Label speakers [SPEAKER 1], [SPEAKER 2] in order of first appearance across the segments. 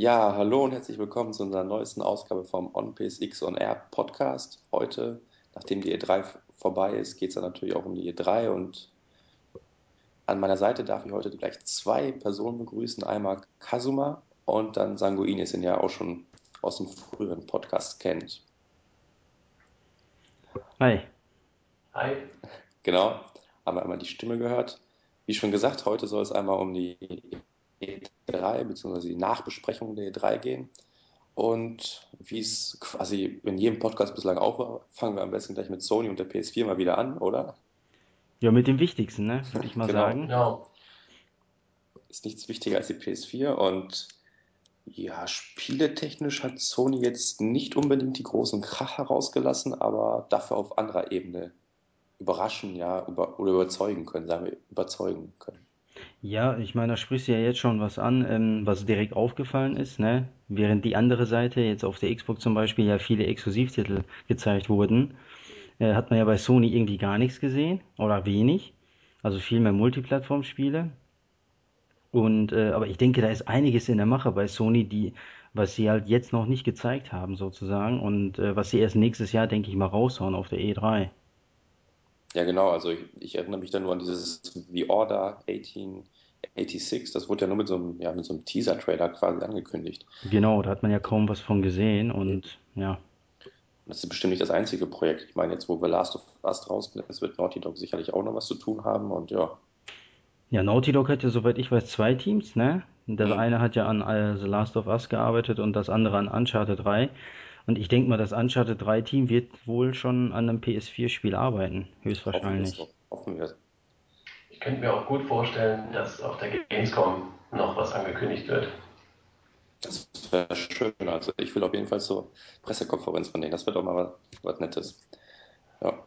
[SPEAKER 1] Ja, hallo und herzlich willkommen zu unserer neuesten Ausgabe vom On-Pace X on Air Podcast. Heute, nachdem die E3 vorbei ist, geht es dann natürlich auch um die E3 und an meiner Seite darf ich heute gleich zwei Personen begrüßen. Einmal Kazuma und dann Sanguinis, den ihr auch schon aus dem früheren Podcast kennt.
[SPEAKER 2] Hi.
[SPEAKER 3] Hi.
[SPEAKER 1] Genau, haben wir einmal die Stimme gehört. Wie schon gesagt, heute soll es einmal um die E3 bzw. die Nachbesprechung der E3 gehen. Und wie es quasi in jedem Podcast bislang auch war, fangen wir am besten gleich mit Sony und der PS4 mal wieder an, oder?
[SPEAKER 2] Ja, mit dem Wichtigsten, ne? würde ich mal
[SPEAKER 1] Genau.
[SPEAKER 2] sagen.
[SPEAKER 3] Genau.
[SPEAKER 1] Ist nichts wichtiger als die PS4 und ja, spieletechnisch hat Sony jetzt nicht unbedingt die großen Kracher rausgelassen, aber dafür auf anderer Ebene überraschen, ja, über, oder überzeugen können, sagen wir, überzeugen können.
[SPEAKER 2] Ja, ich meine, da sprichst du ja jetzt schon was an, ähm, was direkt aufgefallen ist, ne? Während die andere Seite, jetzt auf der Xbox zum Beispiel, ja viele Exklusivtitel gezeigt wurden, äh, hat man ja bei Sony irgendwie gar nichts gesehen oder wenig. Also viel mehr Multiplattform-Spiele. Und, äh, aber ich denke, da ist einiges in der Mache bei Sony, die, was sie halt jetzt noch nicht gezeigt haben, sozusagen, und äh, was sie erst nächstes Jahr, denke ich mal, raushauen auf der E3.
[SPEAKER 1] Ja, genau, also ich, ich erinnere mich dann nur an dieses The Order 1886, das wurde ja nur mit so einem, ja, mit so einem Teaser-Trailer quasi angekündigt.
[SPEAKER 2] Genau, da hat man ja kaum was von gesehen und ja.
[SPEAKER 1] Das ist bestimmt nicht das einzige Projekt. Ich meine, jetzt, wo wir Last of Us draußen ist, wird Naughty Dog sicherlich auch noch was zu tun haben und ja.
[SPEAKER 2] Ja, Naughty Dog hat ja, soweit ich weiß, zwei Teams, ne? Das
[SPEAKER 1] Mhm.
[SPEAKER 2] eine hat ja an äh, The Last of Us gearbeitet und das andere an Uncharted 3. Und ich denke mal, das Uncharted 3 Team wird wohl schon an einem PS4-Spiel arbeiten,
[SPEAKER 1] Hoffen wir es
[SPEAKER 2] höchstwahrscheinlich.
[SPEAKER 1] Hoffen wir es.
[SPEAKER 3] Ich könnte mir auch gut vorstellen, dass auf der Gamescom noch was angekündigt wird.
[SPEAKER 1] Das wäre schön. Also ich will auf jeden Fall zur Pressekonferenz von denen. Das wird doch mal was, was Nettes. Ja.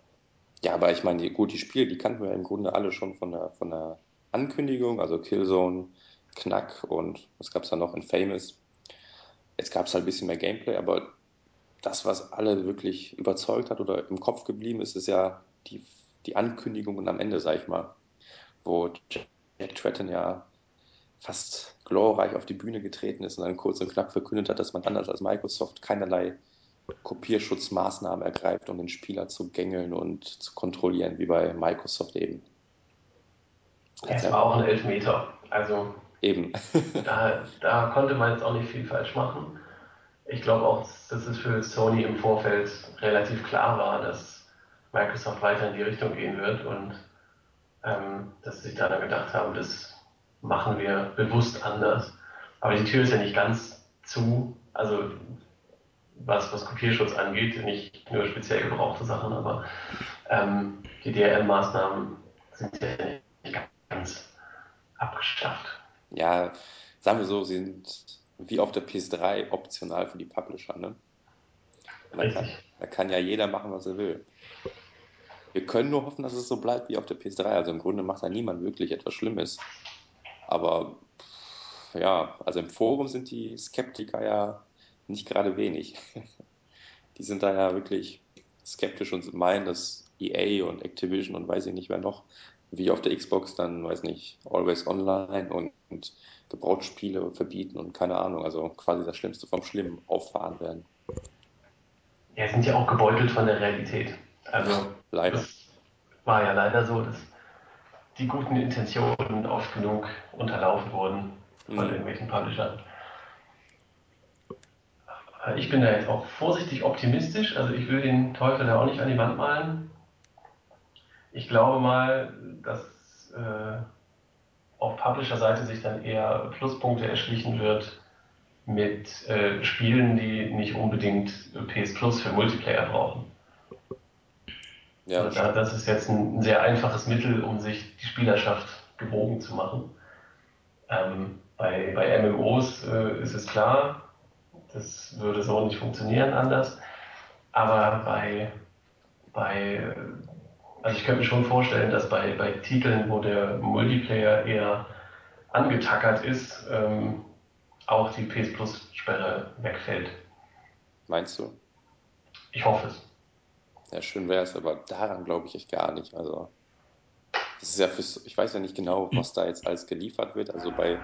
[SPEAKER 1] Ja, aber ich meine, gut, die Spiele, die kannten wir im Grunde alle schon von der, von der Ankündigung, also Killzone, Knack und was gab es da noch? Infamous. Jetzt gab es halt ein bisschen mehr Gameplay, aber das, was alle wirklich überzeugt hat oder im Kopf geblieben ist, ist ja die, die Ankündigungen am Ende, sag ich mal, wo Jack Tretton ja fast glorreich auf die Bühne getreten ist und dann kurz und knapp verkündet hat, dass man anders als Microsoft keinerlei Kopierschutzmaßnahmen ergreift, um den Spieler zu gängeln und zu kontrollieren, wie bei Microsoft eben.
[SPEAKER 3] Es war auch ein Elfmeter. Also
[SPEAKER 1] Eben.
[SPEAKER 3] da, da konnte man jetzt auch nicht viel falsch machen. Ich glaube auch, dass es für Sony im Vorfeld relativ klar war, dass Microsoft weiter in die Richtung gehen wird und ähm, dass sie sich da dann gedacht haben, das machen wir bewusst anders. Aber die Tür ist ja nicht ganz zu. Also was, was Kopierschutz angeht, nicht nur speziell gebrauchte Sachen, aber ähm, die DRM-Maßnahmen sind ja nicht ganz abgeschafft.
[SPEAKER 1] Ja, sagen wir so, sie sind wie auf der PS3 optional für die Publisher. Ne? Da kann, da kann ja jeder machen, was er will. Wir können nur hoffen, dass es so bleibt wie auf der PS3. Also im Grunde macht da niemand wirklich etwas Schlimmes. Aber ja, also im Forum sind die Skeptiker ja nicht gerade wenig. Die sind da ja wirklich skeptisch und meinen, dass EA und Activision und weiß ich nicht wer noch, wie auf der Xbox dann, weiß nicht, Always Online und, und Gebrauchtspiele verbieten und keine Ahnung, also quasi das Schlimmste vom Schlimmen auffahren werden.
[SPEAKER 3] Ja, sind ja auch gebeutelt von der Realität. Also
[SPEAKER 1] Leider.
[SPEAKER 3] es war ja leider so, dass die guten Intentionen oft genug unterlaufen wurden von
[SPEAKER 1] Mhm.
[SPEAKER 3] irgendwelchen Publishern. Ich bin da jetzt auch vorsichtig optimistisch, also ich will den Teufel da auch nicht an die Wand malen. Ich glaube mal, dass äh, auf Publisher-Seite sich dann eher Pluspunkte erschlichen wird mit äh, Spielen, die nicht unbedingt PS Plus für Multiplayer brauchen.
[SPEAKER 1] Ja,
[SPEAKER 3] Also da, das ist jetzt ein, ein sehr einfaches Mittel, um sich die Spielerschaft gewogen zu machen. Ähm, bei, bei MMOs äh, ist es klar, das würde so nicht funktionieren anders. Aber bei, bei äh, also ich könnte mir schon vorstellen, dass bei, bei Titeln, wo der Multiplayer eher angetackert ist, ähm, auch die PS Plus-Sperre wegfällt.
[SPEAKER 1] meinst du?
[SPEAKER 3] Ich hoffe es.
[SPEAKER 1] Ja, schön wäre es, aber daran glaube ich echt gar nicht. Also, Das ist ja fürs, ich weiß ja nicht genau, was da jetzt alles geliefert wird. Also bei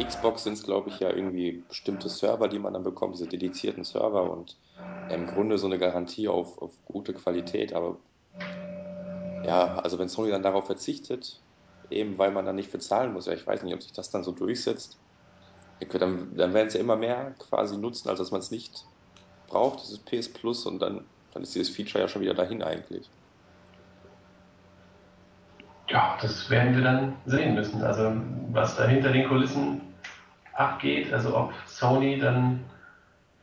[SPEAKER 1] Xbox sind es, glaube ich, ja irgendwie bestimmte Server, die man dann bekommt, diese dedizierten Server und im Grunde so eine Garantie auf, auf gute Qualität. Aber ja, also wenn Sony dann darauf verzichtet, eben weil man dann nicht bezahlen muss, ja, ich weiß nicht, ob sich das dann so durchsetzt. Dann, dann werden es ja immer mehr quasi nutzen, als dass man es nicht braucht, dieses PS Plus, und dann, dann ist dieses Feature ja schon wieder dahin eigentlich.
[SPEAKER 3] Ja, das werden wir dann sehen müssen. Also was da hinter den Kulissen abgeht, also ob Sony dann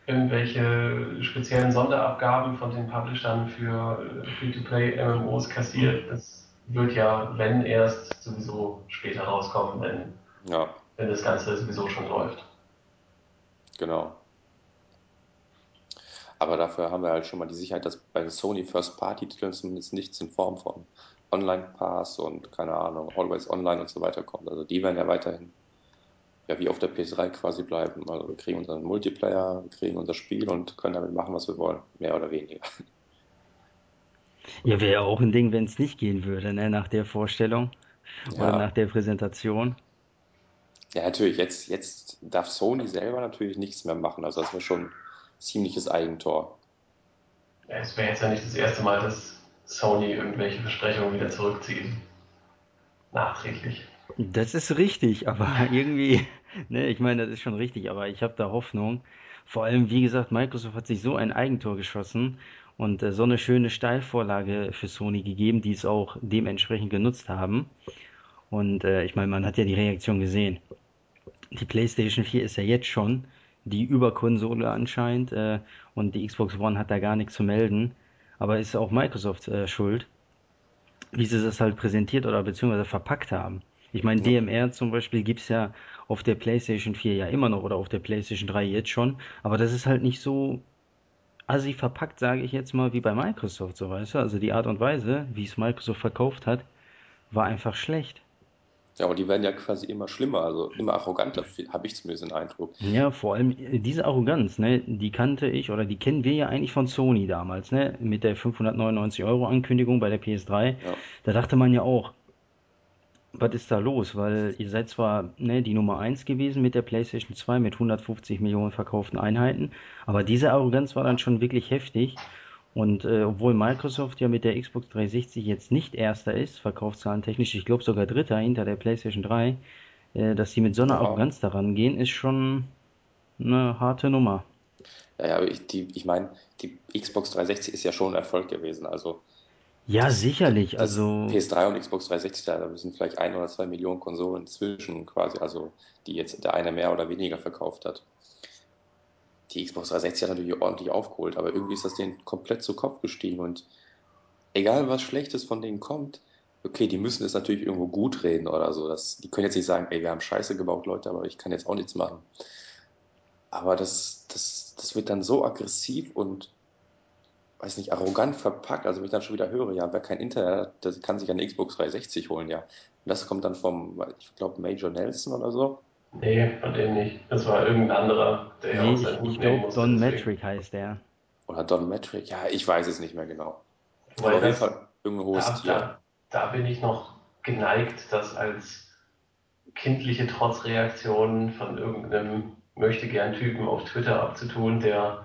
[SPEAKER 3] irgendwelche speziellen Sonderabgaben von den Publishern für äh, Free-to-Play-MMOs kassiert, das wird ja, wenn erst, sowieso später rauskommen, wenn, ja. wenn das Ganze sowieso schon läuft.
[SPEAKER 1] Genau. Aber dafür haben wir halt schon mal die Sicherheit, dass bei Sony First-Party-Titeln zumindest nichts in Form von Online-Pass und keine Ahnung, Always Online und so weiter kommt. Also die werden ja weiterhin ja, wie auf der PS3 quasi bleiben. Also wir kriegen unseren Multiplayer, wir kriegen unser Spiel und können damit machen, was wir wollen, mehr oder weniger.
[SPEAKER 2] Ja, wäre ja auch ein Ding, wenn es nicht gehen würde, ne, nach der Vorstellung ja. oder nach der Präsentation.
[SPEAKER 1] Ja, natürlich, jetzt, jetzt darf Sony selber natürlich nichts mehr machen. Also das wäre schon ein ziemliches Eigentor.
[SPEAKER 3] Ja, es wäre jetzt ja nicht das erste Mal, dass Sony irgendwelche Versprechungen wieder zurückzieht. Nachträglich.
[SPEAKER 2] Das ist richtig, aber irgendwie, ne, ich meine, das ist schon richtig, aber ich habe da Hoffnung. Vor allem, wie gesagt, Microsoft hat sich so ein Eigentor geschossen und äh, so eine schöne Steilvorlage für Sony gegeben, die es auch dementsprechend genutzt haben. Und äh, ich meine, man hat ja die Reaktion gesehen. Die PlayStation 4 ist ja jetzt schon die Überkonsole anscheinend äh, und die Xbox One hat da gar nichts zu melden. Aber ist auch Microsoft äh, schuld, wie sie das halt präsentiert oder beziehungsweise verpackt haben. Ich meine. DMR zum Beispiel gibt's ja auf der PlayStation 4 ja immer noch oder auf der PlayStation 3 jetzt schon, aber das ist halt nicht so assi verpackt, sage ich jetzt mal, wie bei Microsoft, so weißt du. Also die Art und Weise, wie es Microsoft verkauft hat, war einfach schlecht.
[SPEAKER 1] Ja, aber die werden ja quasi immer schlimmer, also immer arroganter, habe ich zumindest den Eindruck.
[SPEAKER 2] Ja, vor allem äh, diese Arroganz, ne, die kannte ich oder die kennen wir ja eigentlich von Sony damals, ne, mit der 599 Euro Ankündigung bei der PS3. Ja. Da dachte man ja auch, was ist da los? Weil ihr seid zwar ne, die Nummer 1 gewesen mit der PlayStation 2 mit 150 Millionen verkauften Einheiten, aber diese Arroganz war dann schon wirklich heftig. Und äh, obwohl Microsoft ja mit der Xbox 360 jetzt nicht erster ist, verkaufszahlentechnisch, ich glaube sogar dritter hinter der PlayStation 3, äh, dass sie mit so einer ja. Arroganz daran gehen, ist schon eine harte Nummer.
[SPEAKER 1] Ja, ja, aber ich, ich meine, die Xbox 360 ist ja schon ein Erfolg gewesen. Also
[SPEAKER 2] ja, sicherlich. Also
[SPEAKER 1] PS3 und Xbox 360, da sind vielleicht ein oder zwei Millionen Konsolen zwischen quasi, also die jetzt der eine mehr oder weniger verkauft hat die Xbox 360 hat natürlich ordentlich aufgeholt, aber irgendwie ist das denen komplett zu Kopf gestiegen und egal was Schlechtes von denen kommt, okay, die müssen es natürlich irgendwo gut reden oder so. Das, die können jetzt nicht sagen, ey, wir haben Scheiße gebaut, Leute, aber ich kann jetzt auch nichts machen. Aber das, das, das wird dann so aggressiv und, weiß nicht, arrogant verpackt. Also wenn ich dann schon wieder höre, ja, wer kein Internet hat, der kann sich eine Xbox 360 holen, ja. Und das kommt dann vom, ich glaube, Major Nelson oder so.
[SPEAKER 3] Nee, von dem nicht. Das war irgendein anderer,
[SPEAKER 2] der nee, ich, ich glaube Don Metric heißt der.
[SPEAKER 1] Oder Don Metric, ja, ich weiß es nicht mehr genau. Weil Aber auf jeden Fall irgendein hohes
[SPEAKER 3] da,
[SPEAKER 1] Tier.
[SPEAKER 3] Da, da bin ich noch geneigt, das als kindliche Trotzreaktion von irgendeinem möchte gern Typen auf Twitter abzutun, der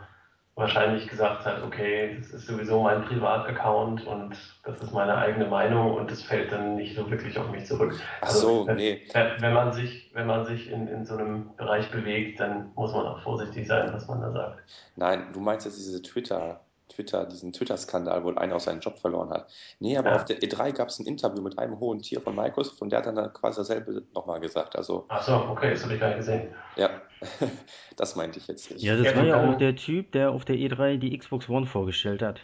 [SPEAKER 3] wahrscheinlich gesagt hat, okay, das ist sowieso mein Privataccount und das ist meine eigene Meinung und das fällt dann nicht so wirklich auf mich zurück.
[SPEAKER 1] Ach also, so, wenn, nee.
[SPEAKER 3] Wenn man sich, wenn man sich in, in so einem Bereich bewegt, dann muss man auch vorsichtig sein, was man da sagt.
[SPEAKER 1] Nein, du meinst jetzt diese Twitter, Twitter, diesen Twitter-Skandal, wo einer aus seinen Job verloren hat. Nee, aber ja. auf der E3 gab es ein Interview mit einem hohen Tier von Microsoft und der hat dann quasi dasselbe nochmal gesagt. Also,
[SPEAKER 3] Ach so, okay, das habe ich gar nicht gesehen.
[SPEAKER 1] Ja, das meinte ich jetzt nicht.
[SPEAKER 2] Ja, das ja, war ja auch der Typ, der auf der E3 die Xbox One vorgestellt hat.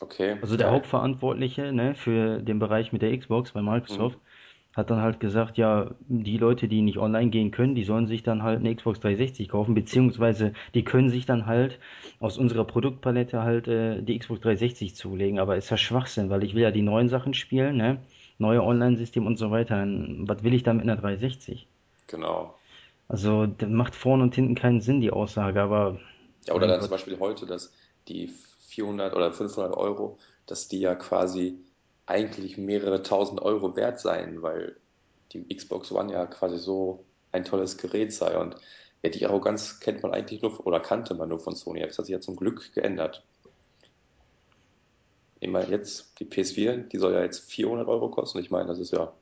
[SPEAKER 1] Okay.
[SPEAKER 2] Also der ja. Hauptverantwortliche ne, für den Bereich mit der Xbox bei Microsoft mhm. Hat dann halt gesagt, ja, die Leute, die nicht online gehen können, die sollen sich dann halt eine Xbox 360 kaufen, beziehungsweise die können sich dann halt aus unserer Produktpalette halt äh, die Xbox 360 zulegen. Aber ist ja Schwachsinn, weil ich will ja die neuen Sachen spielen, ne? Neue Online-System und so weiter. Was will ich da mit einer 360?
[SPEAKER 1] Genau.
[SPEAKER 2] Also das macht vorne und hinten keinen Sinn, die Aussage, aber...
[SPEAKER 1] Ja, oder dann Gott. zum Beispiel heute, dass die 400 oder 500 Euro, dass die ja quasi eigentlich mehrere tausend Euro wert sein, weil die Xbox One ja quasi so ein tolles Gerät sei. Und ja, die Arroganz kennt man eigentlich nur oder kannte man nur von Sony. Das hat sich ja zum Glück geändert. Immer jetzt die PS4, die soll ja jetzt 400 Euro kosten. Ich meine, das ist ja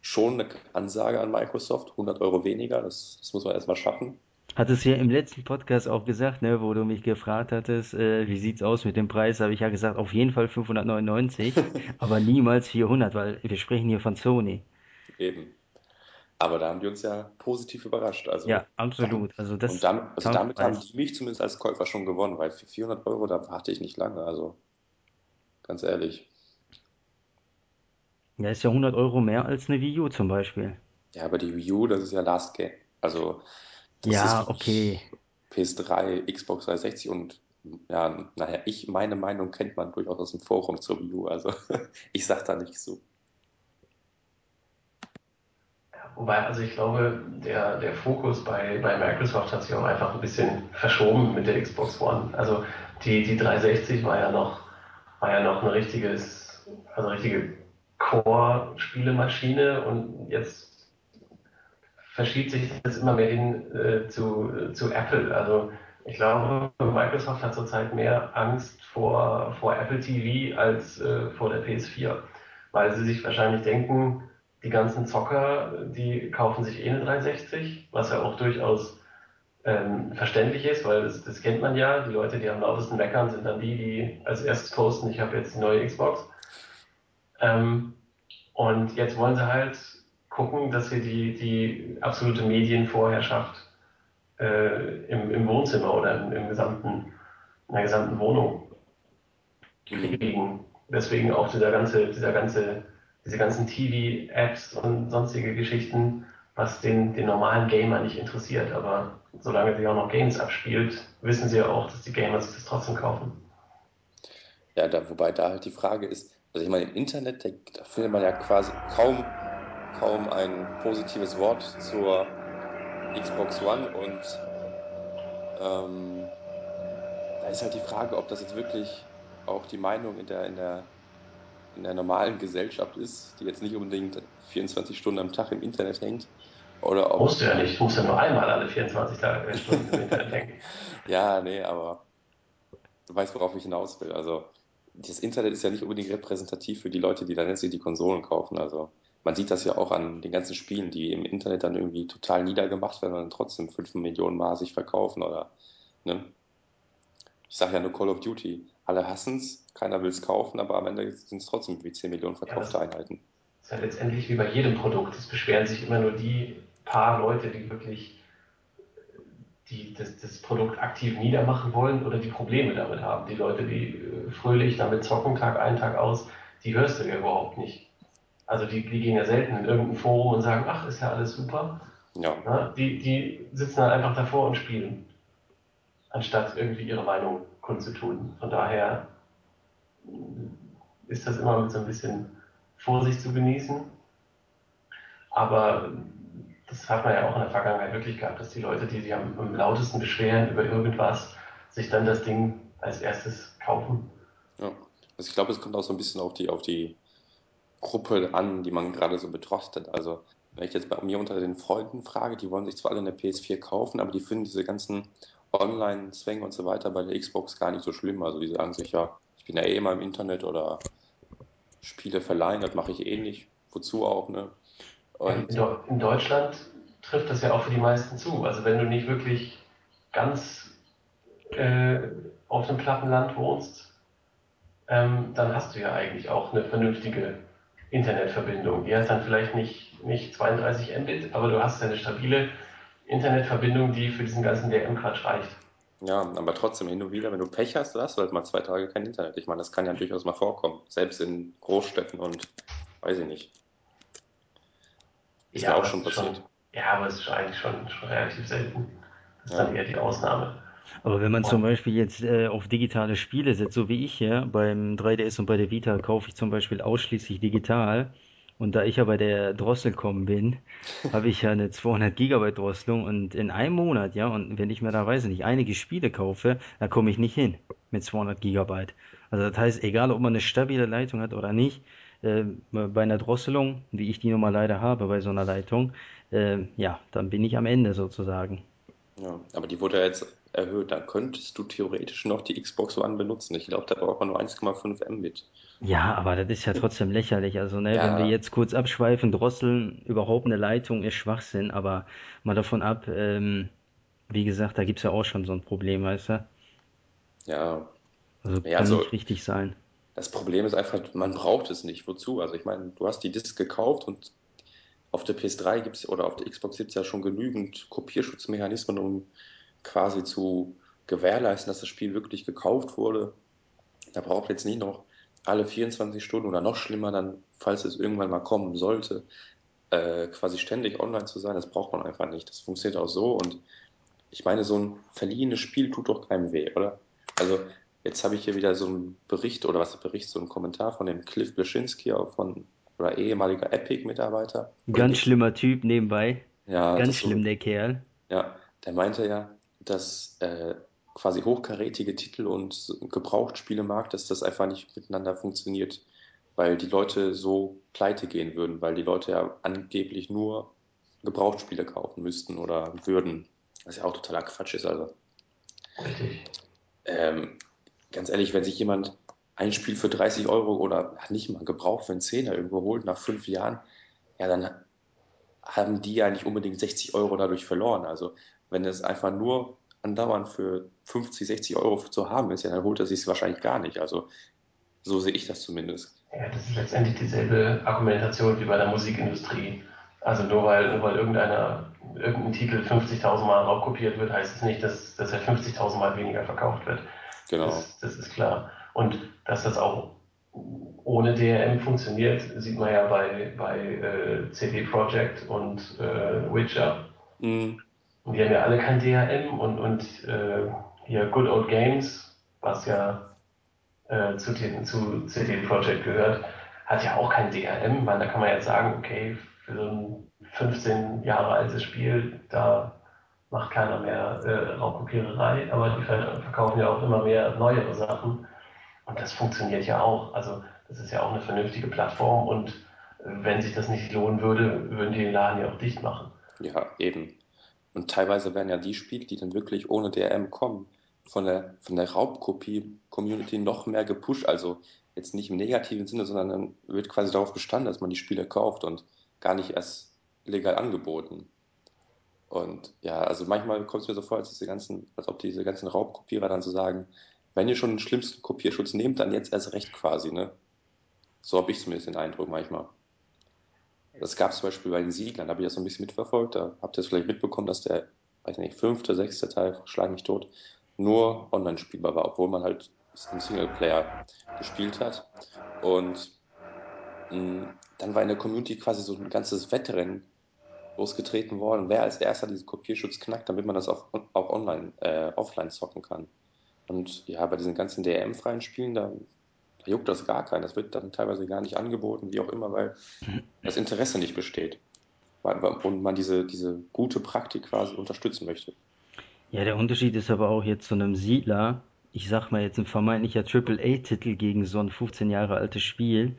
[SPEAKER 1] schon eine Ansage an Microsoft. 100 Euro weniger, das, das muss man erstmal schaffen.
[SPEAKER 2] Hat es ja im letzten Podcast auch gesagt, ne, wo du mich gefragt hattest, äh, wie sieht's aus mit dem Preis, habe ich ja gesagt, auf jeden Fall 599, aber niemals 400, weil wir sprechen hier von Sony.
[SPEAKER 1] Eben. Aber da haben die uns ja positiv überrascht. Also,
[SPEAKER 2] Ja, absolut. Also
[SPEAKER 1] und
[SPEAKER 2] das
[SPEAKER 1] damit, also damit haben die mich zumindest als Käufer schon gewonnen, weil für 400 Euro, da warte ich nicht lange. Also, ganz ehrlich.
[SPEAKER 2] Ja, ist ja 100 Euro mehr als eine Wii U zum Beispiel.
[SPEAKER 1] Ja, aber die Wii U, das ist ja Last Game. Also, das ist
[SPEAKER 2] Ja, okay.
[SPEAKER 1] mich PS3, Xbox 360 und ja, naja, ich, meine Meinung kennt man durchaus aus dem Forum zur Wii U. Also, ich sag da nichts zu.
[SPEAKER 3] Wobei, also ich glaube, der, der Fokus bei, bei Microsoft hat sich auch einfach ein bisschen verschoben mit der Xbox One. Also die, die 360 war ja noch, war ja noch eine richtiges, also richtige Core-Spielemaschine und jetzt verschiebt sich das immer mehr hin äh, zu, zu Apple. Also ich glaube, Microsoft hat zurzeit mehr Angst vor, vor Apple TV als äh, vor der PS4, weil sie sich wahrscheinlich denken, die ganzen Zocker, die kaufen sich eh eine 360, was ja auch durchaus ähm, verständlich ist, weil das, das kennt man ja. Die Leute, die am lautesten meckern, sind dann die, die als erstes posten, ich habe jetzt die neue Xbox. Ähm, und jetzt wollen sie halt gucken, dass sie die, die absolute Medienvorherrschaft äh, im, im Wohnzimmer oder im, im gesamten, in der gesamten Wohnung kriegen. Deswegen auch dieser ganze, dieser ganze, diese ganzen TV-Apps und sonstige Geschichten, was den, den normalen Gamer nicht interessiert. Aber solange sie auch noch Games abspielt, wissen sie ja auch, dass die Gamer sich das trotzdem kaufen.
[SPEAKER 1] Ja, da, wobei da halt die Frage ist, also ich meine, im Internet, da findet man ja quasi kaum, kaum ein positives Wort zur Xbox One und ähm, da ist halt die Frage, ob das jetzt wirklich auch die Meinung in der, in der, in der normalen Gesellschaft ist, die jetzt nicht unbedingt 24 Stunden am Tag im Internet hängt, oder ob,
[SPEAKER 3] Musst du ja nicht, du musst ja nur einmal alle 24 Tage, Stunden im Internet hängen.
[SPEAKER 1] ja, nee, aber du weißt, worauf ich hinaus will. Also, das Internet ist ja nicht unbedingt repräsentativ für die Leute, die dann letztlich die Konsolen kaufen. Also, man sieht das ja auch an den ganzen Spielen, die im Internet dann irgendwie total niedergemacht werden und dann trotzdem 5 Millionen Mal sich verkaufen oder, ne? Ich sage ja nur Call of Duty. Alle hassen es, keiner will es kaufen, aber am Ende sind es trotzdem wie 10 Millionen
[SPEAKER 3] Ja,
[SPEAKER 1] verkaufte
[SPEAKER 3] das
[SPEAKER 1] Einheiten.
[SPEAKER 3] ist ja letztendlich wie bei jedem Produkt. Es beschweren sich immer nur die paar Leute, die wirklich die das, das Produkt aktiv niedermachen wollen oder die Probleme damit haben. Die Leute, die äh, fröhlich damit zocken, Tag ein, Tag aus, die hörst du ja überhaupt nicht. Also die, die gehen ja selten in irgendein Forum und sagen, ach, ist ja alles super.
[SPEAKER 1] Ja,
[SPEAKER 3] Ja, die, die sitzen dann einfach davor und spielen, anstatt irgendwie ihre Meinung kundzutun. Von daher ist das immer mit so ein bisschen Vorsicht zu genießen. Aber das hat man ja auch in der Vergangenheit wirklich gehabt, dass die Leute, die sich am, am lautesten beschweren über irgendwas, sich dann das Ding als erstes kaufen.
[SPEAKER 1] ja. Also ich glaube, es kommt auch so ein bisschen auf die, auf die Gruppe an, die man gerade so betrachtet. Also, wenn ich jetzt bei mir unter den Freunden frage, die wollen sich zwar alle eine PS4 kaufen, aber die finden diese ganzen Online-Zwänge und so weiter bei der Xbox gar nicht so schlimm. Also, die sagen sich ja, ich bin ja eh immer im Internet oder Spiele verleihen, das mache ich eh nicht. Wozu auch, ne? Und
[SPEAKER 3] in Deutschland trifft das ja auch für die meisten zu. Also wenn du nicht wirklich ganz äh, auf dem platten Land wohnst, ähm, dann hast du ja eigentlich auch eine vernünftige Internetverbindung. Die hat dann vielleicht nicht, nicht 32 Mbit, aber du hast eine stabile Internetverbindung, die für diesen ganzen DM-Quatsch reicht.
[SPEAKER 1] ja, aber trotzdem hin und wieder, wenn du Pech hast, hast du halt mal zwei Tage kein Internet. Ich meine, das kann ja durchaus mal vorkommen. Selbst in Großstädten und weiß ich nicht. Ist
[SPEAKER 3] Ja,
[SPEAKER 1] auch schon
[SPEAKER 3] ist schon,
[SPEAKER 1] passiert.
[SPEAKER 3] ja, aber es ist eigentlich schon, schon relativ selten. Das ist dann
[SPEAKER 1] Ja,
[SPEAKER 3] eher die Ausnahme.
[SPEAKER 2] Aber wenn man zum Beispiel jetzt äh, auf digitale Spiele setzt, so wie ich ja, beim 3DS und bei der Vita kaufe ich zum Beispiel ausschließlich digital. Und da ich ja bei der Drosselcom bin, habe ich ja eine 200 Gigabyte Drosselung und in einem Monat, ja, und wenn ich mir da, weiß ich nicht, einige Spiele kaufe, da komme ich nicht hin. mit 200 Gigabyte. Also das heißt, egal ob man eine stabile Leitung hat oder nicht, äh, bei einer Drosselung, wie ich die nun mal leider habe bei so einer Leitung, äh, ja, dann bin ich am Ende sozusagen.
[SPEAKER 1] Ja, aber die wurde ja jetzt erhöht. Da könntest du theoretisch noch die Xbox One benutzen. Ich glaube, da braucht man nur 1,5 Mbit.
[SPEAKER 2] Ja, aber das ist ja trotzdem lächerlich. Also, ne, wenn wir
[SPEAKER 1] Ja,
[SPEAKER 2] jetzt kurz abschweifen, drosseln, überhaupt eine Leitung ist Schwachsinn, aber mal davon ab, ähm, wie gesagt, da gibt's ja auch schon so ein Problem, weißt du?
[SPEAKER 1] ja.
[SPEAKER 2] Also
[SPEAKER 1] Ja,
[SPEAKER 2] kann
[SPEAKER 1] also
[SPEAKER 2] nicht richtig sein.
[SPEAKER 1] das Problem ist einfach, man braucht es nicht. Wozu? Also ich meine, du hast die Disc gekauft und auf der PS3 gibt's oder auf der Xbox gibt's ja schon genügend Kopierschutzmechanismen, um quasi zu gewährleisten, dass das Spiel wirklich gekauft wurde. Da braucht jetzt nicht noch alle 24 Stunden oder noch schlimmer dann, falls es irgendwann mal kommen sollte, äh, quasi ständig online zu sein. Das braucht man einfach nicht. Das funktioniert auch so und ich meine, so ein verliehenes Spiel tut doch keinem weh, oder? Also, jetzt habe ich hier wieder so einen Bericht, oder was Bericht, so einen Kommentar von dem Cliff Bleszinski, auch von, oder ehemaliger Epic-Mitarbeiter.
[SPEAKER 2] Ganz schlimmer Typ nebenbei.
[SPEAKER 1] ja,
[SPEAKER 2] Ganz
[SPEAKER 1] das so,
[SPEAKER 2] schlimm, der Kerl.
[SPEAKER 1] ja, der meinte ja, dass äh, quasi hochkarätige Titel und Gebrauchtspielemarkt, dass das einfach nicht miteinander funktioniert, weil die Leute so pleite gehen würden, weil die Leute ja angeblich nur Gebrauchtspiele kaufen müssten oder würden. Was ja auch totaler Quatsch ist, also. Ähm, ganz ehrlich, wenn sich jemand ein Spiel für 30 Euro oder nicht mal gebraucht für einen Zehner irgendwo holt nach fünf Jahren, ja, dann haben die ja nicht unbedingt 60 Euro dadurch verloren. Also wenn es einfach nur andauernd für 50, 60 Euro zu haben ist, ja, dann holt er sich es wahrscheinlich gar nicht. Also so sehe ich das zumindest.
[SPEAKER 3] Ja, das ist letztendlich dieselbe Argumentation wie bei der Musikindustrie. Also nur weil, nur weil irgendeiner, irgendein Titel 50.000 Mal raubkopiert wird, heißt es nicht, dass, dass er 50.000 Mal weniger verkauft wird.
[SPEAKER 1] Genau.
[SPEAKER 3] Das, das ist klar. Und dass das auch ohne DRM funktioniert, sieht man ja bei, bei äh, CD Projekt und äh, Witcher.
[SPEAKER 1] Mm,
[SPEAKER 3] Und die haben ja alle kein DRM und, und äh, hier Good Old Games, was ja äh, zu, den, zu CD Projekt gehört, hat ja auch kein DRM, weil da kann man jetzt sagen, okay, für so ein 15 Jahre altes Spiel, da macht keiner mehr äh, Raubkopiererei, aber die verkaufen ja auch immer mehr neuere Sachen und das funktioniert ja auch. Also das ist ja auch eine vernünftige Plattform und äh, wenn sich das nicht lohnen würde, würden die den Laden ja auch dicht machen.
[SPEAKER 1] ja, eben. Und teilweise werden ja die Spiele, die dann wirklich ohne DRM kommen, von der, von der Raubkopie-Community noch mehr gepusht. Also jetzt nicht im negativen Sinne, sondern dann wird quasi darauf bestanden, dass man die Spiele kauft und gar nicht erst legal angeboten. Und ja, also manchmal kommt es mir so vor, als diese ganzen, als ob diese ganzen Raubkopierer dann so sagen, wenn ihr schon den schlimmsten Kopierschutz nehmt, dann jetzt erst recht quasi, ne? So habe ich zumindest den Eindruck manchmal. Das gab es zum Beispiel bei den Siedlern, da habe ich das so ein bisschen mitverfolgt. Da habt ihr es vielleicht mitbekommen, dass der, weiß nicht, fünfte, sechste Teil, Schlag mich tot, nur online spielbar war, obwohl man halt im Singleplayer gespielt hat. Und mh, dann war in der Community quasi so ein ganzes Wettrennen losgetreten worden, wer als erster diesen Kopierschutz knackt, damit man das auch, auch online, äh, offline zocken kann. Und ja, bei diesen ganzen DRM-freien Spielen, da juckt das gar keinen. Das wird dann teilweise gar nicht angeboten, wie auch immer, weil das Interesse nicht besteht. Und man diese, diese gute Praktik quasi unterstützen möchte.
[SPEAKER 2] Ja, der Unterschied ist aber auch jetzt zu einem Siedler. Ich sag mal jetzt ein vermeintlicher Triple-A-Titel gegen so ein 15 Jahre altes Spiel.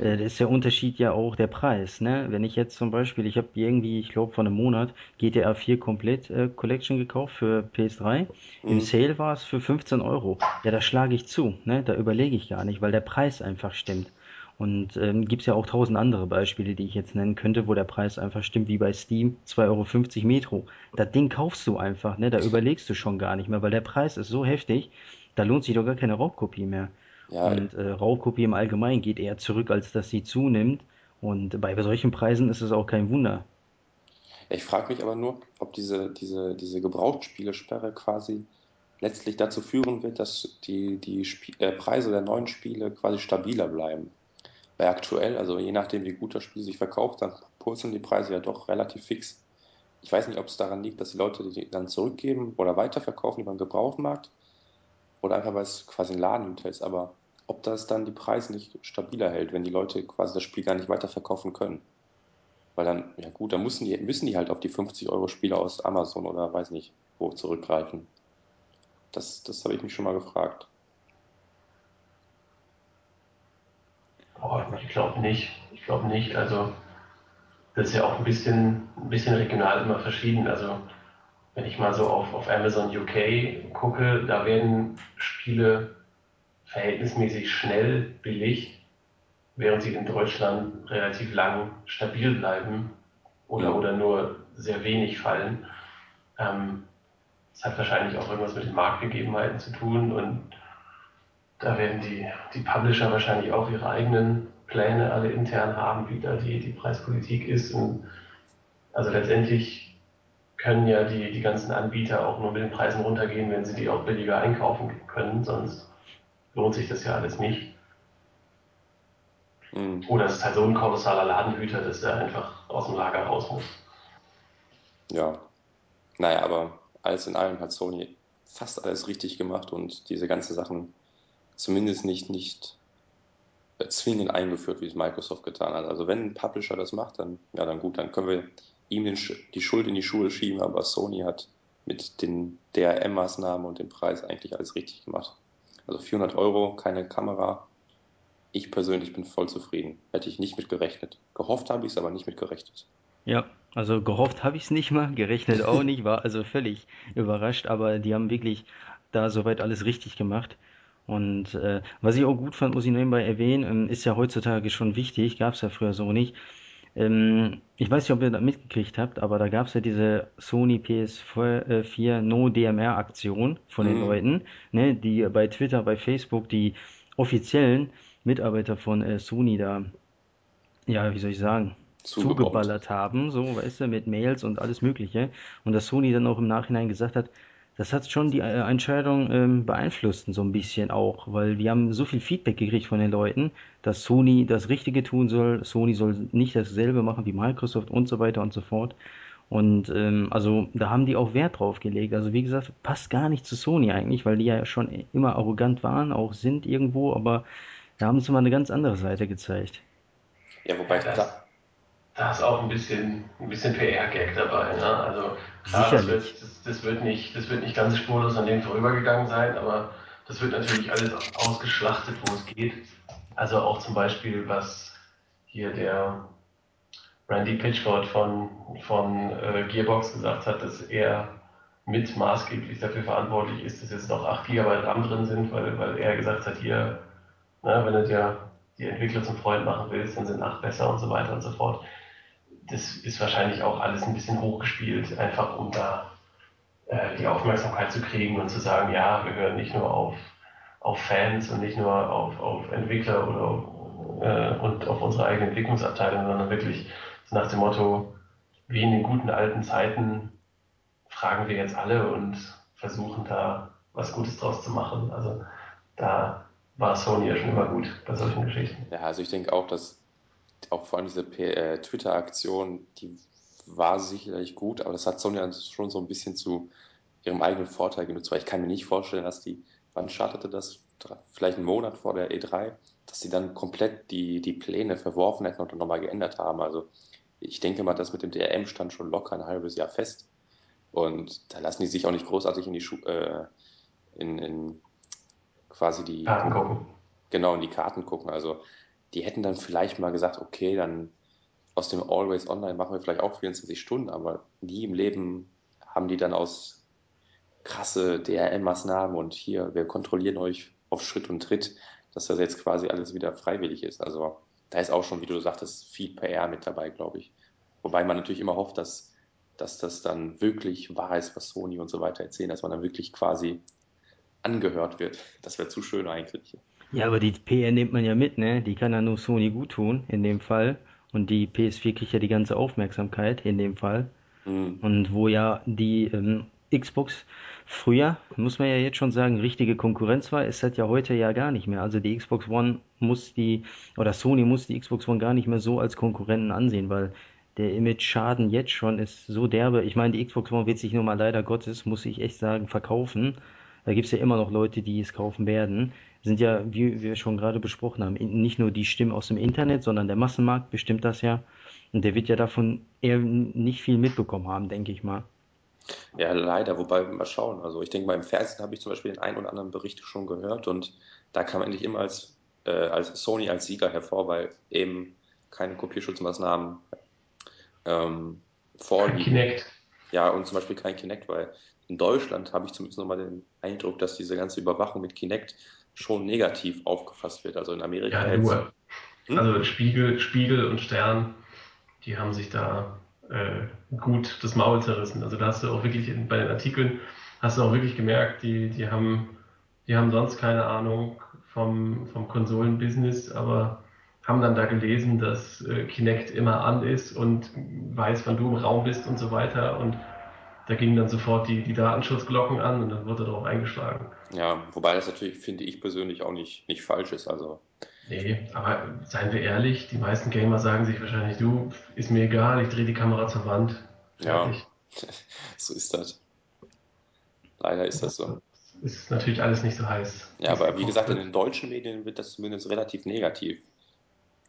[SPEAKER 2] Äh, ist der Unterschied ja auch der Preis, ne? Wenn ich jetzt zum Beispiel, ich habe irgendwie, ich glaube vor einem Monat GTA 4 Komplett äh, Collection gekauft für PS3. Im
[SPEAKER 1] Mhm.
[SPEAKER 2] Sale war es für 15 Euro. Ja, da schlage ich zu, ne? Da überlege ich gar nicht, weil der Preis einfach stimmt. Und ähm, gibt's ja auch tausend andere Beispiele, die ich jetzt nennen könnte, wo der Preis einfach stimmt, wie bei Steam, 2,50 Euro Metro. Das Ding kaufst du einfach, ne? Da überlegst du schon gar nicht mehr, weil der Preis ist so heftig, da lohnt sich doch gar keine Raubkopie mehr.
[SPEAKER 1] Ja,
[SPEAKER 2] Und äh, Raubkopie im Allgemeinen geht eher zurück, als dass sie zunimmt. Und bei solchen Preisen ist es auch kein Wunder.
[SPEAKER 1] ich frage mich aber nur, ob diese, diese, diese Gebrauchtspielesperre quasi letztlich dazu führen wird, dass die, die Spie äh, Preise der neuen Spiele quasi stabiler bleiben. Weil aktuell, also je nachdem, wie gut das Spiel sich verkauft, dann purzeln die Preise ja doch relativ fix. Ich weiß nicht, ob es daran liegt, dass die Leute die dann zurückgeben oder weiterverkaufen über den Gebrauchtmarkt oder einfach, weil es quasi ein Ladenhüter ist. Aber ob das dann die Preise nicht stabiler hält, wenn die Leute quasi das Spiel gar nicht weiterverkaufen können. Weil dann, ja gut, dann müssen die, müssen die halt auf die 50 Euro Spiele aus Amazon oder weiß nicht wo zurückgreifen. Das, das habe ich mich schon mal gefragt.
[SPEAKER 3] Oh, ich glaube nicht. Ich glaube nicht. Also das ist ja auch ein bisschen, ein bisschen regional immer verschieden. Also wenn ich mal so auf, auf Amazon UK gucke, da werden Spiele verhältnismäßig schnell billig, während sie in Deutschland relativ lang stabil bleiben oder,
[SPEAKER 1] Mhm.
[SPEAKER 3] oder nur sehr wenig fallen. Ähm, das hat wahrscheinlich auch irgendwas mit den Marktgegebenheiten zu tun und da werden die, die Publisher wahrscheinlich auch ihre eigenen Pläne alle intern haben, wie da die, die Preispolitik ist. Und also letztendlich können ja die, die ganzen Anbieter auch nur mit den Preisen runtergehen, wenn sie die auch billiger einkaufen können, sonst lohnt sich das ja alles nicht.
[SPEAKER 1] Mhm.
[SPEAKER 3] Oder es ist halt so ein kolossaler Ladenhüter, dass der einfach aus dem Lager raus muss.
[SPEAKER 1] Ja. Naja, aber alles in allem hat Sony fast alles richtig gemacht und diese ganzen Sachen zumindest nicht, nicht zwingend eingeführt, wie es Microsoft getan hat. Also wenn ein Publisher das macht, dann, ja, dann gut, dann können wir ihm die Schuld in die Schuhe schieben, aber Sony hat mit den DRM-Maßnahmen und dem Preis eigentlich alles richtig gemacht. Also 400 Euro, keine Kamera. Ich persönlich bin voll zufrieden. Hätte ich nicht mit gerechnet. Gehofft habe ich es, aber nicht mit gerechnet.
[SPEAKER 2] Ja, also gehofft habe ich es nicht mal, gerechnet auch nicht, war also völlig überrascht, aber die haben wirklich da soweit alles richtig gemacht. Und äh, was ich auch gut fand, muss ich nebenbei erwähnen, ähm, ist ja heutzutage schon wichtig, gab es ja früher so nicht. Ähm, ich weiß nicht, ob ihr das mitgekriegt habt, aber da gab es ja diese Sony PS4 No DMR Aktion von den
[SPEAKER 1] Mm,
[SPEAKER 2] Leuten, ne, die bei Twitter, bei Facebook die offiziellen Mitarbeiter von äh, Sony da ja, wie soll ich sagen,
[SPEAKER 1] zugebombt.
[SPEAKER 2] zugeballert haben, so, weißt du, mit Mails und alles Mögliche. Und dass Sony dann auch im Nachhinein gesagt hat, das hat schon die äh, Entscheidung ähm, beeinflusst, so ein bisschen auch, weil wir haben so viel Feedback gekriegt von den Leuten, dass Sony das Richtige tun soll, Sony soll nicht dasselbe machen wie Microsoft und so weiter und so fort. Und ähm, also da haben die auch Wert drauf gelegt. Also wie gesagt, passt gar nicht zu Sony eigentlich, weil die ja schon immer arrogant waren, auch sind irgendwo, aber da haben sie mal eine ganz andere Seite gezeigt.
[SPEAKER 1] Ja, wobei,
[SPEAKER 3] das, da ist auch ein bisschen, ein bisschen PR-Gag dabei. Ne? Also klar, das wird, das, das, wird nicht, das wird nicht ganz spurlos an denen vorübergegangen sein, aber das wird natürlich alles ausgeschlachtet, wo es geht. Also auch zum Beispiel, was hier der Randy Pitchford von, von äh, Gearbox gesagt hat, dass er mit maßgeblich dafür verantwortlich ist, dass jetzt noch 8 GB RAM drin sind, weil, weil er gesagt hat, hier, na, wenn du dir die Entwickler zum Freund machen willst, dann sind 8 besser und so weiter und so fort. Das ist wahrscheinlich auch alles ein bisschen hochgespielt, einfach um da äh, die Aufmerksamkeit zu kriegen und zu sagen, ja, wir hören nicht nur auf, auf Fans und nicht nur auf, auf Entwickler oder äh, und auf unsere eigene Entwicklungsabteilung, sondern wirklich nach dem Motto, wie in den guten alten Zeiten fragen wir jetzt alle und versuchen da was Gutes draus zu machen. Also da war Sony ja schon immer gut bei solchen Geschichten.
[SPEAKER 1] ja, also ich denke auch, dass auch vor allem diese äh, Twitter-Aktion, die war sicherlich gut, aber das hat Sony dann schon so ein bisschen zu ihrem eigenen Vorteil genutzt, weil ich kann mir nicht vorstellen, dass die, wann startete das? Vielleicht einen Monat vor der E3, dass sie dann komplett die, die Pläne verworfen hätten und dann nochmal geändert haben. Also ich denke mal, das mit dem DRM stand schon locker ein halbes Jahr fest und da lassen die sich auch nicht großartig in die Schu äh, in, in quasi die,
[SPEAKER 3] Karten gucken.
[SPEAKER 1] genau in die Karten gucken. Also die hätten dann vielleicht mal gesagt, okay, dann aus dem Always Online machen wir vielleicht auch 24 Stunden, aber nie im Leben haben die dann aus krasse DRM-Maßnahmen und hier, wir kontrollieren euch auf Schritt und Tritt, dass das jetzt quasi alles wieder freiwillig ist. Also da ist auch schon, wie du sagtest, viel PR mit dabei, glaube ich. Wobei man natürlich immer hofft, dass, dass das dann wirklich wahr ist, was Sony und so weiter erzählen, dass man dann wirklich quasi angehört wird. Das wäre zu schön eigentlich.
[SPEAKER 2] Ja, aber die PR nimmt man ja mit, ne? Die kann ja nur Sony gut tun, in dem Fall. Und die PS4 kriegt ja die ganze Aufmerksamkeit, in dem Fall.
[SPEAKER 1] Hm.
[SPEAKER 2] Und wo ja die ähm, Xbox früher, muss man ja jetzt schon sagen, richtige Konkurrenz war, ist das ja heute ja gar nicht mehr. Also die Xbox One muss die, oder Sony muss die Xbox One gar nicht mehr so als Konkurrenten ansehen, weil der Image-Schaden jetzt schon ist so derbe. Ich meine, die Xbox One wird sich nur mal leider Gottes, muss ich echt sagen, verkaufen. Da gibt's ja immer noch Leute, die es kaufen werden. Sind ja, wie wir schon gerade besprochen haben, nicht nur die Stimmen aus dem Internet, sondern der Massenmarkt bestimmt das ja. Und der wird ja davon eher nicht viel mitbekommen haben, denke ich mal.
[SPEAKER 1] Ja, leider, wobei wir mal schauen. Also ich denke mal, im Fernsehen habe ich zum Beispiel den einen oder anderen Bericht schon gehört und da kam eigentlich immer als äh, als Sony als Sieger hervor, weil eben keine Kopierschutzmaßnahmen ähm, vorliegen.
[SPEAKER 3] Kinect.
[SPEAKER 1] Ja, und zum Beispiel kein Kinect, weil in Deutschland habe ich zumindest nochmal den Eindruck, dass diese ganze Überwachung mit Kinect schon negativ aufgefasst wird. Also in Amerika
[SPEAKER 3] Ja, nur.
[SPEAKER 1] Hm?
[SPEAKER 3] Also Spiegel, Spiegel und Stern, die haben sich da äh, gut das Maul zerrissen. Also da hast du auch wirklich in, bei den Artikeln hast du auch wirklich gemerkt, die, die haben, die haben sonst keine Ahnung vom, vom Konsolenbusiness, aber haben dann da gelesen, dass äh, Kinect immer an ist und weiß, wann du im Raum bist und so weiter. Und da gingen dann sofort die, die Datenschutzglocken an und dann wurde darauf eingeschlagen.
[SPEAKER 1] Ja, wobei das natürlich, finde ich persönlich, auch nicht, nicht falsch ist. Also,
[SPEAKER 3] Nee, aber seien wir ehrlich, die meisten Gamer sagen sich wahrscheinlich, du, ist mir egal, ich drehe die Kamera zur Wand.
[SPEAKER 1] ja, so ist das. Leider ist das so.
[SPEAKER 3] Ist natürlich alles nicht so heiß.
[SPEAKER 1] Ja, aber wie gesagt, in den deutschen Medien wird das zumindest relativ negativ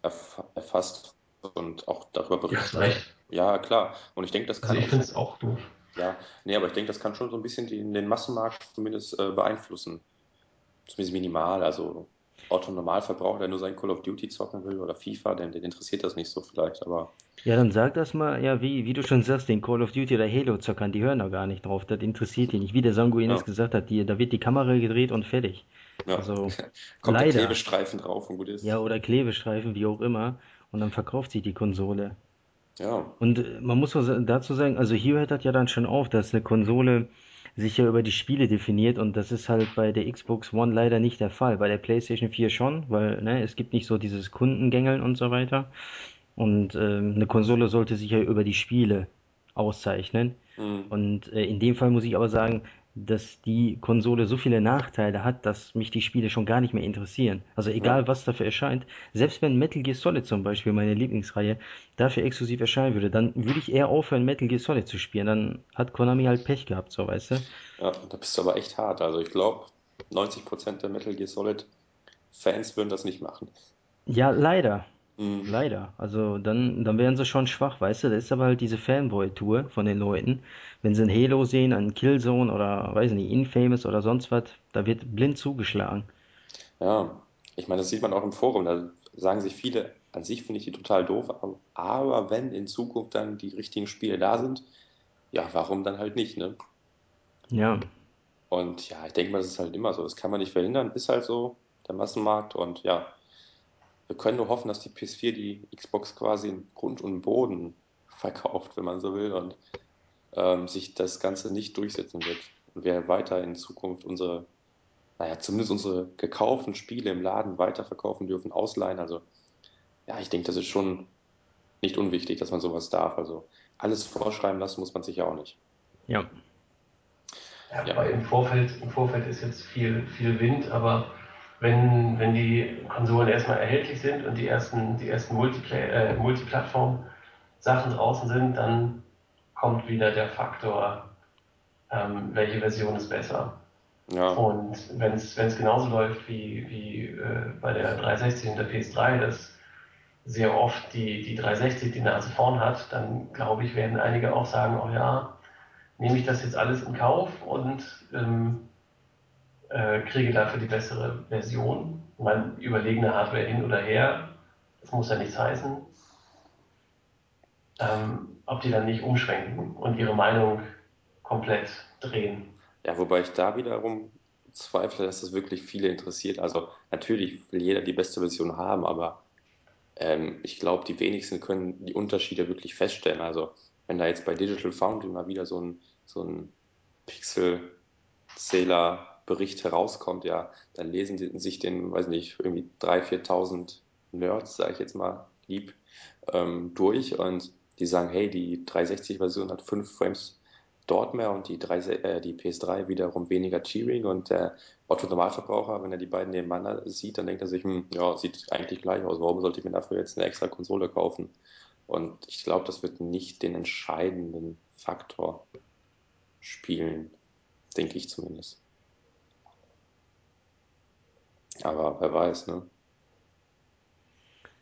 [SPEAKER 1] erf erfasst und auch darüber
[SPEAKER 3] Ja,
[SPEAKER 1] berichtet.
[SPEAKER 3] recht.
[SPEAKER 1] Ja, klar. Und ich denke, das
[SPEAKER 3] Also
[SPEAKER 1] kann
[SPEAKER 3] ich
[SPEAKER 1] auch
[SPEAKER 3] finde es auch doof.
[SPEAKER 1] Ja, nee, aber ich denke, das kann schon so ein bisschen den, den Massenmarkt zumindest äh, beeinflussen. Zumindest minimal. Also Otto Normalverbraucher, der nur sein Call of Duty zocken will oder FIFA, den, den interessiert das nicht so vielleicht. Aber
[SPEAKER 2] Ja, dann sag das mal, ja, wie, wie du schon sagst, den Call of Duty oder Halo-Zockern, die hören da gar nicht drauf, das interessiert die nicht. Wie der Sanguinis
[SPEAKER 1] ja,
[SPEAKER 2] gesagt hat, die, da wird die Kamera gedreht und fertig.
[SPEAKER 1] ja.
[SPEAKER 2] Also,
[SPEAKER 1] Kommt der
[SPEAKER 2] leider.
[SPEAKER 1] Klebestreifen drauf und gut
[SPEAKER 2] Ja,
[SPEAKER 1] ist.
[SPEAKER 2] oder Klebestreifen, wie auch immer. Und dann verkauft sich die Konsole.
[SPEAKER 1] Ja,
[SPEAKER 2] Und äh, man muss dazu sagen, also hier hört das ja dann schon auf, dass eine Konsole sich ja über die Spiele definiert und das ist halt bei der Xbox One leider nicht der Fall. Bei der PlayStation 4 schon, weil ne, es gibt nicht so dieses Kundengängeln und so weiter. Und ähm, eine Konsole sollte sich ja über die Spiele auszeichnen.
[SPEAKER 1] hm,
[SPEAKER 2] Und äh, in dem Fall muss ich aber sagen, dass die Konsole so viele Nachteile hat, dass mich die Spiele schon gar nicht mehr interessieren. Also
[SPEAKER 1] ja,
[SPEAKER 2] egal, was dafür erscheint, selbst wenn Metal Gear Solid zum Beispiel, meine Lieblingsreihe, dafür exklusiv erscheinen würde, dann würde ich eher aufhören, Metal Gear Solid zu spielen. Dann hat Konami halt Pech gehabt, so weißt du.
[SPEAKER 1] ja, da bist du aber echt hart. Also ich glaube, 90% der Metal Gear Solid Fans würden das nicht machen.
[SPEAKER 2] Ja, leider.
[SPEAKER 1] Hm,
[SPEAKER 2] Leider. Also dann, dann wären sie schon schwach, weißt du? Das ist aber halt diese Fanboy-Tour von den Leuten. Wenn sie ein Halo sehen, einen Killzone oder, weiß nicht, Infamous oder sonst was, da wird blind zugeschlagen.
[SPEAKER 1] ja, ich meine, das sieht man auch im Forum. Da sagen sich viele, an sich finde ich die total doof, aber, aber wenn in Zukunft dann die richtigen Spiele da sind, ja, warum dann halt nicht, ne?
[SPEAKER 2] Ja,
[SPEAKER 1] Und ja, ich denke mal, das ist halt immer so. Das kann man nicht verhindern, ist halt so, der Massenmarkt. Und ja, wir können nur hoffen, dass die PS4 die Xbox quasi in Grund und Boden verkauft, wenn man so will, und ähm, sich das Ganze nicht durchsetzen wird. Und wir weiter in Zukunft unsere, naja, zumindest unsere gekauften Spiele im Laden weiterverkaufen dürfen, ausleihen. Also ja, ich denke, das ist schon nicht unwichtig, dass man sowas darf. Also alles vorschreiben lassen muss man sich ja auch nicht.
[SPEAKER 2] ja.
[SPEAKER 3] Ja,
[SPEAKER 1] Ja,
[SPEAKER 3] im Vorfeld, im Vorfeld ist jetzt viel, viel Wind, aber wenn, wenn die Konsolen erstmal erhältlich sind und die ersten, die ersten Multipla äh, Multiplattform-Sachen draußen sind, dann kommt wieder der Faktor, ähm, welche Version ist besser.
[SPEAKER 1] ja,
[SPEAKER 3] Und wenn es genauso läuft wie, wie äh, bei der 360 und der PS3, dass sehr oft die, die 360 die Nase vorn hat, dann glaube ich, werden einige auch sagen, oh ja, nehme ich das jetzt alles in Kauf und ähm, äh, kriege dafür die bessere Version. Man überlegene Hardware hin oder her, das muss ja nichts heißen, ähm, ob die dann nicht umschwenken und ihre Meinung komplett drehen.
[SPEAKER 1] ja, wobei ich da wiederum zweifle, dass das wirklich viele interessiert. Also natürlich will jeder die beste Version haben, aber ähm, ich glaube, die wenigsten können die Unterschiede wirklich feststellen. Also wenn da jetzt bei Digital Foundry mal wieder so ein, so ein Pixel-Zähler-Bericht herauskommt, ja, dann lesen die sich den, weiß nicht, irgendwie 3.000, 4.000 Nerds, sage ich jetzt mal lieb, ähm, durch und die sagen, hey, die 360-Version hat 5 Frames dort mehr und die, 3, äh, die PS3 wiederum weniger Cheering und der Otto Normalverbraucher, wenn er die beiden nebeneinander sieht, dann denkt er sich, hm, ja, sieht eigentlich gleich aus, warum sollte ich mir dafür jetzt eine extra Konsole kaufen? Und ich glaube, das wird nicht den entscheidenden Faktor spielen, denke ich zumindest. Aber wer weiß, ne?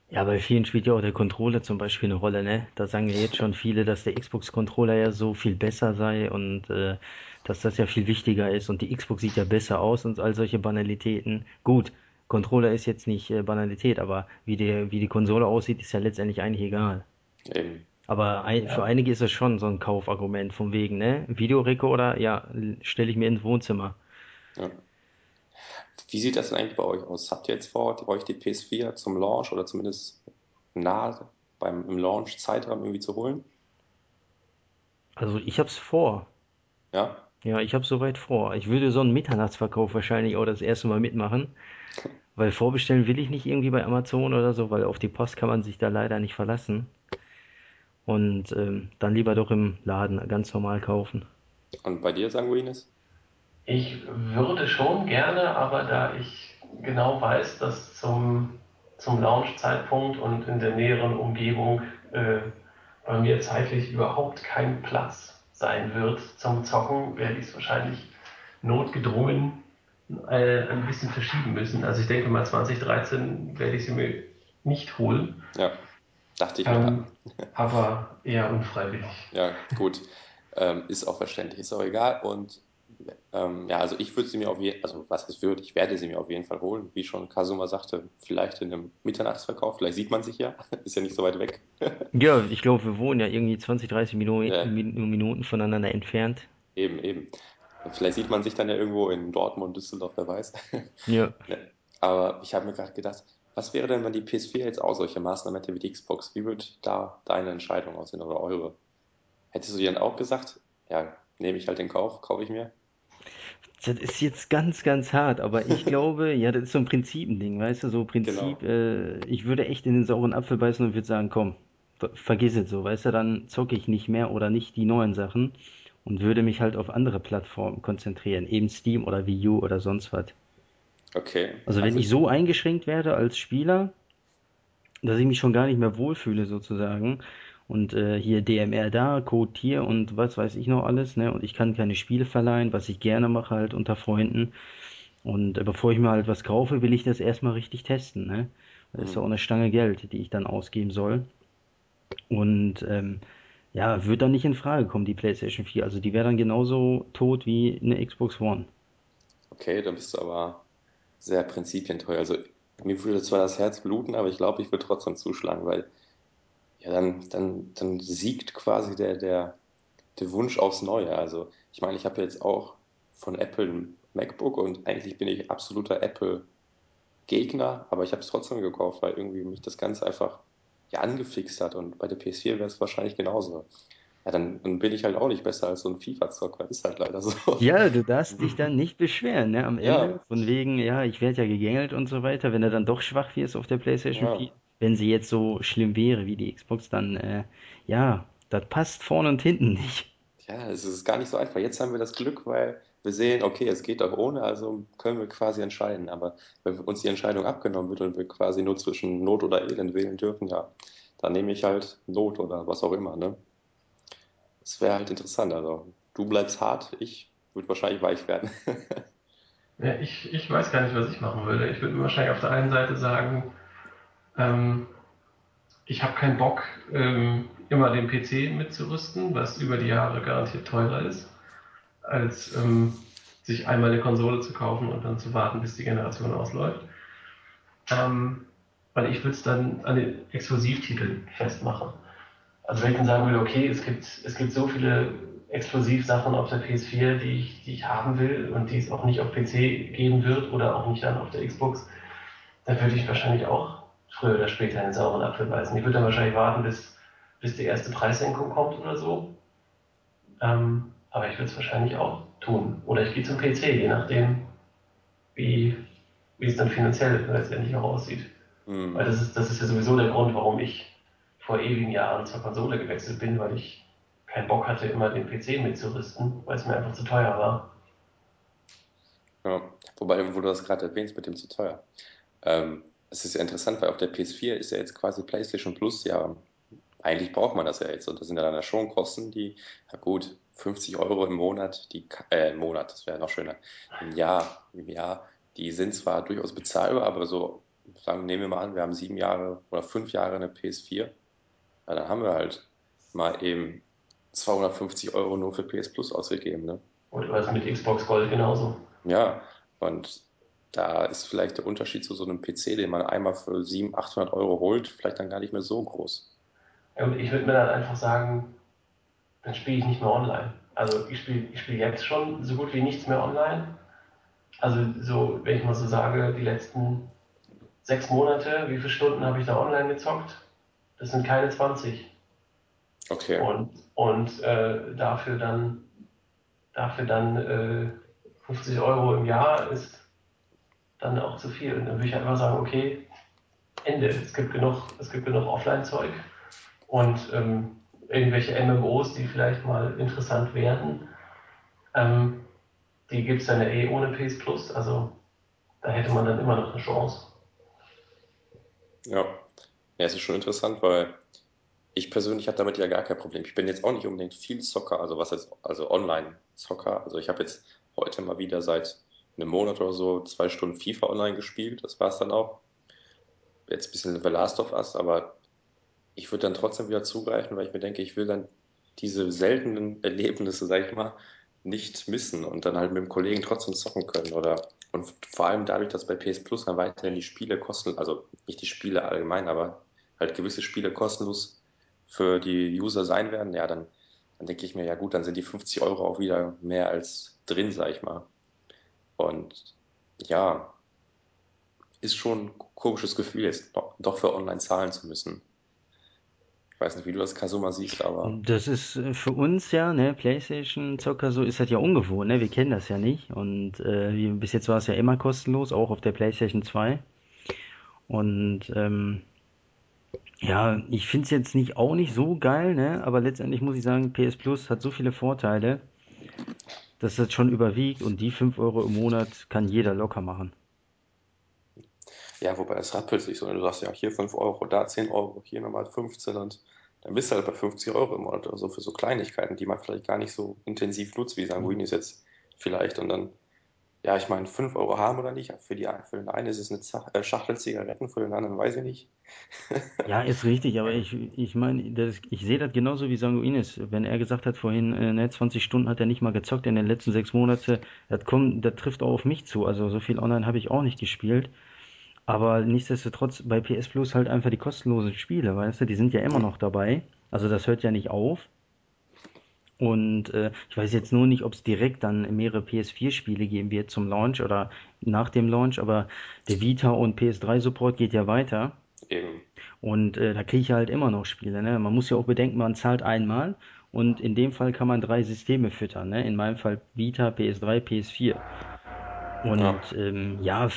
[SPEAKER 2] Ja, bei vielen spielt ja auch der Controller zum Beispiel eine Rolle, ne? Da sagen ja jetzt schon viele, dass der Xbox-Controller ja so viel besser sei und äh, dass das ja viel wichtiger ist und die Xbox sieht ja besser aus und all solche Banalitäten. Gut, Controller ist jetzt nicht äh, Banalität, aber wie die, wie die Konsole aussieht, ist ja letztendlich eigentlich egal.
[SPEAKER 1] Eben.
[SPEAKER 2] Aber ein, für
[SPEAKER 3] Ja.
[SPEAKER 2] einige ist das schon so ein Kaufargument von wegen, ne? Videorekorder, ja, stelle ich mir ins Wohnzimmer.
[SPEAKER 1] Ja. Wie sieht das denn eigentlich bei euch aus? Habt ihr jetzt vor, euch die PS4 zum Launch oder zumindest nah beim im Launch-Zeitraum irgendwie zu holen?
[SPEAKER 2] Also ich hab's vor.
[SPEAKER 1] Ja?
[SPEAKER 2] Ja, ich hab's soweit vor. Ich würde so einen Mitternachtsverkauf wahrscheinlich auch das erste Mal mitmachen, weil vorbestellen will ich nicht irgendwie bei Amazon oder so, weil auf die Post kann man sich da leider nicht verlassen. Und ähm, dann lieber doch im Laden ganz normal kaufen.
[SPEAKER 1] Und bei dir, Sanguinis?
[SPEAKER 3] Ich würde schon gerne, aber da ich genau weiß, dass zum, zum Launch-Zeitpunkt und in der näheren Umgebung äh, bei mir zeitlich überhaupt kein Platz sein wird zum Zocken, werde ich es wahrscheinlich notgedrungen äh, ein bisschen verschieben müssen. Also ich denke mal 2013 werde ich sie mir nicht holen,
[SPEAKER 1] Ja, dachte ich mir.
[SPEAKER 3] ähm, aber eher unfreiwillig.
[SPEAKER 1] Ja, gut. Ähm, ist auch verständlich, ist auch egal. Und ähm, ja, also ich würde sie mir auf jeden also was es würde, ich werde sie mir auf jeden Fall holen. Wie schon Kasuma sagte, vielleicht in einem Mitternachtsverkauf, vielleicht sieht man sich ja, ist ja nicht so weit weg.
[SPEAKER 2] Ja, ich glaube, wir wohnen ja irgendwie 20, 30 Minu
[SPEAKER 1] Ja,
[SPEAKER 2] Min- Minuten voneinander entfernt.
[SPEAKER 1] eben, eben. Vielleicht sieht man sich dann ja irgendwo in Dortmund, Düsseldorf, wer weiß.
[SPEAKER 2] Ja.
[SPEAKER 1] Aber ich habe mir gerade gedacht, was wäre denn, wenn die PS4 jetzt auch solche Maßnahmen hätte wie die Xbox? Wie würde da deine Entscheidung aussehen oder eure? Hättest du dir dann auch gesagt, ja, nehme ich halt in Kauf, kaufe ich mir?
[SPEAKER 2] Das ist jetzt ganz, ganz hart, aber ich glaube, ja, das ist so ein Prinzipending, weißt du, so Prinzip,
[SPEAKER 1] Genau.
[SPEAKER 2] äh, ich würde echt in den sauren Apfel beißen und würde sagen, komm, ver vergiss es so, weißt du, dann zocke ich nicht mehr oder nicht die neuen Sachen und würde mich halt auf andere Plattformen konzentrieren, eben Steam oder Wii U oder sonst was.
[SPEAKER 1] Okay,
[SPEAKER 2] Also wenn
[SPEAKER 1] also
[SPEAKER 2] ich so eingeschränkt werde als Spieler, dass ich mich schon gar nicht mehr wohlfühle sozusagen. Und äh, hier DMR da, Code hier und was weiß ich noch alles, ne? Und ich kann keine Spiele verleihen, was ich gerne mache halt unter Freunden. Und äh, bevor ich mir halt was kaufe, will ich das erstmal richtig testen, ne? Das ist ja auch
[SPEAKER 1] hm,
[SPEAKER 2] eine Stange Geld, die ich dann ausgeben soll. Und ähm, ja, wird dann nicht in Frage kommen, die PlayStation 4. Also die wäre dann genauso tot wie eine Xbox One.
[SPEAKER 1] okay, dann bist du aber sehr prinzipientreu. Also mir würde zwar das Herz bluten, aber ich glaube, ich würde trotzdem zuschlagen, weil ja, dann, dann, dann siegt quasi der, der, der Wunsch aufs Neue. Also ich meine, ich habe jetzt auch von Apple ein MacBook und eigentlich bin ich absoluter Apple-Gegner, aber ich habe es trotzdem gekauft, weil irgendwie mich das Ganze einfach ja angefixt hat und bei der PS4 wäre es wahrscheinlich genauso. Ja, dann, dann bin ich halt auch nicht besser als so ein FIFA-Zocker, ist halt leider so.
[SPEAKER 2] Ja, du darfst dich dann nicht beschweren, ne? Am Ende,
[SPEAKER 1] Ja,
[SPEAKER 2] von wegen, ja, ich werde ja gegängelt und so weiter. Wenn er dann doch schwach wirst auf der PlayStation
[SPEAKER 1] ja,
[SPEAKER 2] 4, wenn sie jetzt so schlimm wäre wie die Xbox, dann, äh, ja, das passt vorne und hinten nicht.
[SPEAKER 1] ja, es ist gar nicht so einfach. Jetzt haben wir das Glück, weil wir sehen, okay, es geht auch ohne, also können wir quasi entscheiden. Aber wenn uns die Entscheidung abgenommen wird und wir quasi nur zwischen Not oder Elend wählen dürfen, ja, dann nehme ich halt Not oder was auch immer, ne? Das wäre halt interessant. Also, du bleibst hart, ich würde wahrscheinlich weich werden.
[SPEAKER 3] Ja, ich, ich weiß gar nicht, was ich machen würde. Ich würde mir wahrscheinlich auf der einen Seite sagen, ähm, ich habe keinen Bock, ähm, immer den PC mitzurüsten, was über die Jahre garantiert teurer ist, als ähm, sich einmal eine Konsole zu kaufen und dann zu warten, bis die Generation ausläuft. Ähm, weil ich würde es dann an den Exklusivtiteln festmachen. Also wenn ich dann sagen würde, okay, es gibt, es gibt so viele Exklusivsachen auf der PS4, die ich, die ich haben will und die es auch nicht auf PC geben wird oder auch nicht dann auf der Xbox, dann würde ich wahrscheinlich auch früher oder später in den sauren Apfel beißen. Ich würde dann wahrscheinlich warten, bis, bis die erste Preissenkung kommt oder so. Ähm, aber ich würde es wahrscheinlich auch tun. Oder ich gehe zum PC, je nachdem, wie, wie es dann finanziell letztendlich auch aussieht. Weil
[SPEAKER 1] Hm,
[SPEAKER 3] das ist, das ist ja sowieso der Grund, warum ich vor ewigen Jahren zur Konsole gewechselt bin, weil ich keinen Bock hatte, immer den PC mitzurüsten, weil es mir einfach zu teuer war.
[SPEAKER 1] ja. Wobei, wo du das gerade erwähnst mit dem zu teuer. Ähm, es ist ja interessant, weil auf der PS4 ist ja jetzt quasi PlayStation Plus ja, eigentlich braucht man das ja jetzt. Und das sind ja dann ja schon Kosten, die, ja gut, 50 Euro im Monat, die, äh, im Monat, das wäre noch schöner, im Jahr, im Jahr, die sind zwar durchaus bezahlbar, aber so, sagen, nehmen wir mal an, wir haben sieben Jahre oder fünf Jahre eine PS4, ja, dann haben wir halt mal eben 250 Euro nur für PS Plus ausgegeben, ne?
[SPEAKER 3] Und was mit Xbox Gold genauso.
[SPEAKER 1] Ja, und da ist vielleicht der Unterschied zu so einem PC, den man einmal für 700, 800 Euro holt, vielleicht dann gar nicht mehr so groß.
[SPEAKER 3] Ja, und ich würde mir dann einfach sagen, dann spiele ich nicht mehr online. Also ich spiele ich spiel jetzt schon so gut wie nichts mehr online. Also so, wenn ich mal so sage, die letzten sechs Monate, wie viele Stunden habe ich da online gezockt? Das sind keine 20.
[SPEAKER 1] Okay.
[SPEAKER 3] Und, und äh, dafür dann, dafür dann äh, 50 Euro im Jahr ist dann auch zu viel. Und dann würde ich einfach sagen, okay, Ende. Es gibt genug, es gibt genug Offline-Zeug und ähm, irgendwelche MMOs, die vielleicht mal interessant werden. Ähm, die gibt es dann ja eh ohne PS Plus, also da hätte man dann immer noch eine Chance.
[SPEAKER 1] Ja. Ja, es ist schon interessant, weil ich persönlich habe damit ja gar kein Problem. Ich bin jetzt auch nicht unbedingt viel Zocker, also was jetzt, also Online-Zocker. Also ich habe jetzt heute mal wieder seit einem Monat oder so zwei Stunden FIFA online gespielt. Das war es dann auch. Jetzt ein bisschen The Last of Us, aber ich würde dann trotzdem wieder zugreifen, weil ich mir denke, ich will dann diese seltenen Erlebnisse, sag ich mal, nicht missen und dann halt mit dem Kollegen trotzdem zocken können oder und vor allem dadurch, dass bei PS Plus dann weiterhin die Spiele kosten, also nicht die Spiele allgemein, aber halt gewisse Spiele kostenlos für die User sein werden, ja, dann, dann denke ich mir, ja gut, dann sind die 50 Euro auch wieder mehr als drin, sag ich mal. Und ja, ist schon ein komisches Gefühl, jetzt doch, für online zahlen zu müssen. Ich weiß nicht, wie du das Kasuma siehst, aber
[SPEAKER 2] Das ist äh, für uns ja, ne, PlayStation-Zocker, so ist das ja ungewohnt, ne? Wir kennen das ja nicht. Und äh, bis jetzt war es ja immer kostenlos, auch auf der PlayStation 2. Und ähm, ja, ich finde es jetzt nicht auch nicht so geil, ne? Aber letztendlich muss ich sagen, PS Plus hat so viele Vorteile, dass das schon überwiegt und die 5 Euro im Monat kann jeder locker machen.
[SPEAKER 1] ja, wobei es rappelt sich so. Du sagst ja, hier 5 Euro, da 10 Euro, hier nochmal 15 und dann bist du halt bei 50 Euro im Monat oder so für so Kleinigkeiten, die man vielleicht gar nicht so intensiv nutzt, wie Sanguinis jetzt vielleicht. Und dann, ja, ich meine, 5 Euro haben oder nicht, für die, für den einen ist es eine äh, Schachtel Zigaretten, für den anderen weiß ich nicht.
[SPEAKER 2] Ja, ist richtig, aber ich, ich meine, das, ich sehe das genauso wie Sanguinis. Wenn er gesagt hat vorhin, äh, ne, 20 Stunden hat er nicht mal gezockt in den letzten sechs Monaten, das kommt, das trifft auch auf mich zu. Also so viel online habe ich auch nicht gespielt. Aber nichtsdestotrotz bei PS Plus halt einfach die kostenlosen Spiele, weißt du, die sind ja immer noch dabei. Also das hört ja nicht auf. Und äh, ich weiß jetzt nur nicht, ob es direkt dann mehrere PS4-Spiele geben wird zum Launch oder nach dem Launch, aber der Vita und PS3-Support geht ja weiter.
[SPEAKER 1] Eben.
[SPEAKER 2] Und äh, da kriege ich halt immer noch Spiele. Ne? Man muss ja auch bedenken, man zahlt einmal und in dem Fall kann man drei Systeme füttern. Ne? In meinem Fall Vita, PS3, PS4. Und
[SPEAKER 1] Ja.
[SPEAKER 2] ähm, ja,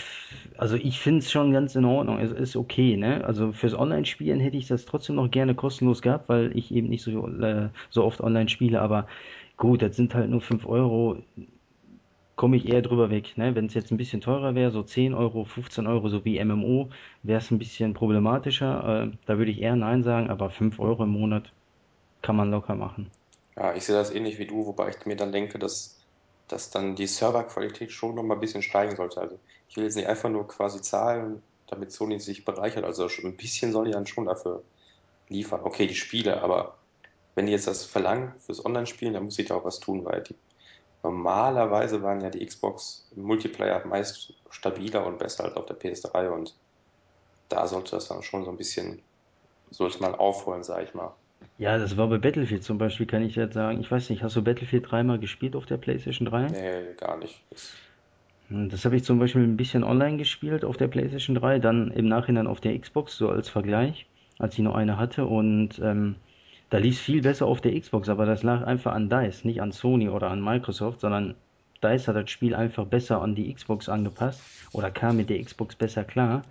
[SPEAKER 2] also ich finde es schon ganz in Ordnung. Es ist okay, ne? Also fürs Online-Spielen hätte ich das trotzdem noch gerne kostenlos gehabt, weil ich eben nicht so, äh, so oft online spiele. Aber gut, das sind halt nur 5 Euro, komme ich eher drüber weg, ne? Wenn es jetzt ein bisschen teurer wäre, so 10 Euro, 15 Euro, so wie MMO, wäre es ein bisschen problematischer. Äh, da würde ich eher Nein sagen, aber 5 Euro im Monat kann man locker machen.
[SPEAKER 1] Ja, ich sehe das ähnlich wie du, wobei ich mir dann denke, dass, dass dann die Serverqualität schon noch mal ein bisschen steigen sollte. Also ich will jetzt nicht einfach nur quasi zahlen, damit Sony sich bereichert. Also schon ein bisschen soll die dann schon dafür liefern. Okay, die Spiele, aber wenn die jetzt das verlangen fürs Online-Spielen, dann muss ich da auch was tun, weil die, normalerweise waren ja die Xbox Multiplayer meist stabiler und besser als auf der PS3 und da sollte das dann schon so ein bisschen, sollte man aufholen, sag ich mal.
[SPEAKER 2] Ja, das war bei Battlefield zum Beispiel, kann ich jetzt sagen. Ich weiß nicht, hast du Battlefield dreimal gespielt auf der PlayStation 3?
[SPEAKER 1] Nee, gar nicht. Das,
[SPEAKER 2] Hm, Das habe ich zum Beispiel ein bisschen online gespielt auf der PlayStation 3, dann im Nachhinein auf der Xbox, so als Vergleich, als ich nur eine hatte. Und ähm, da lief es viel besser auf der Xbox, aber das lag einfach an DICE, nicht an Sony oder an Microsoft, sondern DICE hat das Spiel einfach besser an die Xbox angepasst oder kam mit der Xbox besser klar.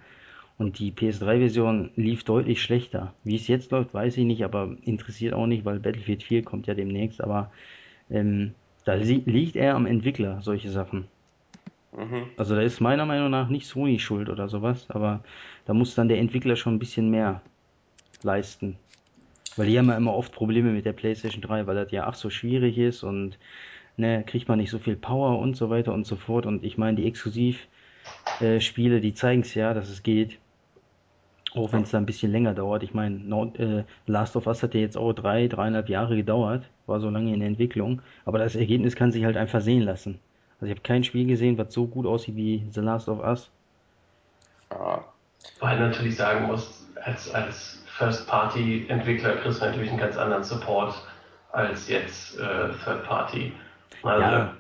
[SPEAKER 2] Und die PS3-Version lief deutlich schlechter. Wie es jetzt läuft, weiß ich nicht, aber interessiert auch nicht, weil Battlefield 4 kommt ja demnächst. Aber ähm, da li liegt er am Entwickler, solche Sachen.
[SPEAKER 1] mhm.
[SPEAKER 2] Also da ist meiner Meinung nach nicht Sony schuld oder sowas, aber da muss dann der Entwickler schon ein bisschen mehr leisten. Weil die haben ja immer oft Probleme mit der PlayStation 3, weil das ja ach so schwierig ist und ne, kriegt man nicht so viel Power und so weiter und so fort. Und ich meine, die Exklusivspiele, die zeigen es ja, dass es geht. Auch wenn es da ein bisschen länger dauert. Ich meine, no, äh, Last of Us hat ja jetzt auch drei, dreieinhalb Jahre gedauert, war so lange in der Entwicklung. Aber das Ergebnis kann sich halt einfach sehen lassen. Also ich habe kein Spiel gesehen, was so gut aussieht wie The Last of Us.
[SPEAKER 1] Ja,
[SPEAKER 3] Weil natürlich sagen muss, als, als First-Party-Entwickler kriegst du natürlich einen ganz anderen Support als jetzt äh, Third-Party. Also
[SPEAKER 2] Ja,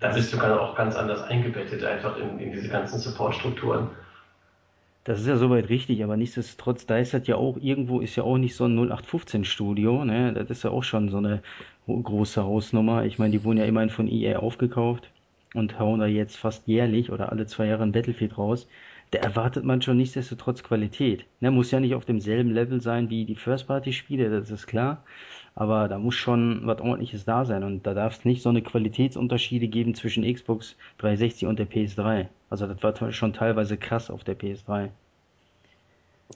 [SPEAKER 3] da bist du auch ganz anders eingebettet einfach in, in diese ganzen Support-Strukturen.
[SPEAKER 2] Das ist ja soweit richtig, aber nichtsdestotrotz, da ist das ja auch, irgendwo ist ja auch nicht so ein 0815 Studio, ne? Das ist ja auch schon so eine große Hausnummer. Ich meine, die wurden ja immerhin von EA aufgekauft und hauen da jetzt fast jährlich oder alle zwei Jahre ein Battlefield raus. Da erwartet man schon nichtsdestotrotz Qualität. Ne? Muss ja nicht auf demselben Level sein wie die First-Party-Spiele, das ist klar. Aber da muss schon was Ordentliches da sein und da darf es nicht so eine Qualitätsunterschiede geben zwischen Xbox 360 und der PS3. Also das war schon teilweise krass auf der PS3.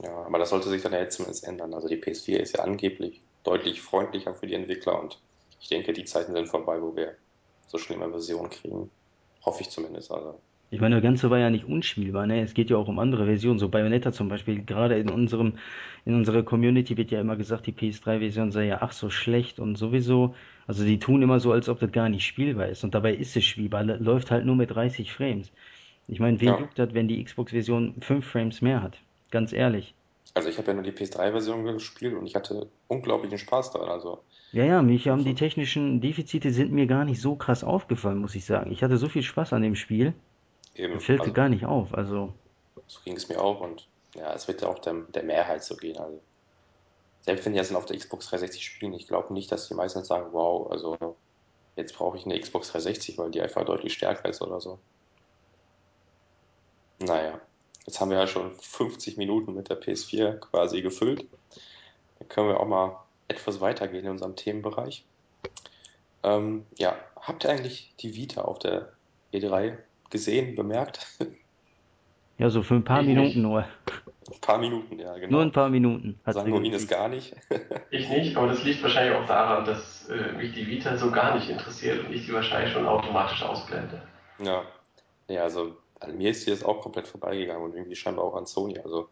[SPEAKER 1] ja, aber das sollte sich dann ja jetzt zumindest ändern. Also die PS4 ist ja angeblich deutlich freundlicher für die Entwickler und ich denke, die Zeiten sind vorbei, wo wir so schlimme Versionen kriegen. Hoffe ich zumindest. Also,
[SPEAKER 2] Ich meine, das Ganze war ja nicht unspielbar, ne? Es geht ja auch um andere Versionen, so Bayonetta zum Beispiel. Gerade in unserem, in unserer Community wird ja immer gesagt, die PS3-Version sei ja ach so schlecht und sowieso. Also die tun immer so, als ob das gar nicht spielbar ist. Und dabei ist es spielbar, läuft halt nur mit 30 Frames. Ich meine, wen
[SPEAKER 1] ja.
[SPEAKER 2] juckt das, wenn die Xbox-Version 5 Frames mehr hat? Ganz ehrlich.
[SPEAKER 1] Also ich habe ja nur die PS3-Version gespielt und ich hatte unglaublichen Spaß daran. Also,
[SPEAKER 2] Ja, ja, mich haben die technischen Defizite sind mir gar nicht so krass aufgefallen, muss ich sagen. Ich hatte so viel Spaß an dem Spiel,
[SPEAKER 1] eben,
[SPEAKER 2] fällt
[SPEAKER 1] also
[SPEAKER 2] gar nicht auf. Also,
[SPEAKER 1] so ging es mir auch und ja, es wird ja auch der, der Mehrheit so gehen. Also, selbst wenn die dann auf der Xbox 360 spielen, ich glaube nicht, dass die meisten sagen, wow, also jetzt brauche ich eine Xbox 360, weil die einfach deutlich stärker ist oder so. Naja, jetzt haben wir ja schon 50 Minuten mit der PS4 quasi gefüllt. Dann können wir auch mal etwas weitergehen in unserem Themenbereich. Ähm, ja, habt ihr eigentlich die Vita auf der E3 gesehen, bemerkt?
[SPEAKER 2] ja, so für ein paar
[SPEAKER 3] Ich
[SPEAKER 2] Minuten
[SPEAKER 3] nicht.
[SPEAKER 2] nur.
[SPEAKER 1] Ein paar Minuten, ja,
[SPEAKER 2] Nur ein
[SPEAKER 1] genau.
[SPEAKER 2] paar Minuten sie
[SPEAKER 1] Sanguin ist gar nicht.
[SPEAKER 3] Ich nicht, aber das liegt wahrscheinlich auch daran, dass äh, mich die Vita so gar nicht interessiert und ich die wahrscheinlich schon automatisch ausblende.
[SPEAKER 1] Ja, ja, also an mir ist die jetzt auch komplett vorbeigegangen und irgendwie scheinbar auch an Sony. Also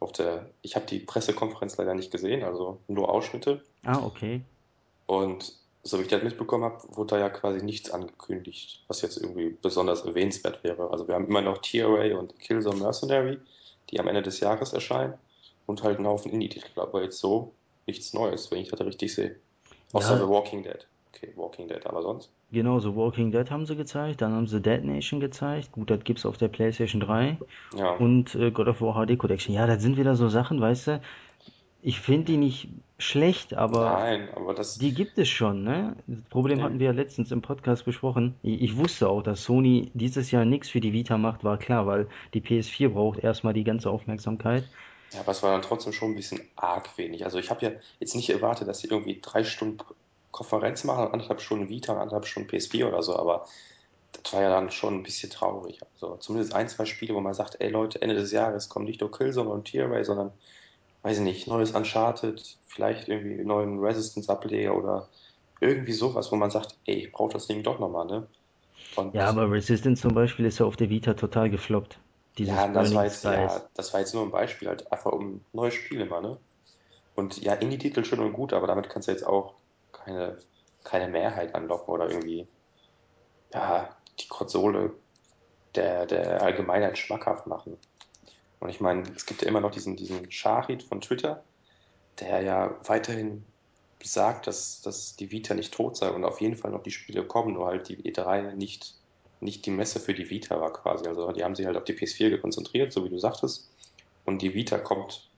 [SPEAKER 1] auf der, ich habe die Pressekonferenz leider nicht gesehen, also nur Ausschnitte.
[SPEAKER 2] Ah, okay.
[SPEAKER 1] Und so wie ich das mitbekommen habe, wurde da ja quasi nichts angekündigt, was jetzt irgendwie besonders erwähnenswert wäre. Also wir haben immer noch TRA und Killzone Mercenary, die am Ende des Jahres erscheinen und halt einen Haufen Indie-Titel, aber jetzt so nichts Neues, wenn ich das richtig sehe. Außer The
[SPEAKER 2] Ja,
[SPEAKER 1] Walking Dead. Okay, Walking Dead, aber sonst?
[SPEAKER 2] Genau, so Walking Dead haben sie gezeigt, dann haben sie Dead Nation gezeigt. Gut, das gibt's auf der PlayStation 3.
[SPEAKER 1] Ja,
[SPEAKER 2] Und äh, God of War HD Collection. Ja, das sind wieder so Sachen, weißt du, ich finde die nicht schlecht, aber
[SPEAKER 1] nein, aber das,
[SPEAKER 2] die gibt es schon, ne? Das Problem hatten
[SPEAKER 1] eben.
[SPEAKER 2] wir ja letztens im Podcast besprochen. Ich, ich wusste auch, dass Sony dieses Jahr nichts für die Vita macht, war klar, weil die PS4 braucht erstmal die ganze Aufmerksamkeit.
[SPEAKER 1] Ja, aber es war dann trotzdem schon ein bisschen arg wenig. Also ich habe ja jetzt nicht erwartet, dass sie irgendwie drei Stunden Konferenz machen, anderthalb Stunden Vita, anderthalb Stunden PS4 oder so, aber das war ja dann schon ein bisschen traurig. Also zumindest ein, zwei Spiele, wo man sagt, ey Leute, Ende des Jahres kommt nicht nur Killzone und Tearaway, sondern, weiß ich nicht, neues Uncharted, vielleicht irgendwie neuen Resistance-Ableger oder irgendwie sowas, wo man sagt, ey, ich brauche das Ding doch nochmal, ne?
[SPEAKER 2] Ja,
[SPEAKER 1] Und
[SPEAKER 2] aber Resistance zum Beispiel ist ja auf der Vita total gefloppt.
[SPEAKER 1] Ja, das jetzt, ja, das war jetzt nur ein Beispiel, halt einfach um neue Spiele mal, ne? Und ja, Indie-Titel schön und gut, aber damit kannst du jetzt auch keine, keine Mehrheit anlocken oder irgendwie, ja, die Konsole der, der Allgemeinheit schmackhaft machen. Und ich meine, es gibt ja immer noch diesen, diesen Shahid von Twitter, der ja weiterhin sagt, dass, dass die Vita nicht tot sei und auf jeden Fall noch die Spiele kommen, nur halt die E3 nicht, nicht die Messe für die Vita war quasi. Also die haben sich halt auf die PS4 konzentriert, so wie du sagtest. Und die Vita kommt,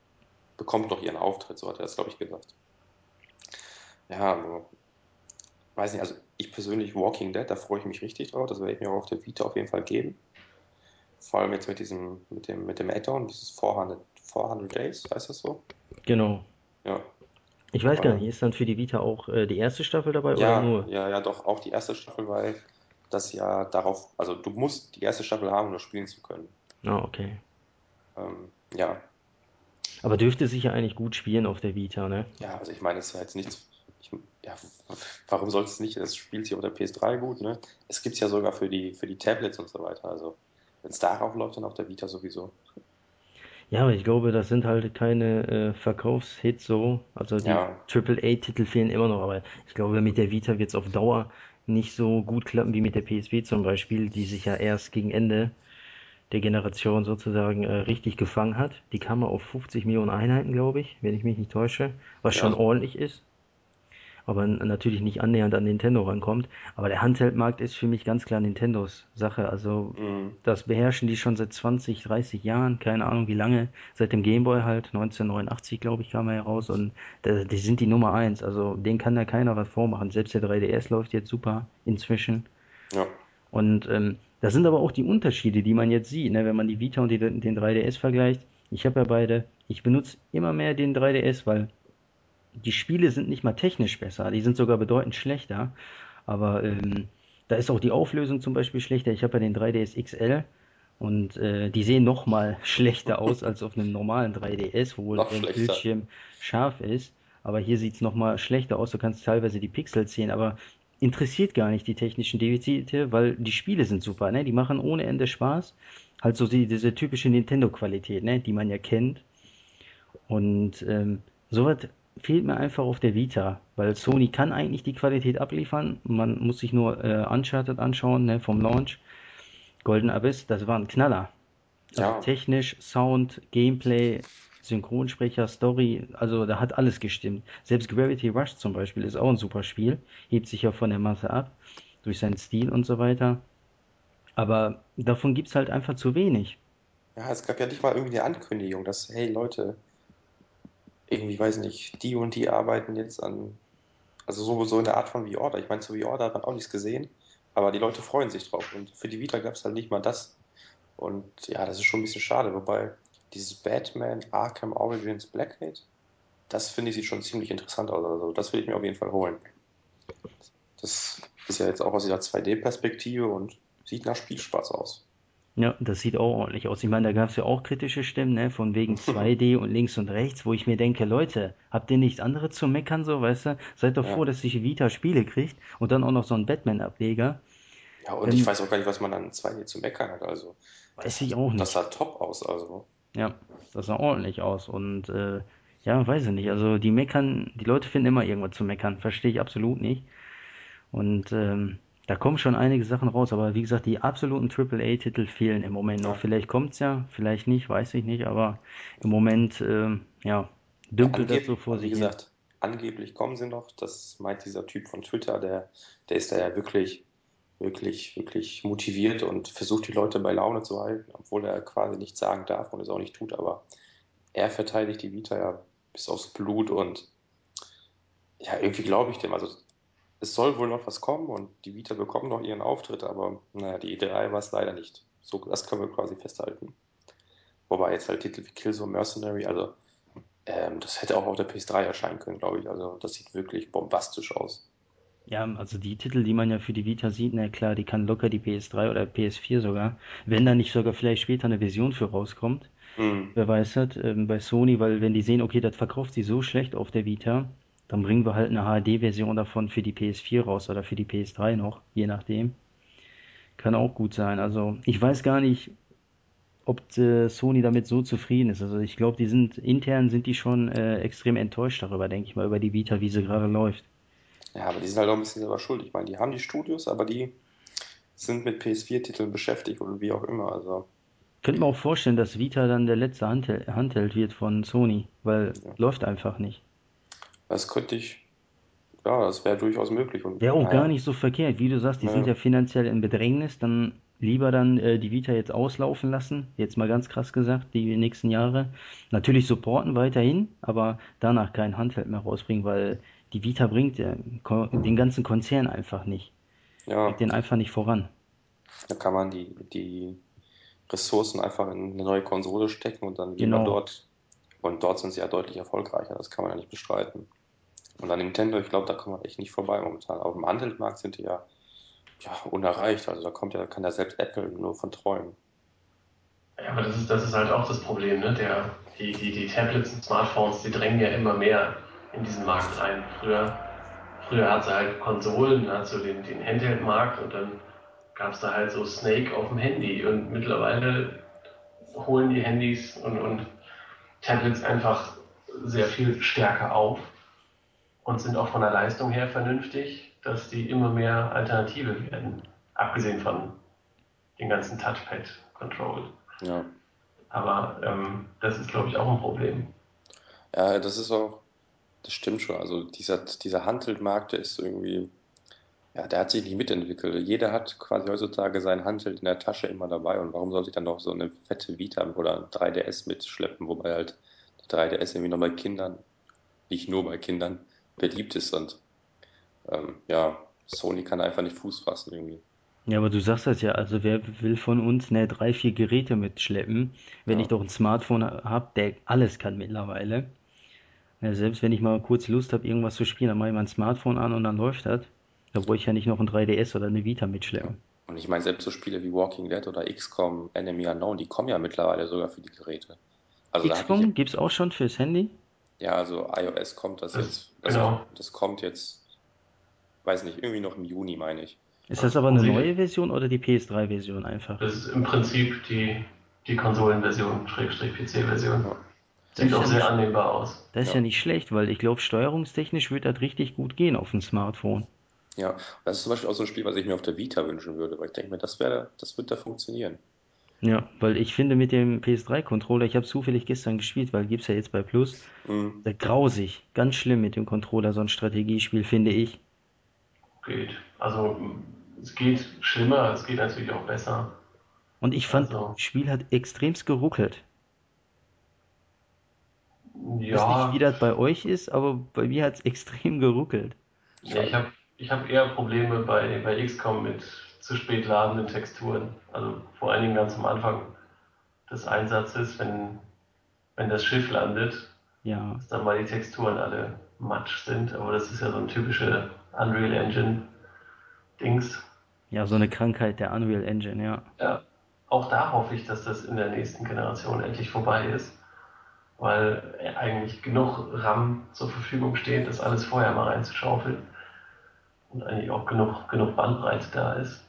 [SPEAKER 1] bekommt noch ihren Auftritt, so hat er das, glaube ich, gesagt. Ja, also, weiß nicht, also ich persönlich Walking Dead, da freue ich mich richtig drauf. Das werde ich mir auch auf der Vita auf jeden Fall geben. Vor allem jetzt mit diesem, mit dem, mit dem Add-on, dieses 400, 400 Days, heißt das so?
[SPEAKER 2] Genau.
[SPEAKER 1] Ja,
[SPEAKER 2] Ich weiß gar nicht, ist dann für die Vita auch äh, die erste Staffel dabei oder
[SPEAKER 1] ja,
[SPEAKER 2] nur?
[SPEAKER 1] ja, ja, doch, auch die erste Staffel, weil das ja darauf, also du musst die erste Staffel haben, um das spielen zu können.
[SPEAKER 2] Ah, okay.
[SPEAKER 1] Ähm, ja,
[SPEAKER 2] Aber dürfte sich ja eigentlich gut spielen auf der Vita, ne?
[SPEAKER 1] ja, also ich meine, es ist ja jetzt nichts, ich, ja, warum soll es nicht, das spielt sich auf der PS3 gut, ne? Es gibt es ja sogar für die, für die Tablets und so weiter, also wenn es darauf läuft, dann auf der Vita sowieso.
[SPEAKER 2] Ja, aber ich glaube, das sind halt keine äh, Verkaufshits so. Also die
[SPEAKER 1] Ja,
[SPEAKER 2] Triple A titel fehlen immer noch, aber ich glaube, mit der Vita wird's auf Dauer nicht so gut klappen wie mit der PSP zum Beispiel, die sich ja erst gegen Ende der Generation sozusagen äh, richtig gefangen hat. Die kam auf 50 Millionen Einheiten, glaube ich, wenn ich mich nicht täusche, was schon
[SPEAKER 1] Ja,
[SPEAKER 2] ordentlich ist, aber natürlich nicht annähernd an Nintendo rankommt. Aber der Handheld-Markt ist für mich ganz klar Nintendos Sache. Also
[SPEAKER 1] mm,
[SPEAKER 2] das beherrschen die schon seit 20, 30 Jahren, keine Ahnung wie lange, seit dem Game Boy halt, 1989 glaube ich kam er heraus und die sind die Nummer eins. Also den kann da keiner was vormachen. Selbst der 3DS läuft jetzt super inzwischen.
[SPEAKER 1] ja,
[SPEAKER 2] Und ähm, das sind aber auch die Unterschiede, die man jetzt sieht, ne? wenn man die Vita und die, den 3DS vergleicht. Ich habe ja beide. Ich benutze immer mehr den 3DS, weil die Spiele sind nicht mal technisch besser, die sind sogar bedeutend schlechter. Aber ähm, da ist auch die Auflösung zum Beispiel schlechter. Ich habe ja den 3DS XL und äh, die sehen noch mal schlechter aus als auf einem normalen 3DS, wo der. Bildschirm scharf ist. Aber hier sieht's noch mal schlechter aus. Du kannst teilweise die Pixel sehen, aber interessiert gar nicht die technischen Defizite, weil die Spiele sind super, ne? Die machen ohne Ende Spaß. Halt so die, diese typische Nintendo-Qualität, ne? Die man ja kennt. Und ähm, sowas fehlt mir einfach auf der Vita, weil Sony kann eigentlich die Qualität abliefern. Man muss sich nur äh, Uncharted anschauen, ne, vom Launch. Golden Abyss, das war ein Knaller. Also
[SPEAKER 1] Ja,
[SPEAKER 2] technisch, Sound, Gameplay, Synchronsprecher, Story, also da hat alles gestimmt. Selbst Gravity Rush zum Beispiel ist auch ein super Spiel, hebt sich ja von der Masse ab, durch seinen Stil und so weiter. Aber davon gibt's halt einfach zu wenig.
[SPEAKER 1] ja, es gab ja nicht mal irgendwie eine Ankündigung, dass, hey Leute, irgendwie, weiß nicht, die und die arbeiten jetzt an, also so, so in der Art von V-Order. Ich meine, zu V-Order hat man auch nichts gesehen, aber die Leute freuen sich drauf. Und für die Vita gab es halt nicht mal das. Und ja, das ist schon ein bisschen schade, wobei dieses Batman Arkham Origins Blackgate, das finde ich sieht schon ziemlich interessant aus. Also das will ich mir auf jeden Fall holen. Das ist ja jetzt auch aus dieser 2D-Perspektive und sieht nach Spielspaß aus.
[SPEAKER 2] Ja, das sieht auch ordentlich aus. Ich meine, da gab es ja auch kritische Stimmen, ne, von wegen 2D und links und rechts, wo ich mir denke, Leute, habt ihr nichts anderes zu meckern, so, weißt du? Seid doch froh,
[SPEAKER 1] Ja.
[SPEAKER 2] dass sich Vita Spiele kriegt und dann auch noch so ein Batman-Ableger.
[SPEAKER 1] Ja, und ich
[SPEAKER 2] Ähm,
[SPEAKER 1] weiß auch gar nicht, was man an 2D zu meckern hat. Also,
[SPEAKER 2] weiß
[SPEAKER 1] das
[SPEAKER 2] ich auch
[SPEAKER 1] das
[SPEAKER 2] nicht.
[SPEAKER 1] sah top aus. Also,
[SPEAKER 2] Ja, das sah ordentlich aus und äh, ja, weiß ich nicht. Also die meckern, die Leute finden immer irgendwas zu meckern, verstehe ich absolut nicht. Und ähm, da kommen schon einige Sachen raus, aber wie gesagt, die absoluten AAA-Titel fehlen im Moment noch. Vielleicht kommt's ja, vielleicht nicht, weiß ich nicht, aber im Moment, ähm, ja,
[SPEAKER 1] Ja,
[SPEAKER 2] dümpelt das so vor
[SPEAKER 1] wie
[SPEAKER 2] sich hin.
[SPEAKER 1] gesagt, angeblich kommen sie noch. Das meint dieser Typ von Twitter, der, der ist da ja wirklich, wirklich, wirklich motiviert und versucht die Leute bei Laune zu halten, obwohl er quasi nichts sagen darf und es auch nicht tut. Aber er verteidigt die Vita ja bis aufs Blut und ja, irgendwie glaube ich dem. Also es soll wohl noch was kommen und die Vita bekommt noch ihren Auftritt, aber naja, die E3 war es leider nicht. So, das können wir quasi festhalten. Wobei jetzt halt Titel wie Killzone Mercenary, also ähm, das hätte auch auf der PS3 erscheinen können, glaube ich. Also das sieht wirklich bombastisch aus.
[SPEAKER 2] Ja, also die Titel, die man ja für die Vita sieht, na klar, die kann locker die PS3 oder PS4 sogar, wenn da nicht sogar vielleicht später eine Version für rauskommt.
[SPEAKER 1] Hm.
[SPEAKER 2] Wer weiß das, ähm, bei Sony, weil wenn die sehen, okay, das verkauft sie so schlecht auf der Vita, dann bringen wir halt eine HD-Version davon für die PS4 raus oder für die PS3 noch, je nachdem. Kann auch gut sein. Also ich weiß gar nicht, ob äh, Sony damit so zufrieden ist. Also ich glaube, die sind intern sind die schon äh, extrem enttäuscht darüber, denke ich mal, über die Vita, wie sie gerade läuft.
[SPEAKER 1] Ja, aber die sind halt auch ein bisschen selber schuld. Ich meine, die haben die Studios, aber die sind mit PS4-Titeln beschäftigt oder wie auch immer. Also,
[SPEAKER 2] Könnte mir auch vorstellen, dass Vita dann der letzte Handheld, Handheld wird von Sony, weil
[SPEAKER 1] ja.
[SPEAKER 2] läuft einfach nicht.
[SPEAKER 1] Das könnte ich, ja, das wäre durchaus möglich. Und
[SPEAKER 2] Wäre auch gar
[SPEAKER 1] naja,
[SPEAKER 2] nicht so verkehrt. Wie du sagst, die sind
[SPEAKER 1] ne,
[SPEAKER 2] ja finanziell in Bedrängnis, dann lieber dann äh, die Vita jetzt auslaufen lassen. Jetzt mal ganz krass gesagt, die nächsten Jahre. Natürlich supporten weiterhin, aber danach kein Handheld mehr rausbringen, weil die Vita bringt äh, den ganzen Konzern einfach nicht. Bringt
[SPEAKER 1] ja,
[SPEAKER 2] den einfach nicht voran.
[SPEAKER 1] da kann man die, die Ressourcen einfach in eine neue Konsole stecken und dann
[SPEAKER 2] Genau.
[SPEAKER 1] dort. Und dort sind sie ja deutlich erfolgreicher, das kann man ja nicht bestreiten. Und an Nintendo, ich glaube, da kommt man echt nicht vorbei momentan. Auf dem Handelsmarkt sind die ja, ja unerreicht. Also da kommt ja, kann ja selbst Apple nur von träumen.
[SPEAKER 3] Ja, aber das ist, das ist halt auch das Problem, ne? Der, die, die, die Tablets und Smartphones, die drängen ja immer mehr in diesen Markt rein. Früher, früher hat es halt Konsolen, dann hat so den, den Handheld-Markt und dann gab es da halt so Snake auf dem Handy. Und mittlerweile holen die Handys und, und Tablets einfach sehr viel stärker auf und sind auch von der Leistung her vernünftig. dass die immer mehr Alternative werden. Abgesehen von den ganzen Touchpad-Control.
[SPEAKER 1] Ja.
[SPEAKER 3] Aber ähm, das ist, glaube ich, auch ein Problem.
[SPEAKER 1] Ja, das ist auch, das stimmt schon. Also dieser, dieser Handheld-Markt, der ist irgendwie, ja, der hat sich nicht mitentwickelt. Jeder hat quasi heutzutage sein Handheld in der Tasche immer dabei. Und warum sollte ich dann noch so eine fette Vita oder ein 3DS mitschleppen, wobei halt die 3DS irgendwie noch bei Kindern, nicht nur bei Kindern, beliebt ist. Und ähm, ja, Sony kann einfach nicht Fuß fassen irgendwie.
[SPEAKER 2] Ja, aber du sagst das ja, also wer will von uns ne, drei, vier Geräte mitschleppen, wenn ich
[SPEAKER 1] Ja,
[SPEAKER 2] doch ein Smartphone habe, der alles kann mittlerweile. Ja, selbst wenn ich mal kurz Lust habe, irgendwas zu spielen, dann mache ich mein Smartphone an und dann läuft das. Da brauche ich ja nicht noch ein 3DS oder eine Vita
[SPEAKER 1] ja.
[SPEAKER 2] mitschleppen.
[SPEAKER 1] Und ich meine, selbst so Spiele wie Walking Dead oder XCOM, Enemy Unknown, die kommen ja mittlerweile sogar für die Geräte. Also habe ich,
[SPEAKER 2] XCOM gibt's auch schon fürs Handy?
[SPEAKER 1] Ja, also iOS kommt das
[SPEAKER 3] Das,
[SPEAKER 1] jetzt, das,
[SPEAKER 3] genau.
[SPEAKER 1] das kommt jetzt, weiß nicht, irgendwie noch im Juni, meine ich.
[SPEAKER 2] Ist das aber eine neue Version oder die PS3-Version einfach?
[SPEAKER 3] das ist im Prinzip die, die Konsolenversion, Schrägstrich PC-Version.
[SPEAKER 1] Ja,
[SPEAKER 2] Das
[SPEAKER 3] Sieht
[SPEAKER 2] ist
[SPEAKER 3] auch
[SPEAKER 2] ja
[SPEAKER 3] sehr
[SPEAKER 2] nicht,
[SPEAKER 3] annehmbar aus.
[SPEAKER 2] das ist ja
[SPEAKER 1] ja.
[SPEAKER 2] nicht schlecht, weil ich glaube, steuerungstechnisch wird das richtig gut gehen auf dem Smartphone.
[SPEAKER 1] Ja, das ist zum Beispiel auch so ein Spiel, was ich mir auf der Vita wünschen würde, weil ich denke mir, das wäre, das wird da funktionieren.
[SPEAKER 2] Ja, weil ich finde mit dem PS3-Controller, ich habe zufällig gestern gespielt, weil gibt's ja jetzt bei Plus,
[SPEAKER 1] Mhm.
[SPEAKER 2] äh, grausig, ganz schlimm mit dem Controller, so ein Strategiespiel, finde ich.
[SPEAKER 3] Geht. Also es geht schlimmer, es geht natürlich auch besser.
[SPEAKER 2] Und ich fand,
[SPEAKER 3] Also
[SPEAKER 2] das Spiel hat extremst geruckelt. Ich weiß nicht, wie
[SPEAKER 3] ja,
[SPEAKER 2] das bei euch ist, aber bei mir hat's extrem geruckelt.
[SPEAKER 1] Ich
[SPEAKER 3] ja ich habe ich hab eher Probleme bei, bei XCOM mit zu spät ladenden Texturen. Also vor allen Dingen ganz am Anfang des Einsatzes, wenn, wenn das Schiff landet,
[SPEAKER 2] Ja,
[SPEAKER 3] dass dann mal die Texturen alle matsch sind. Aber das ist ja so ein typische Unreal Engine Dings.
[SPEAKER 2] ja, so eine Krankheit der Unreal Engine, ja.
[SPEAKER 3] Ja, auch da hoffe ich, dass das in der nächsten Generation endlich vorbei ist, weil eigentlich genug RAM zur Verfügung steht, das alles vorher mal reinzuschaufeln und eigentlich auch genug, genug Bandbreite da ist.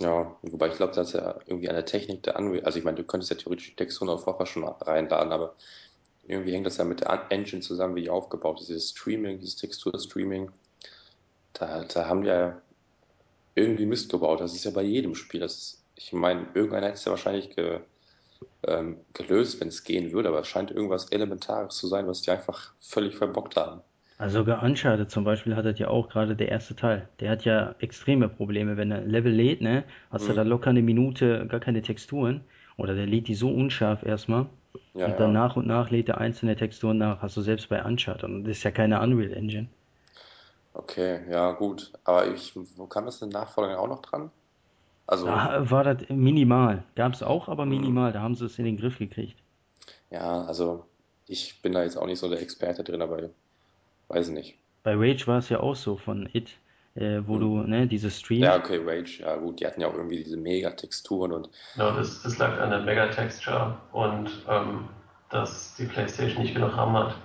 [SPEAKER 1] Ja, wobei ich glaube, das ist ja irgendwie eine Technik der Unreal, also ich meine, du könntest ja theoretisch die Texturen auch vorher schon reinladen, aber irgendwie hängt das ja mit der An- Engine zusammen, wie die aufgebaut ist, dieses Streaming, dieses Textur-Streaming, da, da haben die ja irgendwie Mist gebaut, das ist ja bei jedem Spiel, das ist, ich meine, irgendeiner hätte es ja wahrscheinlich ge, ähm, gelöst, wenn es gehen würde, aber es scheint irgendwas Elementares zu sein, was die einfach völlig verbockt haben.
[SPEAKER 2] Also sogar Uncharted zum Beispiel hat das ja auch gerade der erste Teil. Der hat ja extreme Probleme. Wenn er ein Level lädt, ne, hast du da
[SPEAKER 1] Mhm.
[SPEAKER 2] locker eine Minute gar keine Texturen. Oder der lädt die so unscharf erstmal.
[SPEAKER 1] Ja,
[SPEAKER 2] Und dann
[SPEAKER 1] ja.
[SPEAKER 2] nach und nach lädt er einzelne Texturen nach. Hast du selbst bei Uncharted. Und das ist ja keine Unreal Engine.
[SPEAKER 1] Okay, ja, gut. Aber ich, wo kam das denn Nachfolger auch noch dran? Also,
[SPEAKER 2] Da war das minimal. Gab es auch, aber
[SPEAKER 1] hm,
[SPEAKER 2] minimal. Da haben sie es in den Griff gekriegt.
[SPEAKER 1] ja, also ich bin da jetzt auch nicht so der Experte drin, aber weiß nicht.
[SPEAKER 2] Bei Rage war es ja auch so von It, äh, wo
[SPEAKER 1] Hm.
[SPEAKER 2] du, ne, diese
[SPEAKER 1] Ja,
[SPEAKER 2] Streams.
[SPEAKER 1] okay, Rage, ja gut, die hatten ja auch irgendwie diese Mega-Texturen und
[SPEAKER 3] Genau, das, das lag an der Megatexture und ähm, dass die PlayStation nicht genug RAM hat.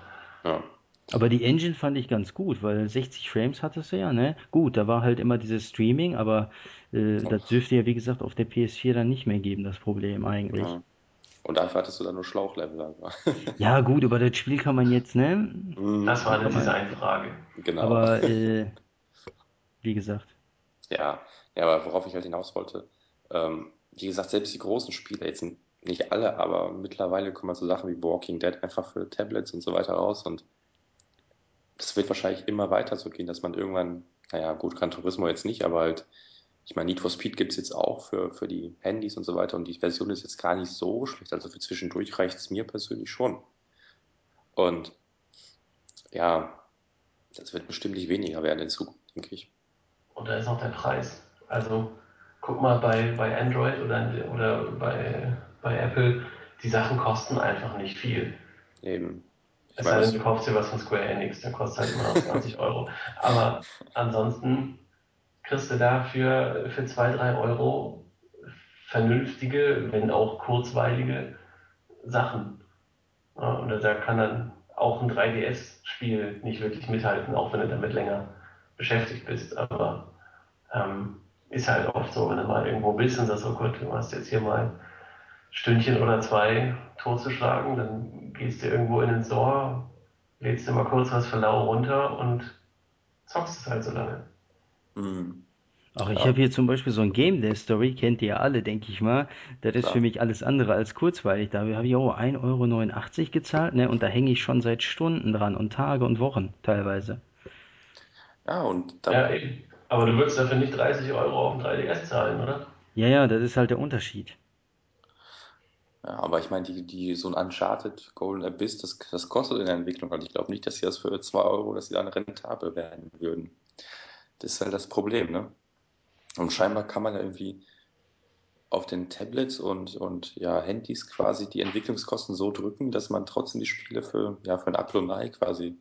[SPEAKER 1] ja,
[SPEAKER 2] Aber die Engine fand ich ganz gut, weil 60 Frames hattest du ja, ne? Gut, da war halt immer dieses Streaming, aber äh, das dürfte ja, wie gesagt, auf der PS4 dann nicht mehr geben, das Problem eigentlich.
[SPEAKER 1] ja. Und dafür hattest du dann nur Schlauchlevel. Also.
[SPEAKER 2] Ja, gut, über das Spiel kann man jetzt, ne?
[SPEAKER 3] Das
[SPEAKER 1] Mhm,
[SPEAKER 3] war eine
[SPEAKER 2] Kann man,
[SPEAKER 3] Designfrage.
[SPEAKER 1] genau.
[SPEAKER 2] aber äh, wie gesagt,
[SPEAKER 1] Ja, ja, aber worauf ich halt hinaus wollte, ähm, wie gesagt, selbst die großen Spiele, jetzt nicht alle, aber mittlerweile kommen halt so Sachen wie Walking Dead einfach für Tablets und so weiter raus und das wird wahrscheinlich immer weiter so gehen, dass man irgendwann, naja, gut, Gran Turismo jetzt nicht, aber halt, ich meine, Need for Speed gibt es jetzt auch für, für die Handys und so weiter und die Version ist jetzt gar nicht so schlecht, also für zwischendurch reicht es mir persönlich schon. Und ja, das wird bestimmt nicht weniger werden in Zukunft, denke ich.
[SPEAKER 3] Und da ist noch der Preis. Also guck mal bei, bei Android oder, oder bei, bei Apple, die Sachen kosten einfach nicht viel.
[SPEAKER 1] Eben. Ich
[SPEAKER 3] Es sei denn, du kaufst dir was von Square Enix, dann kostet halt immer noch 20 Euro. Aber ansonsten kriegst du da für, für 2, 3 Euro vernünftige, wenn auch kurzweilige Sachen. Und da kann dann auch ein 3DS-Spiel nicht wirklich mithalten, auch wenn du damit länger beschäftigt bist. Aber ähm, ist halt oft so, wenn du mal irgendwo bist und sagst, oh Gott, du hast jetzt hier mal Stündchen oder zwei totzuschlagen, dann gehst du irgendwo in den Store, lädst dir mal kurz was für lau runter und zockst es halt so lange.
[SPEAKER 1] Mhm.
[SPEAKER 2] Ach, ich
[SPEAKER 1] Ja,
[SPEAKER 2] habe hier zum Beispiel so ein Game Day Story, kennt ihr ja alle, denke ich mal. Das ist für
[SPEAKER 1] klar.
[SPEAKER 2] mich alles andere als kurzweilig. Da habe ich auch 1,89 Euro neunundachtzig gezahlt, ne? Und da hänge ich schon seit Stunden dran und Tage und Wochen teilweise.
[SPEAKER 1] Ja, und da,
[SPEAKER 3] Ja, eben. Aber du würdest dafür nicht 30 Euro auf dem 3DS zahlen, oder?
[SPEAKER 2] Ja, ja, das ist halt der Unterschied.
[SPEAKER 1] ja, aber ich meine, die, die, so ein Uncharted Golden Abyss, das, das kostet in der Entwicklung halt. Ich glaube nicht, dass sie das für 2 Euro, dass sie dann rentabel werden würden. Das ist halt das Problem, ne? Und scheinbar kann man ja irgendwie auf den Tablets und, und ja, Handys quasi die Entwicklungskosten so drücken, dass man trotzdem die Spiele für, ja, für ein Ei quasi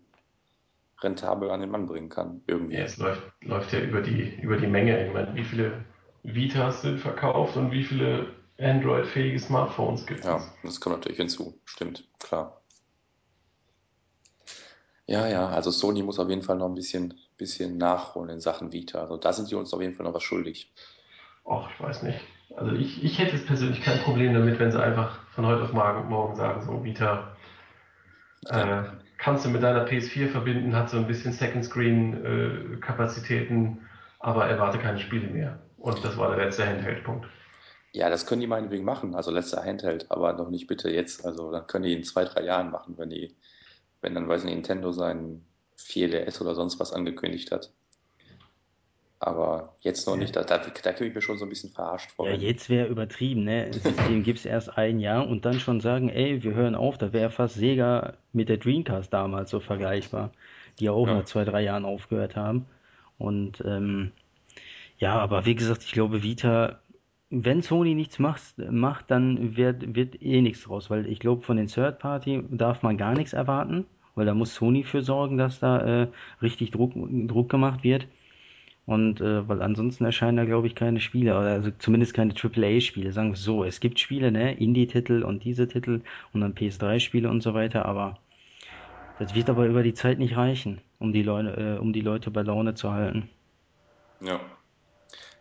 [SPEAKER 1] rentabel an den Mann bringen kann,
[SPEAKER 3] Ja,
[SPEAKER 1] irgendwie.
[SPEAKER 3] es läuft, läuft ja über die, über die Menge. Ich meine, wie viele Vitas sind verkauft und wie viele Android-fähige Smartphones gibt
[SPEAKER 1] Ja,
[SPEAKER 3] es?
[SPEAKER 1] das kommt natürlich hinzu. Stimmt, klar. Ja, ja, also Sony muss auf jeden Fall noch ein bisschen, bisschen nachholen in Sachen Vita. Also da sind sie uns auf jeden Fall noch was schuldig.
[SPEAKER 3] Och, ich weiß nicht. Also ich, ich hätte jetzt persönlich kein Problem damit, wenn sie einfach von heute auf morgen, sagen, so Vita, äh, kannst du mit deiner PS4 verbinden, hat so ein bisschen Second Screen äh, Kapazitäten, aber erwarte keine Spiele mehr. Und das war der letzte Handheld-Punkt.
[SPEAKER 1] ja, das können die meinetwegen machen, also letzter Handheld, aber noch nicht bitte jetzt. Also dann können die in zwei, drei Jahren machen, wenn die, wenn dann, weiß nicht, Nintendo seinen 4DS oder sonst was angekündigt hat. Aber jetzt noch nicht. Da, da, da kriege ich mir schon so ein bisschen verarscht vor,
[SPEAKER 2] Ja, jetzt wäre übertrieben, ne? System gibt's erst ein Jahr und dann schon sagen, ey, wir hören auf, da wäre fast Sega mit der Dreamcast damals so vergleichbar, die ja auch nach
[SPEAKER 1] Ja,
[SPEAKER 2] zwei, drei Jahren aufgehört haben. Und ähm, ja, aber wie gesagt, ich glaube, Vita, wenn Sony nichts macht, macht dann wird, wird eh nichts draus, weil ich glaube, von den Third Party darf man gar nichts erwarten, weil da muss Sony für sorgen, dass da äh, richtig Druck, Druck gemacht wird. Und äh, weil ansonsten erscheinen da, glaube ich, keine Spiele, also zumindest keine AAA-Spiele. Sagen wir so, es gibt Spiele, ne, Indie-Titel und diese Titel und dann PS3-Spiele und so weiter, aber das wird aber über die Zeit nicht reichen, um die Leute, äh, um die Leute bei Laune zu halten.
[SPEAKER 1] ja.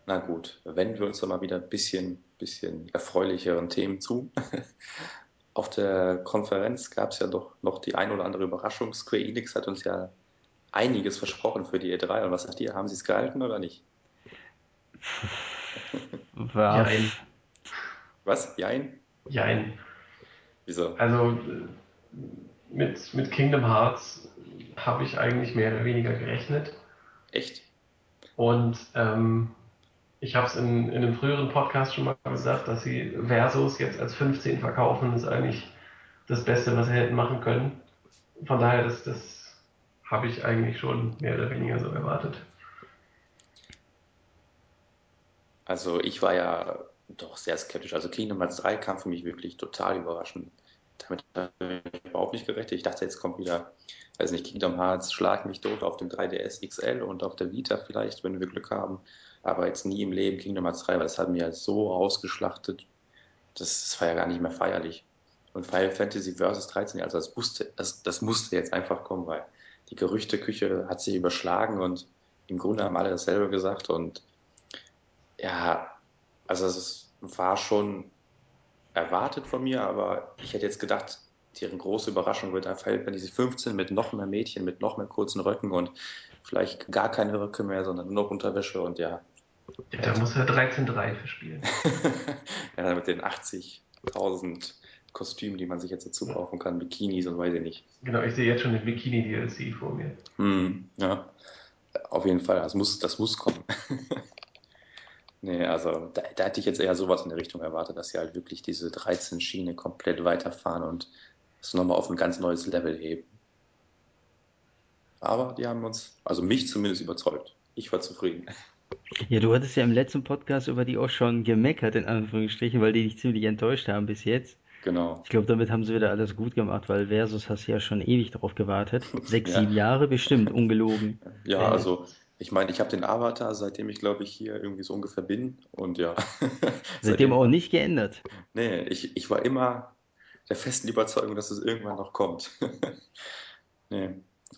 [SPEAKER 1] Na gut, wenden wir uns doch mal wieder ein bisschen, bisschen erfreulicheren Themen zu. Auf der Konferenz gab es ja doch noch die ein oder andere Überraschung. Square Enix hat uns ja einiges versprochen für die E3. Und was sagt ihr? Haben sie es gehalten oder nicht?
[SPEAKER 3] Jein,
[SPEAKER 2] Warf.
[SPEAKER 1] Was? Jein?
[SPEAKER 3] jein.
[SPEAKER 1] Wieso?
[SPEAKER 3] Also äh, mit, mit Kingdom Hearts habe ich eigentlich mehr oder weniger gerechnet.
[SPEAKER 1] Echt?
[SPEAKER 3] Und ähm, ich habe es in, in einem früheren Podcast schon mal gesagt, dass sie Versus jetzt als 15 verkaufen, ist eigentlich das Beste, was sie hätten machen können. Von daher, das, das habe ich eigentlich schon mehr oder weniger so erwartet.
[SPEAKER 1] Also ich war ja doch sehr skeptisch. Also Kingdom Hearts 3 kam für mich wirklich total überraschend. Damit habe ich überhaupt nicht gerechnet. Ich dachte, jetzt kommt wieder, weiß nicht, Kingdom Hearts, Schlag mich tot auf dem 3DS XL und auf der Vita vielleicht, wenn wir Glück haben. Aber jetzt nie im Leben Kingdom Hearts 3, weil das hat mir ja so ausgeschlachtet. Das, das war ja gar nicht mehr feierlich. Und Final Fantasy Versus 13, also das musste, das, das musste jetzt einfach kommen, weil die Gerüchteküche hat sich überschlagen und im Grunde haben alle dasselbe gesagt und ja, also es war schon erwartet von mir, aber ich hätte jetzt gedacht, deren große Überraschung wird einfach Final Fantasy 15 mit noch mehr Mädchen, mit noch mehr kurzen Röcken und vielleicht gar keine Röcke mehr, sondern nur noch Unterwäsche und ja,
[SPEAKER 3] Ja, da muss er 13.3 für spielen.
[SPEAKER 1] ja mit den 80.000 Kostümen, die man sich jetzt dazu kaufen kann, Bikinis und weiß ich nicht.
[SPEAKER 3] Genau, ich sehe jetzt schon den Bikini-DLC vor mir.
[SPEAKER 1] Hm, ja, auf jeden Fall, das muss, das muss kommen. Nee, also da, da hätte ich jetzt eher sowas in der Richtung erwartet, dass sie halt wirklich diese 13 Schiene komplett weiterfahren und es nochmal auf ein ganz neues Level heben. Aber die haben uns, also mich zumindest überzeugt. Ich war zufrieden.
[SPEAKER 2] Ja, du hattest ja im letzten Podcast über die auch schon gemeckert, in Anführungsstrichen, weil die dich ziemlich enttäuscht haben bis jetzt.
[SPEAKER 1] Genau.
[SPEAKER 2] Ich glaube, damit haben sie wieder alles gut gemacht, weil Versus hast du ja schon ewig darauf gewartet. Sechs,
[SPEAKER 1] Ja,
[SPEAKER 2] sieben Jahre bestimmt, ungelogen.
[SPEAKER 1] ja,
[SPEAKER 3] Ja,
[SPEAKER 1] also ich meine, ich habe den Avatar, seitdem ich glaube ich hier irgendwie so ungefähr bin. Und ja,
[SPEAKER 2] Seitdem
[SPEAKER 1] seitdem
[SPEAKER 2] auch nicht geändert.
[SPEAKER 1] nee, ich, ich war immer der festen Überzeugung, dass es irgendwann noch kommt. Nee.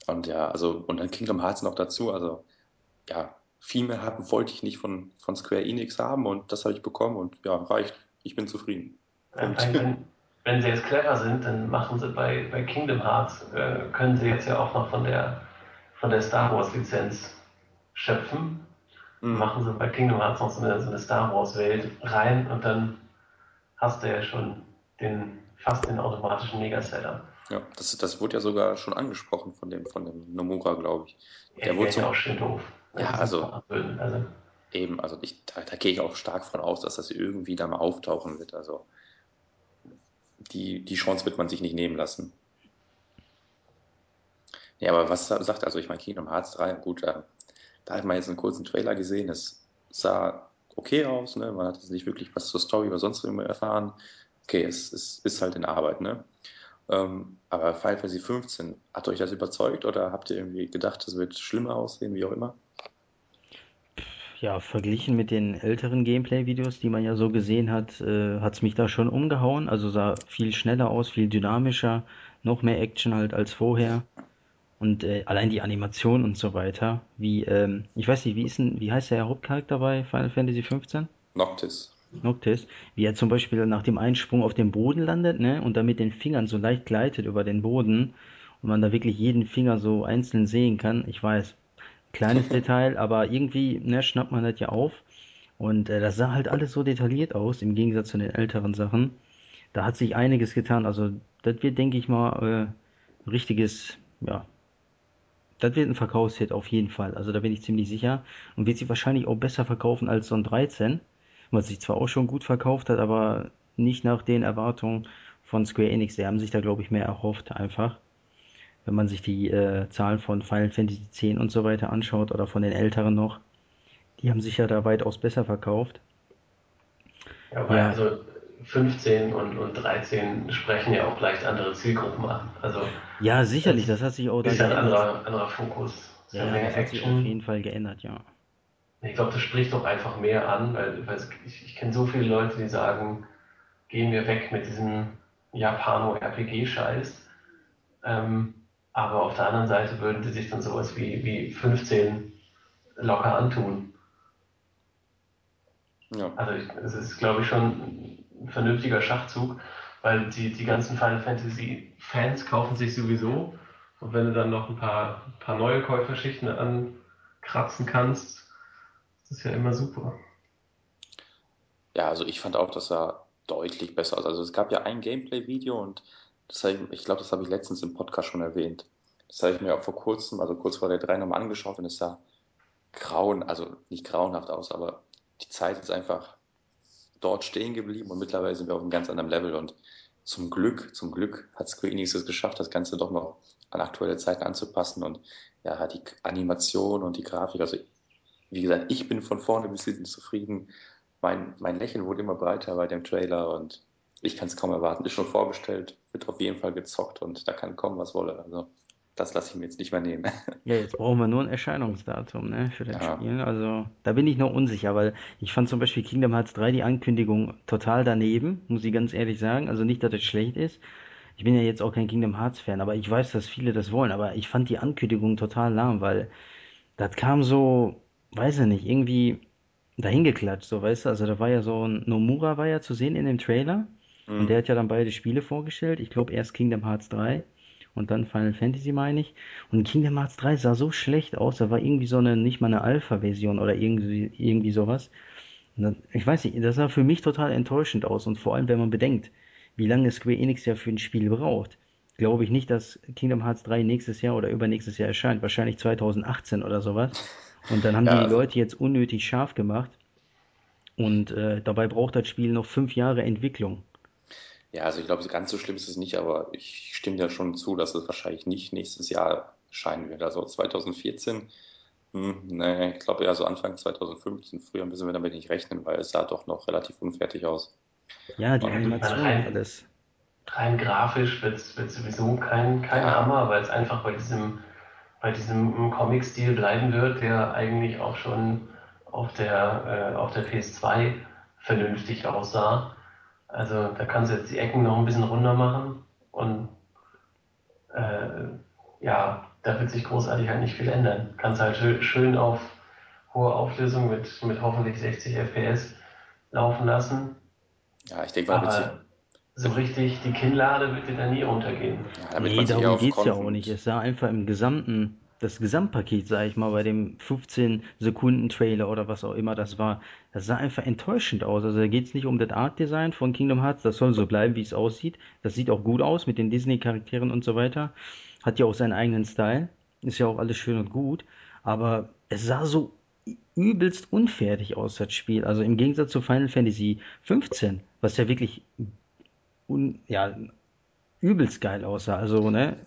[SPEAKER 1] Und ja, also, und dann Kingdom Hearts noch dazu. Also, ja, viel mehr haben wollte ich nicht von, von Square Enix haben und das habe ich bekommen und ja, reicht. Ich bin zufrieden.
[SPEAKER 3] Ja. Wenn, wenn, wenn sie jetzt clever sind, dann machen sie bei, bei Kingdom Hearts, äh, können sie jetzt ja auch noch von der, von der Star Wars Lizenz schöpfen,
[SPEAKER 1] Mhm.
[SPEAKER 3] machen sie bei Kingdom Hearts noch so eine, so eine Star Wars-Welt rein und dann hast du ja schon den, fast den automatischen Mega-Setup.
[SPEAKER 1] Ja, das, das wurde ja sogar schon angesprochen von dem, von dem Nomura, glaube ich.
[SPEAKER 3] Ja,
[SPEAKER 1] Der
[SPEAKER 3] die
[SPEAKER 1] wurde
[SPEAKER 3] ja
[SPEAKER 1] so,
[SPEAKER 3] auch schön doof.
[SPEAKER 1] Ja, also-.
[SPEAKER 3] Also,
[SPEAKER 1] eben, also ich, da, da gehe ich auch stark von aus, dass das irgendwie da mal auftauchen wird. Also die, die Chance wird man sich nicht nehmen lassen. Ja, aber was sa- sagt, also ich meine, Kingdom Hearts 3, gut, da, da hat man jetzt einen kurzen Trailer gesehen, es sah okay aus, ne? Man hat jetzt nicht wirklich was zur Story oder sonst irgendwo erfahren. Okay, es, es ist halt in Arbeit, ne? Ähm, aber Final Fantasy 15, hat euch das überzeugt oder habt ihr irgendwie gedacht, es wird schlimmer aussehen, wie auch immer?
[SPEAKER 2] Ja, verglichen mit den älteren Gameplay-Videos, die man ja so gesehen hat, äh, hat's mich da schon umgehauen. Also sah viel schneller aus, viel dynamischer, noch mehr Action halt als vorher. Und äh, allein die Animation und so weiter. Wie, ähm, ich weiß nicht, wie ist denn, wie heißt der Hauptcharakter bei Final Fantasy 15?
[SPEAKER 1] Noctis.
[SPEAKER 2] Noctis, wie er zum Beispiel nach dem Einsprung auf dem Boden landet, ne, und dann mit den Fingern so leicht gleitet über den Boden und man da wirklich jeden Finger so einzeln sehen kann. Ich weiß, kleines Detail, aber irgendwie, ne, schnappt man das ja auf. Und äh, das sah halt alles so detailliert aus, im Gegensatz zu den älteren Sachen. Da hat sich einiges getan. Also, das wird, denke ich mal, äh, richtiges, ja, das wird ein Verkaufshit auf jeden Fall. Also da bin ich ziemlich sicher. Und wird sich wahrscheinlich auch besser verkaufen als so ein 13. Was sich zwar auch schon gut verkauft hat, aber nicht nach den Erwartungen von Square Enix. Die haben sich da, glaube ich, mehr erhofft einfach. Wenn man sich die äh, Zahlen von Final Fantasy X und so weiter anschaut oder von den älteren noch. Die haben sich ja da weitaus besser verkauft.
[SPEAKER 3] ja, weil
[SPEAKER 2] Ja.
[SPEAKER 3] also 15 und, und 13 sprechen ja auch leicht andere Zielgruppen an. Also
[SPEAKER 2] Ja, sicherlich,
[SPEAKER 3] Das
[SPEAKER 2] das hat sich auch da
[SPEAKER 3] ist ja ein
[SPEAKER 2] geändert.
[SPEAKER 3] anderer, anderer Fokus. Ist
[SPEAKER 2] Ja, ja, das hat sich auf jeden Fall geändert, ja.
[SPEAKER 3] Ich glaube, das spricht doch einfach mehr an, weil, weil ich, ich kenne so viele Leute, die sagen, gehen wir weg mit diesem Japano-RPG-Scheiß. Ähm, aber auf der anderen Seite würden die sich dann sowas wie, wie 15 locker antun.
[SPEAKER 1] Ja.
[SPEAKER 3] Also ich, es ist, glaube ich, schon ein vernünftiger Schachzug, weil die, die ganzen Final Fantasy Fans kaufen sich sowieso. Und wenn du dann noch ein paar, paar neue Käuferschichten ankratzen kannst, das ist ja immer super.
[SPEAKER 1] Ja, also ich fand auch, das sah deutlich besser aus. Also es gab ja ein Gameplay-Video und das ich, ich glaube, das habe ich letztens im Podcast schon erwähnt. Das habe ich mir auch vor kurzem, also kurz vor der 3 nochmal angeschaut und es sah grauen, also nicht grauenhaft aus, aber die Zeit ist einfach dort stehen geblieben und mittlerweile sind wir auf einem ganz anderen Level und zum Glück, zum Glück hat Square es geschafft, das Ganze doch noch an aktuelle Zeiten anzupassen und ja, die Animation und die Grafik, also wie gesagt, ich bin von vorne bis hinten zufrieden. Mein, mein Lächeln wurde immer breiter bei dem Trailer und ich kann es kaum erwarten. Ist schon vorbestellt, wird auf jeden Fall gezockt und da kann kommen, was wolle. Also das lasse ich mir jetzt nicht mehr nehmen.
[SPEAKER 2] Ja, jetzt brauchen wir nur ein Erscheinungsdatum, ne, für das
[SPEAKER 1] Ja.
[SPEAKER 2] Spiel. Also, da bin ich noch unsicher, weil ich fand zum Beispiel Kingdom Hearts 3 die Ankündigung total daneben, muss ich ganz ehrlich sagen. Also nicht, dass das schlecht ist. Ich bin ja jetzt auch kein Kingdom Hearts Fan, aber ich weiß, dass viele das wollen. Aber ich fand die Ankündigung total lahm, weil das kam so, weiß ich nicht, irgendwie dahingeklatscht, so, weißt du. Also da war ja so ein Nomura war ja zu sehen in dem Trailer. Und der hat ja dann beide Spiele vorgestellt. Ich glaube erst Kingdom Hearts 3 und dann Final Fantasy, meine ich. Und Kingdom Hearts 3 sah so schlecht aus. Da war irgendwie so eine, nicht mal eine Alpha-Version oder irgendwie, irgendwie sowas. Dann, ich weiß nicht, das sah für mich total enttäuschend aus. Und vor allem, wenn man bedenkt, wie lange Square Enix ja für ein Spiel braucht, glaube ich nicht, dass Kingdom Hearts 3 nächstes Jahr oder übernächstes Jahr erscheint. Wahrscheinlich 2018 oder sowas. Und dann haben
[SPEAKER 1] Ja,
[SPEAKER 2] die die
[SPEAKER 1] also-
[SPEAKER 2] Leute jetzt unnötig scharf gemacht. Und äh, dabei braucht das Spiel noch fünf Jahre Entwicklung.
[SPEAKER 1] Ja, also ich glaube, ganz so schlimm ist es nicht, aber ich stimme dir schon zu, dass es wahrscheinlich nicht nächstes Jahr erscheinen wird. Also 2014, hm, nee, ich glaube eher so Anfang 2015. Früher müssen wir damit nicht rechnen, weil es sah doch noch relativ unfertig aus.
[SPEAKER 2] Ja, die
[SPEAKER 1] Und-
[SPEAKER 2] Animation
[SPEAKER 3] rein-
[SPEAKER 2] alles.
[SPEAKER 3] Rein grafisch wird es sowieso kein, kein
[SPEAKER 1] Ja.
[SPEAKER 3] Hammer, weil es einfach bei diesem, bei diesem Comic-Stil bleiben wird, der eigentlich auch schon auf der, äh, auf der PS2 vernünftig aussah. Also da kannst du jetzt die Ecken noch ein bisschen runter machen und äh, ja, da wird sich großartig halt nicht viel ändern. Kannst halt schön, auf hohe Auflösung mit, mit hoffentlich 60 FPS laufen lassen.
[SPEAKER 1] Ja, ich denke mal,
[SPEAKER 3] Aber so richtig die Kinnlade wird dir da nie runtergehen.
[SPEAKER 1] ja, da wird
[SPEAKER 2] Nee, darum
[SPEAKER 1] auf
[SPEAKER 2] geht's ja auch nicht. Es sah einfach im Gesamten das Gesamtpaket, sage ich mal, bei dem 15-Sekunden-Trailer oder was auch immer das war, das sah einfach enttäuschend aus. Also da geht es nicht um das Art-Design von Kingdom Hearts, das soll so bleiben, wie es aussieht. Das sieht auch gut aus mit den Disney-Charakteren und so weiter. Hat ja auch seinen eigenen Style. Ist ja auch alles schön und gut. Aber es sah so übelst unfertig aus, das Spiel. Also im Gegensatz zu Final Fantasy 15, was ja wirklich un, ja, übelst geil aussah. Also, ne?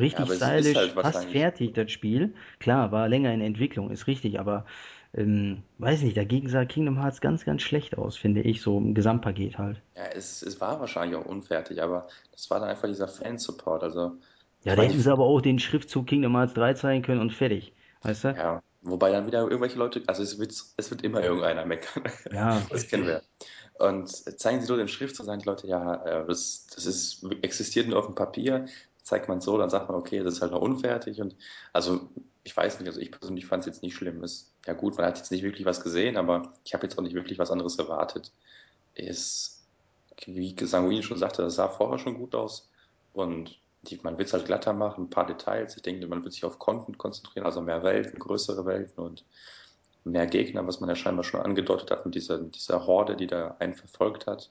[SPEAKER 2] Richtig
[SPEAKER 1] ist
[SPEAKER 2] stylisch,
[SPEAKER 1] halt
[SPEAKER 2] fast fertig, das Spiel. Klar, war länger in Entwicklung, ist richtig, aber ähm, weiß nicht, dagegen sah Kingdom Hearts ganz, ganz schlecht aus, finde ich, so im Gesamtpaket halt.
[SPEAKER 1] Ja, es, es war wahrscheinlich auch unfertig, aber das war dann einfach dieser Fan-Support. Also,
[SPEAKER 2] Ja, da hätten sie aber auch den Schriftzug Kingdom Hearts 3 zeigen können und fertig. Weißt du?
[SPEAKER 1] ja, wobei dann wieder irgendwelche Leute, also es wird, es wird immer irgendeiner meckern.
[SPEAKER 2] Ja,
[SPEAKER 1] Das kennen wir. Und zeigen sie nur den Schriftzug, sagen die Leute, ja, äh, das, das ist, existiert nur auf dem Papier. Zeigt man so, dann sagt man, okay, das ist halt noch unfertig. Und also, ich weiß nicht, also ich persönlich fand es jetzt nicht schlimm. Ist, ja gut, man hat jetzt nicht wirklich was gesehen, aber ich habe jetzt auch nicht wirklich was anderes erwartet. Ist, wie Sanguin schon sagte, das sah vorher schon gut aus. Und die, man wird es halt glatter machen, ein paar Details. Ich denke, man wird sich auf Content konzentrieren, also mehr Welten, größere Welten und mehr Gegner, was man ja scheinbar schon angedeutet hat mit dieser, mit dieser Horde, die da einen verfolgt hat.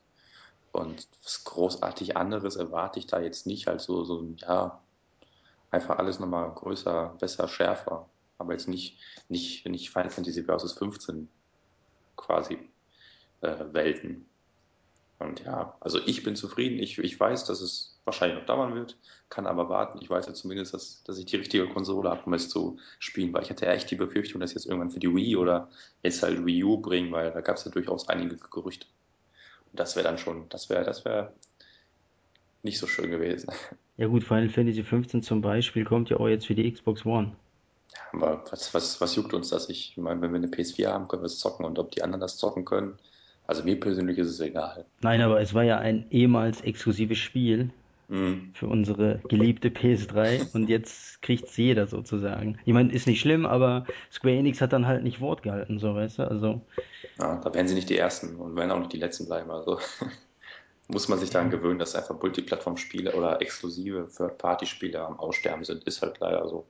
[SPEAKER 1] Und was großartig anderes erwarte ich da jetzt nicht. Halt so, so ja, einfach alles nochmal größer, besser, schärfer. Aber jetzt nicht, nicht, nicht Final Fantasy Versus 15 quasi äh, Welten. Und ja, also ich bin zufrieden. Ich, ich weiß, dass es wahrscheinlich noch dauern wird, kann aber warten. Ich weiß ja zumindest, dass, dass ich die richtige Konsole habe, um es zu spielen, weil ich hatte echt die Befürchtung, dass jetzt irgendwann für die Wii oder jetzt halt Wii U bringen, weil da gab es ja durchaus einige Gerüchte. Das wäre dann schon, das wäre, das wäre nicht so schön gewesen.
[SPEAKER 2] ja gut, Final Fantasy 15 zum Beispiel kommt ja auch jetzt für die Xbox One.
[SPEAKER 1] Aber was, was, was juckt uns das? Ich meine, wenn wir eine PS4 haben, können wir es zocken und ob die anderen das zocken können. Also mir persönlich ist es egal.
[SPEAKER 2] Nein, aber es war ja ein ehemals exklusives Spiel
[SPEAKER 1] Mhm.
[SPEAKER 2] für unsere geliebte PS3 und jetzt kriegt's jeder sozusagen. Ich meine, ist nicht schlimm, aber Square Enix hat dann halt nicht Wort gehalten, so weißt du. Also,
[SPEAKER 1] Ja, da werden sie nicht die Ersten und werden auch nicht die Letzten bleiben. Also muss man sich daran gewöhnen, dass einfach Multiplattform-Spiele oder exklusive Third-Party-Spiele am Aussterben sind. Ist halt leider so.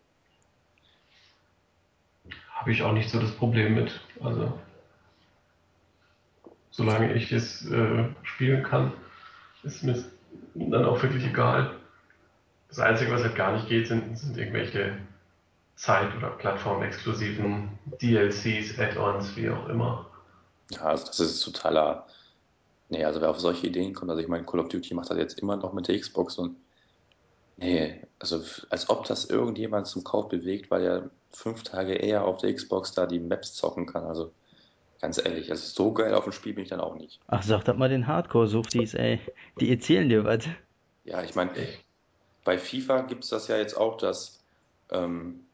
[SPEAKER 3] Habe ich auch nicht so das Problem mit. Also, solange ich es äh, spielen kann, ist mir dann auch wirklich egal. Das Einzige, was halt gar nicht geht, sind, sind irgendwelche Zeit- oder Plattform-exklusiven DLCs, Add-ons, wie auch immer.
[SPEAKER 1] Ja, also das ist totaler. Nee, also wer auf solche Ideen kommt, also ich meine, Call of Duty macht das jetzt immer noch mit der Xbox und nee, also als ob das irgendjemand zum Kauf bewegt, weil er fünf Tage eher auf der Xbox da die Maps zocken kann. Also ganz ehrlich, also so geil auf dem Spiel bin ich dann auch nicht.
[SPEAKER 2] ach, sag das mal den Hardcore-Suchtis, ey. Die erzählen dir was.
[SPEAKER 1] Ja, ich meine, bei FIFA gibt es das ja jetzt auch, dass, ähm,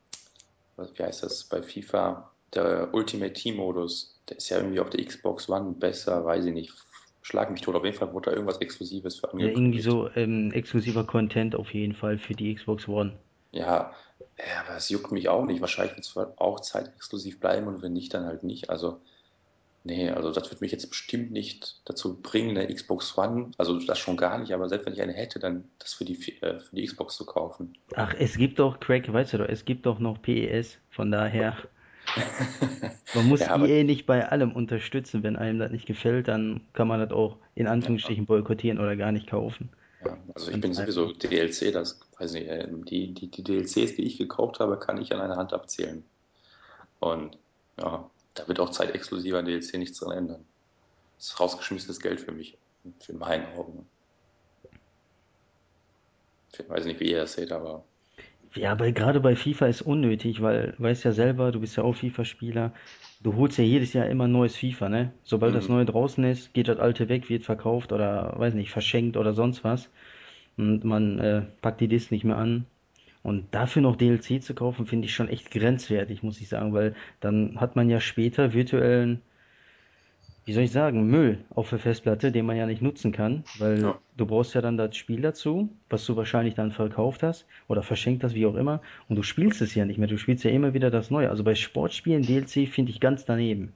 [SPEAKER 1] wie heißt das, bei FIFA, der Ultimate Team Modus, der ist ja irgendwie auf der Xbox One besser, weiß ich nicht. Schlag mich tot. Auf jeden Fall wurde da irgendwas Exklusives für
[SPEAKER 2] Ja, irgendwie
[SPEAKER 1] angekündigt.
[SPEAKER 2] so ähm, exklusiver Content auf jeden Fall für die Xbox One.
[SPEAKER 1] Ja, ja, aber es juckt mich auch nicht. Wahrscheinlich wird es auch zeitexklusiv bleiben und wenn nicht, dann halt nicht. Also, nee, also das wird mich jetzt bestimmt nicht dazu bringen, eine Xbox One, also das schon gar nicht, aber selbst wenn ich eine hätte, dann das für die, äh, für die Xbox zu kaufen.
[SPEAKER 2] Ach, es gibt doch, Craig, weißt du doch, es gibt doch noch PES. Von daher, man muss
[SPEAKER 1] Ja,
[SPEAKER 2] EA nicht bei allem unterstützen. Wenn einem das nicht gefällt, dann kann man das auch in Anführungsstrichen boykottieren oder gar nicht kaufen.
[SPEAKER 1] ja, also ich bin sowieso DLC, das weiß nicht, äh, die, die, die DLCs, die ich gekauft habe, kann ich an einer Hand abzählen. Und ja, da wird auch zeitexklusiver an DLC nichts dran ändern. Das ist rausgeschmissenes Geld für mich, für meinen Augen. Ich weiß nicht, wie ihr das seht, aber
[SPEAKER 2] Ja, aber gerade bei FIFA ist unnötig, weil, weißt ja selber, du bist ja auch FIFA-Spieler. Du holst ja jedes Jahr immer ein neues FIFA, ne? Sobald das
[SPEAKER 1] mhm.
[SPEAKER 2] neue draußen ist, geht das alte weg, wird verkauft oder, weiß nicht, verschenkt oder sonst was. Und man äh, packt die Disc nicht mehr an. Und dafür noch DLC zu kaufen, finde ich schon echt grenzwertig, muss ich sagen, weil dann hat man ja später virtuellen, wie soll ich sagen, Müll auf der Festplatte, den man ja nicht nutzen kann, weil
[SPEAKER 1] ja.
[SPEAKER 2] du brauchst ja dann das Spiel dazu, was du wahrscheinlich dann verkauft hast oder verschenkt hast, wie auch immer, und du spielst es ja nicht mehr, du spielst ja immer wieder das Neue. Also bei Sportspielen DLC finde ich ganz daneben.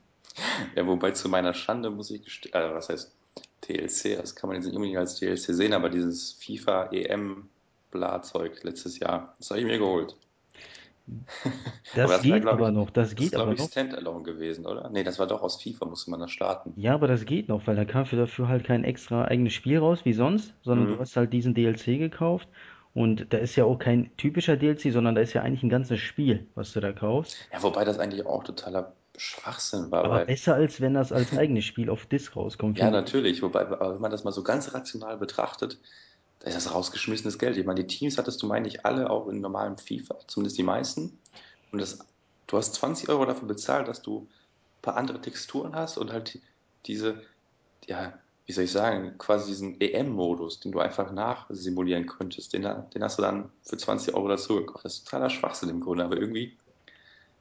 [SPEAKER 1] Ja, wobei zu meiner Schande muss ich gestehen, äh, was heißt TLC, das kann man jetzt nicht unbedingt als TLC sehen, aber dieses FIFA EM Bla-Zeug letztes Jahr, das habe ich mir geholt.
[SPEAKER 2] Das
[SPEAKER 1] Aber das war,
[SPEAKER 2] geht
[SPEAKER 1] glaube
[SPEAKER 2] aber
[SPEAKER 1] ich,
[SPEAKER 2] noch, das
[SPEAKER 1] das ist,
[SPEAKER 2] geht
[SPEAKER 1] glaube
[SPEAKER 2] aber
[SPEAKER 1] ich,
[SPEAKER 2] noch.
[SPEAKER 1] Standalone gewesen, oder? Nee, das war doch aus FIFA, musste man das starten.
[SPEAKER 2] Ja, aber das geht noch, weil da kam für dafür halt kein extra eigenes Spiel raus wie sonst, sondern du
[SPEAKER 1] Mhm.
[SPEAKER 2] hast halt diesen DLC gekauft und da ist ja auch kein typischer DLC, sondern da ist ja eigentlich ein ganzes Spiel, was du da kaufst.
[SPEAKER 1] Ja, wobei das eigentlich auch totaler Schwachsinn war,
[SPEAKER 2] Aber besser als wenn das als eigenes Spiel auf Disc rauskommt,
[SPEAKER 1] ja, natürlich, wobei, aber wenn man das mal so ganz rational betrachtet, da ist das rausgeschmissenes Geld. Ich meine, die Teams hattest du, meine ich, alle auch in normalem FIFA, zumindest die meisten. Und das, du hast 20 Euro dafür bezahlt, dass du ein paar andere Texturen hast und halt diese, ja, wie soll ich sagen, quasi diesen EM-Modus, den du einfach nachsimulieren könntest, den, den hast du dann für 20 Euro dazu gekauft. Das ist totaler Schwachsinn im Grunde, aber irgendwie,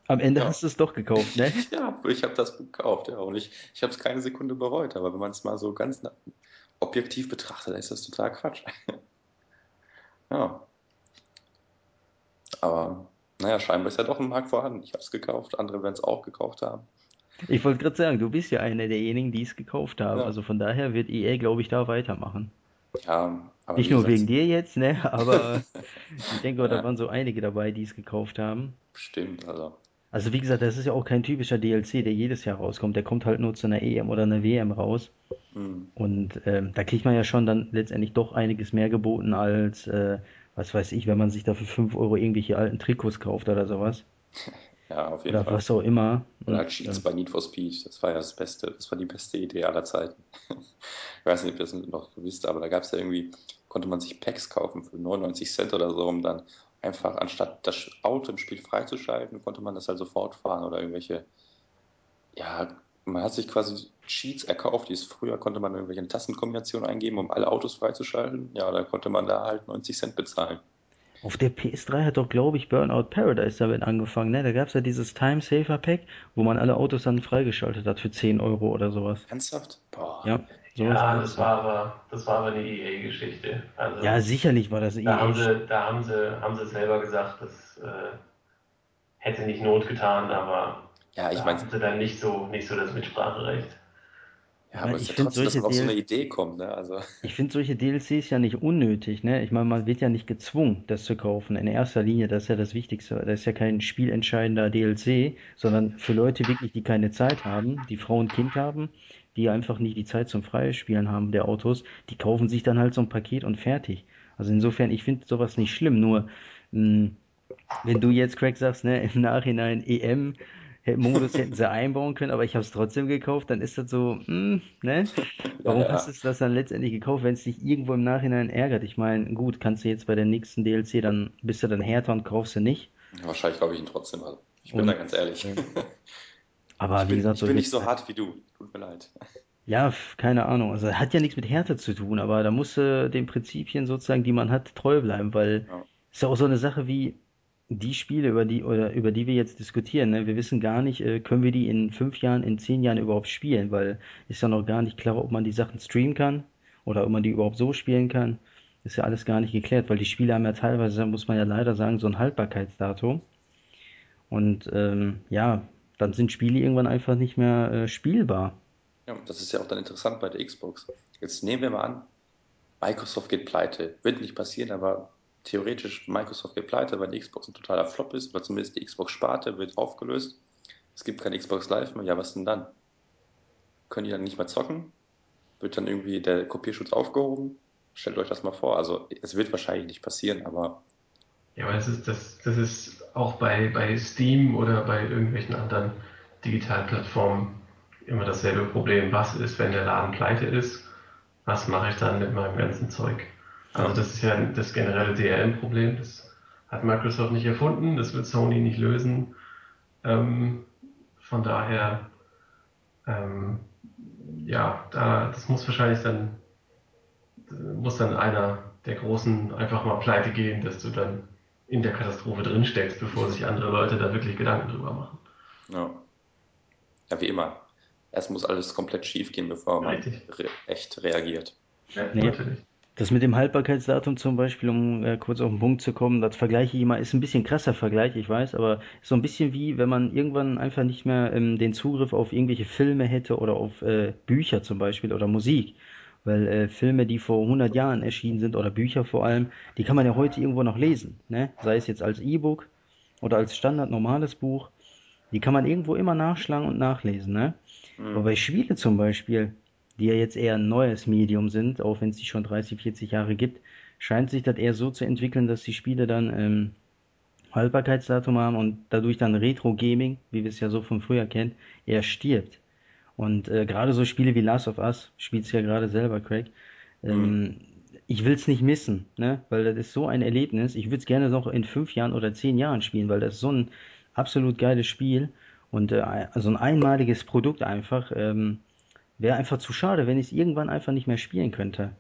[SPEAKER 2] Am Ende
[SPEAKER 1] ja,
[SPEAKER 2] hast du es doch gekauft, ne?
[SPEAKER 1] ja, ich habe das gekauft, ja, und ich, ich habe es keine Sekunde bereut, aber wenn man es mal so ganz objektiv betrachtet, ist das total Quatsch. Ja, aber naja, scheinbar ist ja doch ein Markt vorhanden. Ich habe es gekauft, andere werden es auch gekauft haben.
[SPEAKER 2] Ich wollte gerade sagen, du bist ja einer derjenigen, die es gekauft haben.
[SPEAKER 1] Ja,
[SPEAKER 2] Also von daher wird EA, glaube ich, da weitermachen.
[SPEAKER 1] ja aber
[SPEAKER 2] Nicht nur wegen dir jetzt, ne? Aber ich denke, da
[SPEAKER 1] ja,
[SPEAKER 2] waren so einige dabei, die es gekauft haben.
[SPEAKER 1] bestimmt, also,
[SPEAKER 2] Also wie gesagt, das ist ja auch kein typischer DLC, der jedes Jahr rauskommt. Der kommt halt nur zu einer EM oder einer WM raus.
[SPEAKER 1] hm,
[SPEAKER 2] Und ähm, da kriegt man ja schon dann letztendlich doch einiges mehr geboten als, äh, was weiß ich, wenn man sich da für 5 Euro irgendwelche alten Trikots kauft oder sowas.
[SPEAKER 1] ja, auf jeden
[SPEAKER 2] Oder
[SPEAKER 1] Fall.
[SPEAKER 2] was auch immer.
[SPEAKER 1] Oder
[SPEAKER 2] Und
[SPEAKER 1] halt Cheats
[SPEAKER 2] ähm,
[SPEAKER 1] bei Need for Speed, das war ja das Beste, das war die beste Idee aller Zeiten. Ich weiß nicht, ob ihr das noch wisst, aber da gab es ja irgendwie, konnte man sich Packs kaufen für 99 Cent oder so, um dann einfach, anstatt das Auto im Spiel freizuschalten, konnte man das halt sofort fahren oder irgendwelche, ja, man hat sich quasi Cheats erkauft, die es früher konnte man irgendwelche Tastenkombinationen eingeben, um alle Autos freizuschalten. Ja, da konnte man da halt 90 Cent bezahlen.
[SPEAKER 2] auf der PS3 hat doch, glaube ich, Burnout Paradise damit angefangen, ne? Da gab es ja dieses Time Saver Pack, wo man alle Autos dann freigeschaltet hat für 10 Euro oder sowas.
[SPEAKER 1] Ernsthaft? Boah.
[SPEAKER 2] Ja, sowas
[SPEAKER 3] Ja, das
[SPEAKER 2] da.
[SPEAKER 3] war aber, das war aber eine EA-Geschichte.
[SPEAKER 2] Ja,
[SPEAKER 3] Also
[SPEAKER 2] sicherlich war das
[SPEAKER 3] da haben
[SPEAKER 2] EA.
[SPEAKER 3] sie, da haben sie, haben sie selber gesagt, das äh, hätte nicht Not getan, aber
[SPEAKER 1] Ja, ich
[SPEAKER 3] da
[SPEAKER 1] meine,
[SPEAKER 3] hatten sie dann nicht so, nicht so das Mitspracherecht.
[SPEAKER 1] Ja, aber
[SPEAKER 2] ich
[SPEAKER 1] ja
[SPEAKER 2] finde
[SPEAKER 1] trotzdem, dass
[SPEAKER 2] solche
[SPEAKER 1] man auf so eine Idee kommt, ne? Also,
[SPEAKER 2] Ich finde solche DLCs ja nicht unnötig, ne? Ich meine, man wird ja nicht gezwungen, das zu kaufen. In erster Linie, das ist ja das Wichtigste. Das ist ja kein spielentscheidender DLC, sondern für Leute wirklich, die keine Zeit haben, die Frau und Kind haben, die einfach nicht die Zeit zum Freispielen haben der Autos, die kaufen sich dann halt so ein Paket und fertig. Also insofern, ich finde sowas nicht schlimm. Nur, mh, wenn du jetzt, Craig, sagst, ne, im Nachhinein EM-Modus hätten sie einbauen können, aber ich habe es trotzdem gekauft, dann ist das so, hm, ne?
[SPEAKER 1] ja,
[SPEAKER 2] Warum hast du
[SPEAKER 1] ja.
[SPEAKER 2] es das dann letztendlich gekauft, wenn es dich irgendwo im Nachhinein ärgert? Ich meine, gut, kannst du jetzt bei der nächsten DLC dann, bist du dann härter und kaufst du nicht.
[SPEAKER 1] Wahrscheinlich glaube ich ihn trotzdem. Also, ich bin da ganz ehrlich.
[SPEAKER 2] ähm,
[SPEAKER 1] Ich
[SPEAKER 2] aber wie
[SPEAKER 1] bin,
[SPEAKER 2] gesagt,
[SPEAKER 1] ich bin
[SPEAKER 2] solche,
[SPEAKER 1] nicht so hart wie du. Tut mir leid.
[SPEAKER 2] ja, keine Ahnung, also hat ja nichts mit Härte zu tun, aber da musst du den Prinzipien sozusagen, die man hat, treu bleiben, weil
[SPEAKER 1] Ja,
[SPEAKER 2] ist ja auch so eine Sache wie die Spiele, über die, oder über die wir jetzt diskutieren, ne? Wir wissen gar nicht, äh, können wir die in fünf Jahren, in zehn Jahren überhaupt spielen, weil ist ja noch gar nicht klar, ob man die Sachen streamen kann oder ob man die überhaupt so spielen kann. Ist ja alles gar nicht geklärt, weil die Spiele haben ja teilweise, muss man ja leider sagen, so ein Haltbarkeitsdatum. Und ähm, ja, dann sind Spiele irgendwann einfach nicht mehr äh, spielbar.
[SPEAKER 1] ja, das ist ja auch dann interessant bei der Xbox. Jetzt nehmen wir mal an, Microsoft geht pleite. Wird nicht passieren, aber theoretisch Microsoft geht pleite, weil die Xbox ein totaler Flop ist, oder zumindest die Xbox-Sparte wird aufgelöst. Es gibt kein Xbox Live mehr. Ja, was denn dann? Können die dann nicht mehr zocken? Wird dann irgendwie der Kopierschutz aufgehoben? Stellt euch das mal vor. Also, es wird wahrscheinlich nicht passieren, aber
[SPEAKER 3] Ja, aber das ist, das, das ist auch bei, bei Steam oder bei irgendwelchen anderen Digitalplattformen immer dasselbe Problem. Was ist, wenn der Laden pleite ist? Was mache ich dann mit meinem ganzen Zeug? Also das ist ja das generelle DRM-Problem. Das hat Microsoft nicht erfunden, das wird Sony nicht lösen. Ähm, von daher, ähm, ja, da, das muss wahrscheinlich dann, muss dann einer der Großen einfach mal pleite gehen, dass du dann in der Katastrophe drin steckst, bevor sich andere Leute da wirklich Gedanken drüber machen.
[SPEAKER 1] ja. Ja, wie immer. Erst muss alles komplett schief gehen, bevor man re echt reagiert.
[SPEAKER 3] Ja,
[SPEAKER 2] Nee,
[SPEAKER 3] natürlich.
[SPEAKER 2] Das mit dem Haltbarkeitsdatum zum Beispiel, um äh, kurz auf den Punkt zu kommen, das vergleiche ich immer, ist ein bisschen krasser Vergleich, ich weiß, aber so ein bisschen wie, wenn man irgendwann einfach nicht mehr ähm, den Zugriff auf irgendwelche Filme hätte oder auf äh, Bücher zum Beispiel oder Musik. Weil äh, Filme, die vor 100 Jahren erschienen sind oder Bücher vor allem, die kann man ja heute irgendwo noch lesen, ne? Sei es jetzt als E-Book oder als Standard normales Buch, die kann man irgendwo immer nachschlagen und nachlesen, ne? Aber bei
[SPEAKER 1] Mhm.
[SPEAKER 2] Spiele zum Beispiel, die ja jetzt eher ein neues Medium sind, auch wenn es die schon 30, 40 Jahre gibt, scheint sich das eher so zu entwickeln, dass die Spiele dann ähm, Haltbarkeitsdatum haben und dadurch dann Retro-Gaming, wie wir es ja so von früher kennen, eher stirbt. Und äh, gerade so Spiele wie Last of Us, spielst ja gerade selber, Craig,
[SPEAKER 1] Mhm.
[SPEAKER 2] ähm, ich will's nicht missen, ne? Weil das ist so ein Erlebnis. Ich würde es gerne noch in fünf Jahren oder zehn Jahren spielen, weil das ist so ein absolut geiles Spiel und äh, also ein einmaliges Produkt einfach. Ähm, wäre einfach zu schade, wenn ich es irgendwann einfach nicht mehr spielen könnte.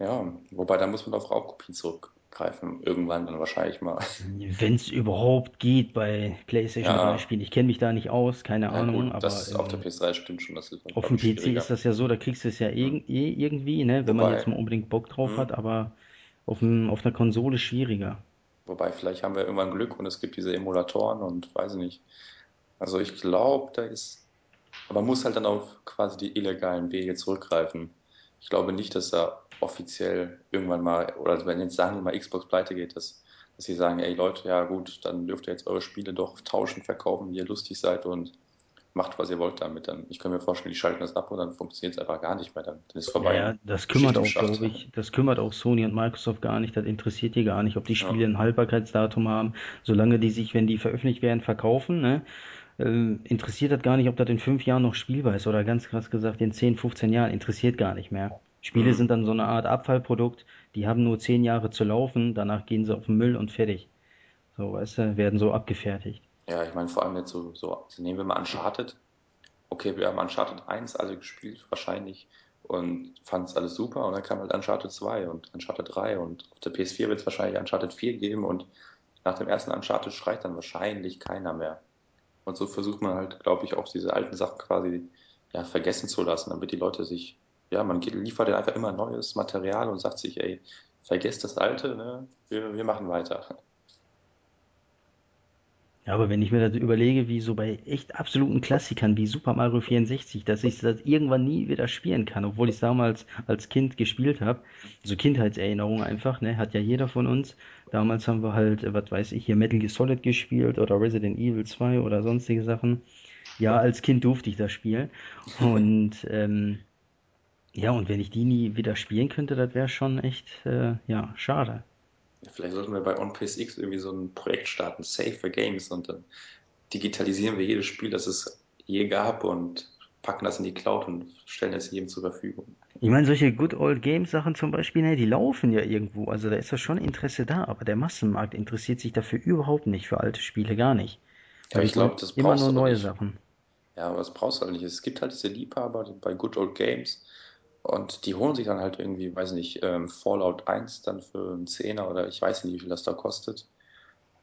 [SPEAKER 1] Ja, wobei da muss man auf Raubkopien zurückgreifen. Irgendwann dann wahrscheinlich mal.
[SPEAKER 2] Wenn es überhaupt geht bei PlayStation 3
[SPEAKER 1] Ja,
[SPEAKER 2] Spielen. Ich kenne mich da nicht aus, keine
[SPEAKER 1] ja
[SPEAKER 2] Ahnung,
[SPEAKER 1] gut,
[SPEAKER 2] aber
[SPEAKER 1] das auf der
[SPEAKER 2] ähm,
[SPEAKER 1] PS3 stimmt schon, das ist,
[SPEAKER 2] auf dem PC ist das ja so, da kriegst du es ja
[SPEAKER 1] Hm.
[SPEAKER 2] eh, irgendwie, ne? Wenn man jetzt
[SPEAKER 1] Wobei,
[SPEAKER 2] mal unbedingt Bock drauf
[SPEAKER 1] hm,
[SPEAKER 2] hat, aber auf, dem, auf einer Konsole schwieriger.
[SPEAKER 1] wobei vielleicht haben wir irgendwann Glück und es gibt diese Emulatoren und weiß ich nicht. Also ich glaube, da ist, aber man muss halt dann auf quasi die illegalen Wege zurückgreifen. Ich glaube nicht, dass da offiziell irgendwann mal, oder wenn jetzt sagen wir mal Xbox pleite geht, dass, dass sie sagen, ey Leute, ja gut, dann dürft ihr jetzt eure Spiele doch tauschen, verkaufen, wie ihr lustig seid und macht, was ihr wollt damit. Dann, ich kann mir vorstellen, die schalten das ab und dann funktioniert es einfach gar nicht mehr. Dann, dann ist vorbei.
[SPEAKER 2] ja, das kümmert auch, glaube ich, das kümmert auch Sony und Microsoft gar nicht. Das interessiert die gar nicht, ob die Spiele
[SPEAKER 1] Ja,
[SPEAKER 2] ein Haltbarkeitsdatum haben. Solange die sich, wenn die veröffentlicht werden, verkaufen, ne, äh, interessiert das gar nicht, ob das in fünf Jahren noch spielbar ist oder ganz krass gesagt in 10, 15 Jahren, interessiert gar nicht mehr. Spiele
[SPEAKER 1] mhm.
[SPEAKER 2] sind dann so eine Art Abfallprodukt, die haben nur 10 Jahre zu laufen, danach gehen sie auf den Müll und fertig. So, weißt du, werden so abgefertigt.
[SPEAKER 1] ja ich meine, vor allem jetzt so, so, also nehmen wir mal Uncharted. Okay, wir haben Uncharted 1 alle gespielt, wahrscheinlich, und fanden es alles super. Und dann kam halt Uncharted 2 und Uncharted 3 und auf der PS4 wird es wahrscheinlich Uncharted 4 geben und nach dem ersten Uncharted schreit dann wahrscheinlich keiner mehr. Und so versucht man halt, glaube ich, auch diese alten Sachen quasi ja, vergessen zu lassen, damit die Leute sich, ja, man liefert denen einfach immer neues Material und sagt sich, ey, vergesst das Alte, ne? Wir, wir machen weiter.
[SPEAKER 2] Ja, aber wenn ich mir das überlege, wie so bei echt absoluten Klassikern wie Super Mario 64, dass ich das irgendwann nie wieder spielen kann, obwohl ich es damals als Kind gespielt habe. So Kindheitserinnerungen einfach, ne? Hat ja jeder von uns. Damals haben wir halt, äh, was weiß ich, hier Metal Gear Solid gespielt oder Resident Evil 2 oder sonstige Sachen. Ja, als Kind durfte ich das spielen. Und ähm, ja, und wenn ich die nie wieder spielen könnte, das wäre schon echt, äh, ja, schade.
[SPEAKER 1] Vielleicht sollten wir bei OnPSX irgendwie so ein Projekt starten, Save for Games, und dann digitalisieren wir jedes Spiel, das es je gab und packen das in die Cloud und stellen es jedem zur Verfügung.
[SPEAKER 2] Ich meine, solche Good Old Games Sachen zum Beispiel, ne, die laufen ja irgendwo. Also da ist ja schon Interesse da, aber der Massenmarkt interessiert sich dafür überhaupt nicht, für alte Spiele gar nicht.
[SPEAKER 1] Ja, ich glaube, das
[SPEAKER 2] immer
[SPEAKER 1] brauchst
[SPEAKER 2] nur
[SPEAKER 1] du auch
[SPEAKER 2] neue. Sachen.
[SPEAKER 1] Ja, aber das brauchst du halt nicht. Es gibt halt diese Liebhaber bei Good Old Games und die holen sich dann halt irgendwie, weiß nicht, ähm, Fallout 1 dann für einen Zehner oder ich weiß nicht, wie viel das da kostet.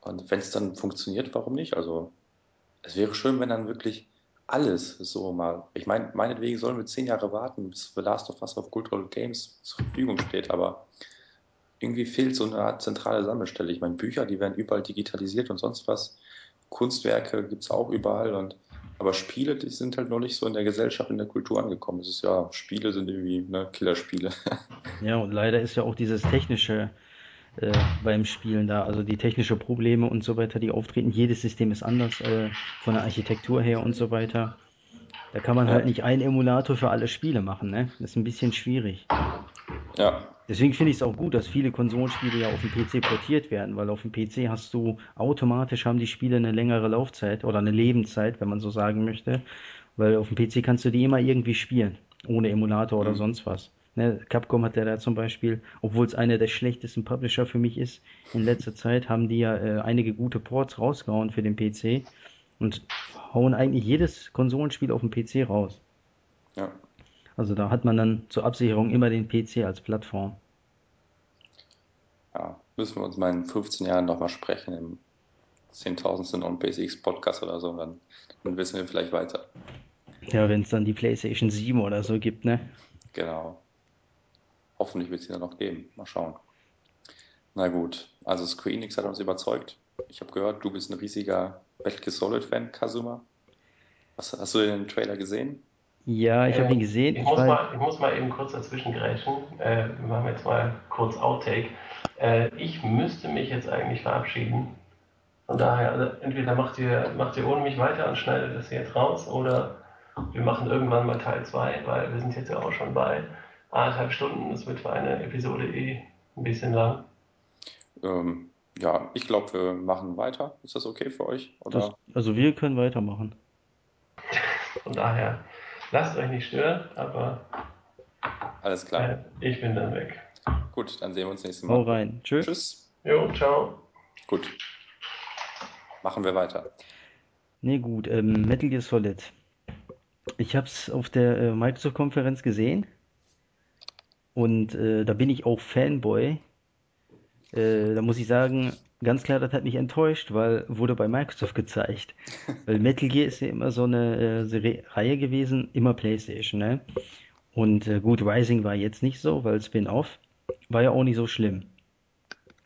[SPEAKER 1] Und wenn es dann funktioniert, warum nicht? Also Es wäre schön, wenn dann wirklich alles so mal. Ich meine, meinetwegen sollen wir zehn Jahre warten, bis The Last of Us auf Cultural Games zur Verfügung steht, aber irgendwie fehlt so eine Art zentrale Sammelstelle. Ich meine, Bücher, die werden überall digitalisiert und sonst was. Kunstwerke gibt es auch überall und aber Spiele, die sind halt noch nicht so in der Gesellschaft, in der Kultur angekommen. Es ist ja, Spiele sind irgendwie, ne, Killerspiele.
[SPEAKER 2] Ja, und leider ist ja auch dieses technische äh, beim Spielen da, also die technische Probleme und so weiter, die auftreten. Jedes System ist anders äh, von der Architektur her und so weiter. Da kann man halt
[SPEAKER 1] Ja,
[SPEAKER 2] nicht einen Emulator für alle Spiele machen, ne? Das ist ein bisschen schwierig.
[SPEAKER 1] ja,
[SPEAKER 2] Deswegen finde ich es auch gut, dass viele Konsolenspiele ja auf den PC portiert werden, weil auf dem PC hast du automatisch haben die Spiele eine längere Laufzeit oder eine Lebenszeit, wenn man so sagen möchte, weil auf dem PC kannst du die immer irgendwie spielen, ohne Emulator oder
[SPEAKER 1] hm,
[SPEAKER 2] sonst was. Ne, Capcom hat ja da zum Beispiel, obwohl es einer der schlechtesten Publisher für mich ist, in letzter Zeit haben die ja äh, einige gute Ports rausgehauen für den PC und hauen eigentlich jedes Konsolenspiel auf dem PC raus.
[SPEAKER 1] ja,
[SPEAKER 2] Also da hat man dann zur Absicherung immer den PC als Plattform.
[SPEAKER 1] ja. Müssen wir uns mal in 15 Jahren nochmal sprechen, im zehntausendsten und BSX Podcast oder so, dann, dann wissen wir vielleicht weiter.
[SPEAKER 2] Ja, wenn es dann die PlayStation 7 oder so gibt, ne?
[SPEAKER 1] Genau. Hoffentlich wird es sie dann noch geben. Mal schauen. Na gut, also Square Enix hat uns überzeugt. Ich habe gehört, du bist ein riesiger Metal Gear Solid-Fan, Kazuma. Was, hast du den Trailer gesehen?
[SPEAKER 2] Ja, ich habe
[SPEAKER 3] Äh,
[SPEAKER 2] ihn gesehen.
[SPEAKER 3] ich
[SPEAKER 2] Ich
[SPEAKER 3] muss mal, ich muss mal eben kurz dazwischen grätschen. Äh, wir machen jetzt mal kurz Outtake. Äh, ich müsste mich jetzt eigentlich verabschieden. Von daher, also entweder macht ihr, macht ihr ohne mich weiter und schneidet das jetzt raus oder wir machen irgendwann mal Teil 2, weil wir sind jetzt ja auch schon bei anderthalb Stunden. Das wird für eine Episode eh ein bisschen lang.
[SPEAKER 1] Ähm, ja, ich glaube, wir machen weiter. Ist das okay für euch? Oder?
[SPEAKER 2] Das, also wir können weitermachen.
[SPEAKER 3] Von daher, lasst euch nicht stören, aber
[SPEAKER 1] Alles klar.
[SPEAKER 3] äh, ich bin dann weg.
[SPEAKER 1] Gut, dann sehen wir uns nächstes
[SPEAKER 2] Hau
[SPEAKER 1] Mal.
[SPEAKER 2] rein. Tschüss.
[SPEAKER 1] Tschüss.
[SPEAKER 3] Jo, ciao.
[SPEAKER 1] Gut. Machen wir weiter.
[SPEAKER 2] Nee, gut. Ähm, Metal Gear Solid. Ich habe es auf der äh, Microsoft-Konferenz gesehen und äh, da bin ich auch Fanboy. Äh, da muss ich sagen, ganz klar, das hat mich enttäuscht, weil wurde bei Microsoft gezeigt. Weil Metal Gear ist ja immer so eine äh, Serie, Reihe gewesen, immer PlayStation, ne? Und äh, gut, Rising war jetzt nicht so, weil Spin-off war ja auch nicht so schlimm.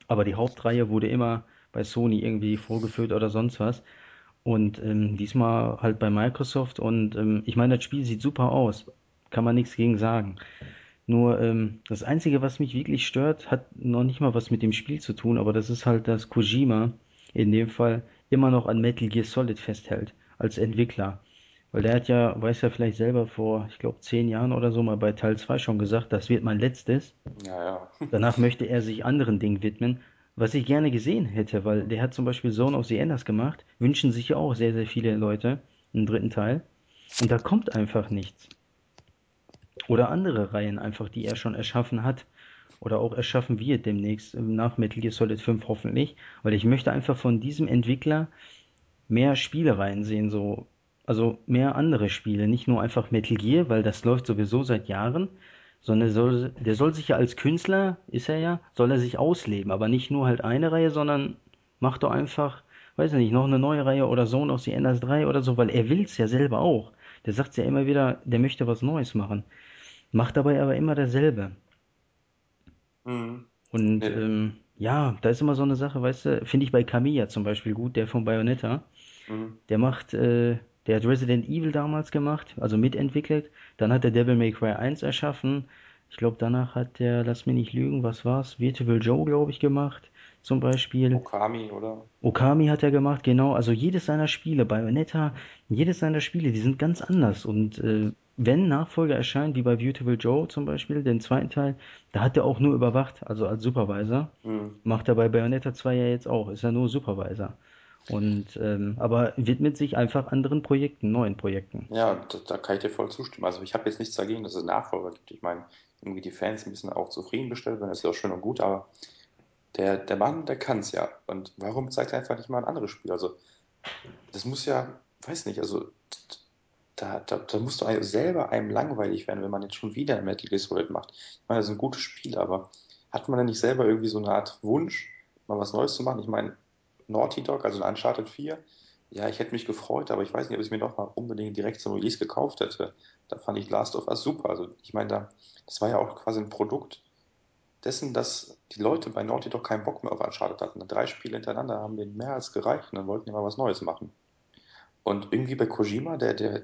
[SPEAKER 2] Aber die Hauptreihe wurde immer bei Sony irgendwie vorgeführt oder sonst was. Und ähm, diesmal halt bei Microsoft. Und ähm, ich meine, das Spiel sieht super aus. Kann man nichts gegen sagen. Nur ähm, das Einzige, was mich wirklich stört, hat noch nicht mal was mit dem Spiel zu tun, aber das ist halt, dass Kojima in dem Fall immer noch an Metal Gear Solid festhält als Entwickler. Weil der hat ja, weiß ja vielleicht selber vor, ich glaube, zehn Jahren oder so mal bei Teil 2 schon gesagt, das wird mein letztes.
[SPEAKER 1] Ja, ja.
[SPEAKER 2] Danach möchte er sich anderen Dingen widmen, was ich gerne gesehen hätte, weil der hat zum Beispiel Zone of the Enders gemacht, wünschen sich ja auch sehr, sehr viele Leute einen dritten Teil. Und da kommt einfach nichts. Oder andere Reihen einfach, die er schon erschaffen hat. Oder auch erschaffen wird demnächst, nach Metal Gear Solid 5 hoffentlich. Weil ich möchte einfach von diesem Entwickler mehr Spielereien sehen, so. Also mehr andere Spiele, nicht nur einfach Metal Gear, weil das läuft sowieso seit Jahren, sondern der soll, der soll sich ja als Künstler, ist er ja, soll er sich ausleben, aber nicht nur halt eine Reihe, sondern macht doch einfach, weiß ich nicht, noch eine neue Reihe oder Zone of the Enders 3 oder so, weil er will's ja selber auch. Der sagt ja immer wieder, der möchte was Neues machen. Macht dabei aber immer dasselbe.
[SPEAKER 1] Mhm.
[SPEAKER 2] Und
[SPEAKER 1] Nee.
[SPEAKER 2] ähm, ja, da ist immer so eine Sache, weißt du, finde ich bei Kamiya zum Beispiel gut, der von Bayonetta.
[SPEAKER 1] Mhm.
[SPEAKER 2] Der macht, äh, der hat Resident Evil damals gemacht, also mitentwickelt. Dann hat er Devil May Cry 1 erschaffen. Ich glaube, danach hat der, lass mich nicht lügen, was war's? Virtual Joe, glaube ich, gemacht. Zum Beispiel.
[SPEAKER 1] Okami, oder?
[SPEAKER 2] Okami hat er gemacht, genau. Also jedes seiner Spiele, Bayonetta, jedes seiner Spiele, die sind ganz anders. Und äh, wenn Nachfolger erscheint, wie bei Beautiful Joe zum Beispiel, den zweiten Teil, da hat er auch nur überwacht, also als Supervisor.
[SPEAKER 1] Mhm.
[SPEAKER 2] Macht er bei Bayonetta 2 ja jetzt auch, ist er nur Supervisor. Und ähm, aber widmet sich einfach anderen Projekten, neuen Projekten.
[SPEAKER 1] Ja, da, da kann ich dir voll zustimmen. Also ich habe jetzt nichts dagegen, dass es Nachfolger gibt. Ich meine, irgendwie die Fans bisschen auch zufriedengestellt werden, das ist ja auch schön und gut, aber der, der Mann, der kann es ja. Und warum zeigt er einfach nicht mal ein anderes Spiel? Also, das muss ja, weiß nicht, also da, da, da musst du selber einem langweilig werden, wenn man jetzt schon wieder ein Metal Gear Solid macht. Ich meine, das ist ein gutes Spiel, aber hat man denn nicht selber irgendwie so eine Art Wunsch, mal was Neues zu machen? Ich meine, Naughty Dog, also Uncharted 4, ja, ich hätte mich gefreut, aber ich weiß nicht, ob ich es mir noch mal unbedingt direkt zum Release gekauft hätte. Da fand ich Last of Us super. Also, ich meine, da, das war ja auch quasi ein Produkt dessen, dass die Leute bei Naughty Dog keinen Bock mehr auf Uncharted hatten. Drei Spiele hintereinander haben denen mehr als gereicht und dann wollten die mal was Neues machen. Und irgendwie bei Kojima, der, der,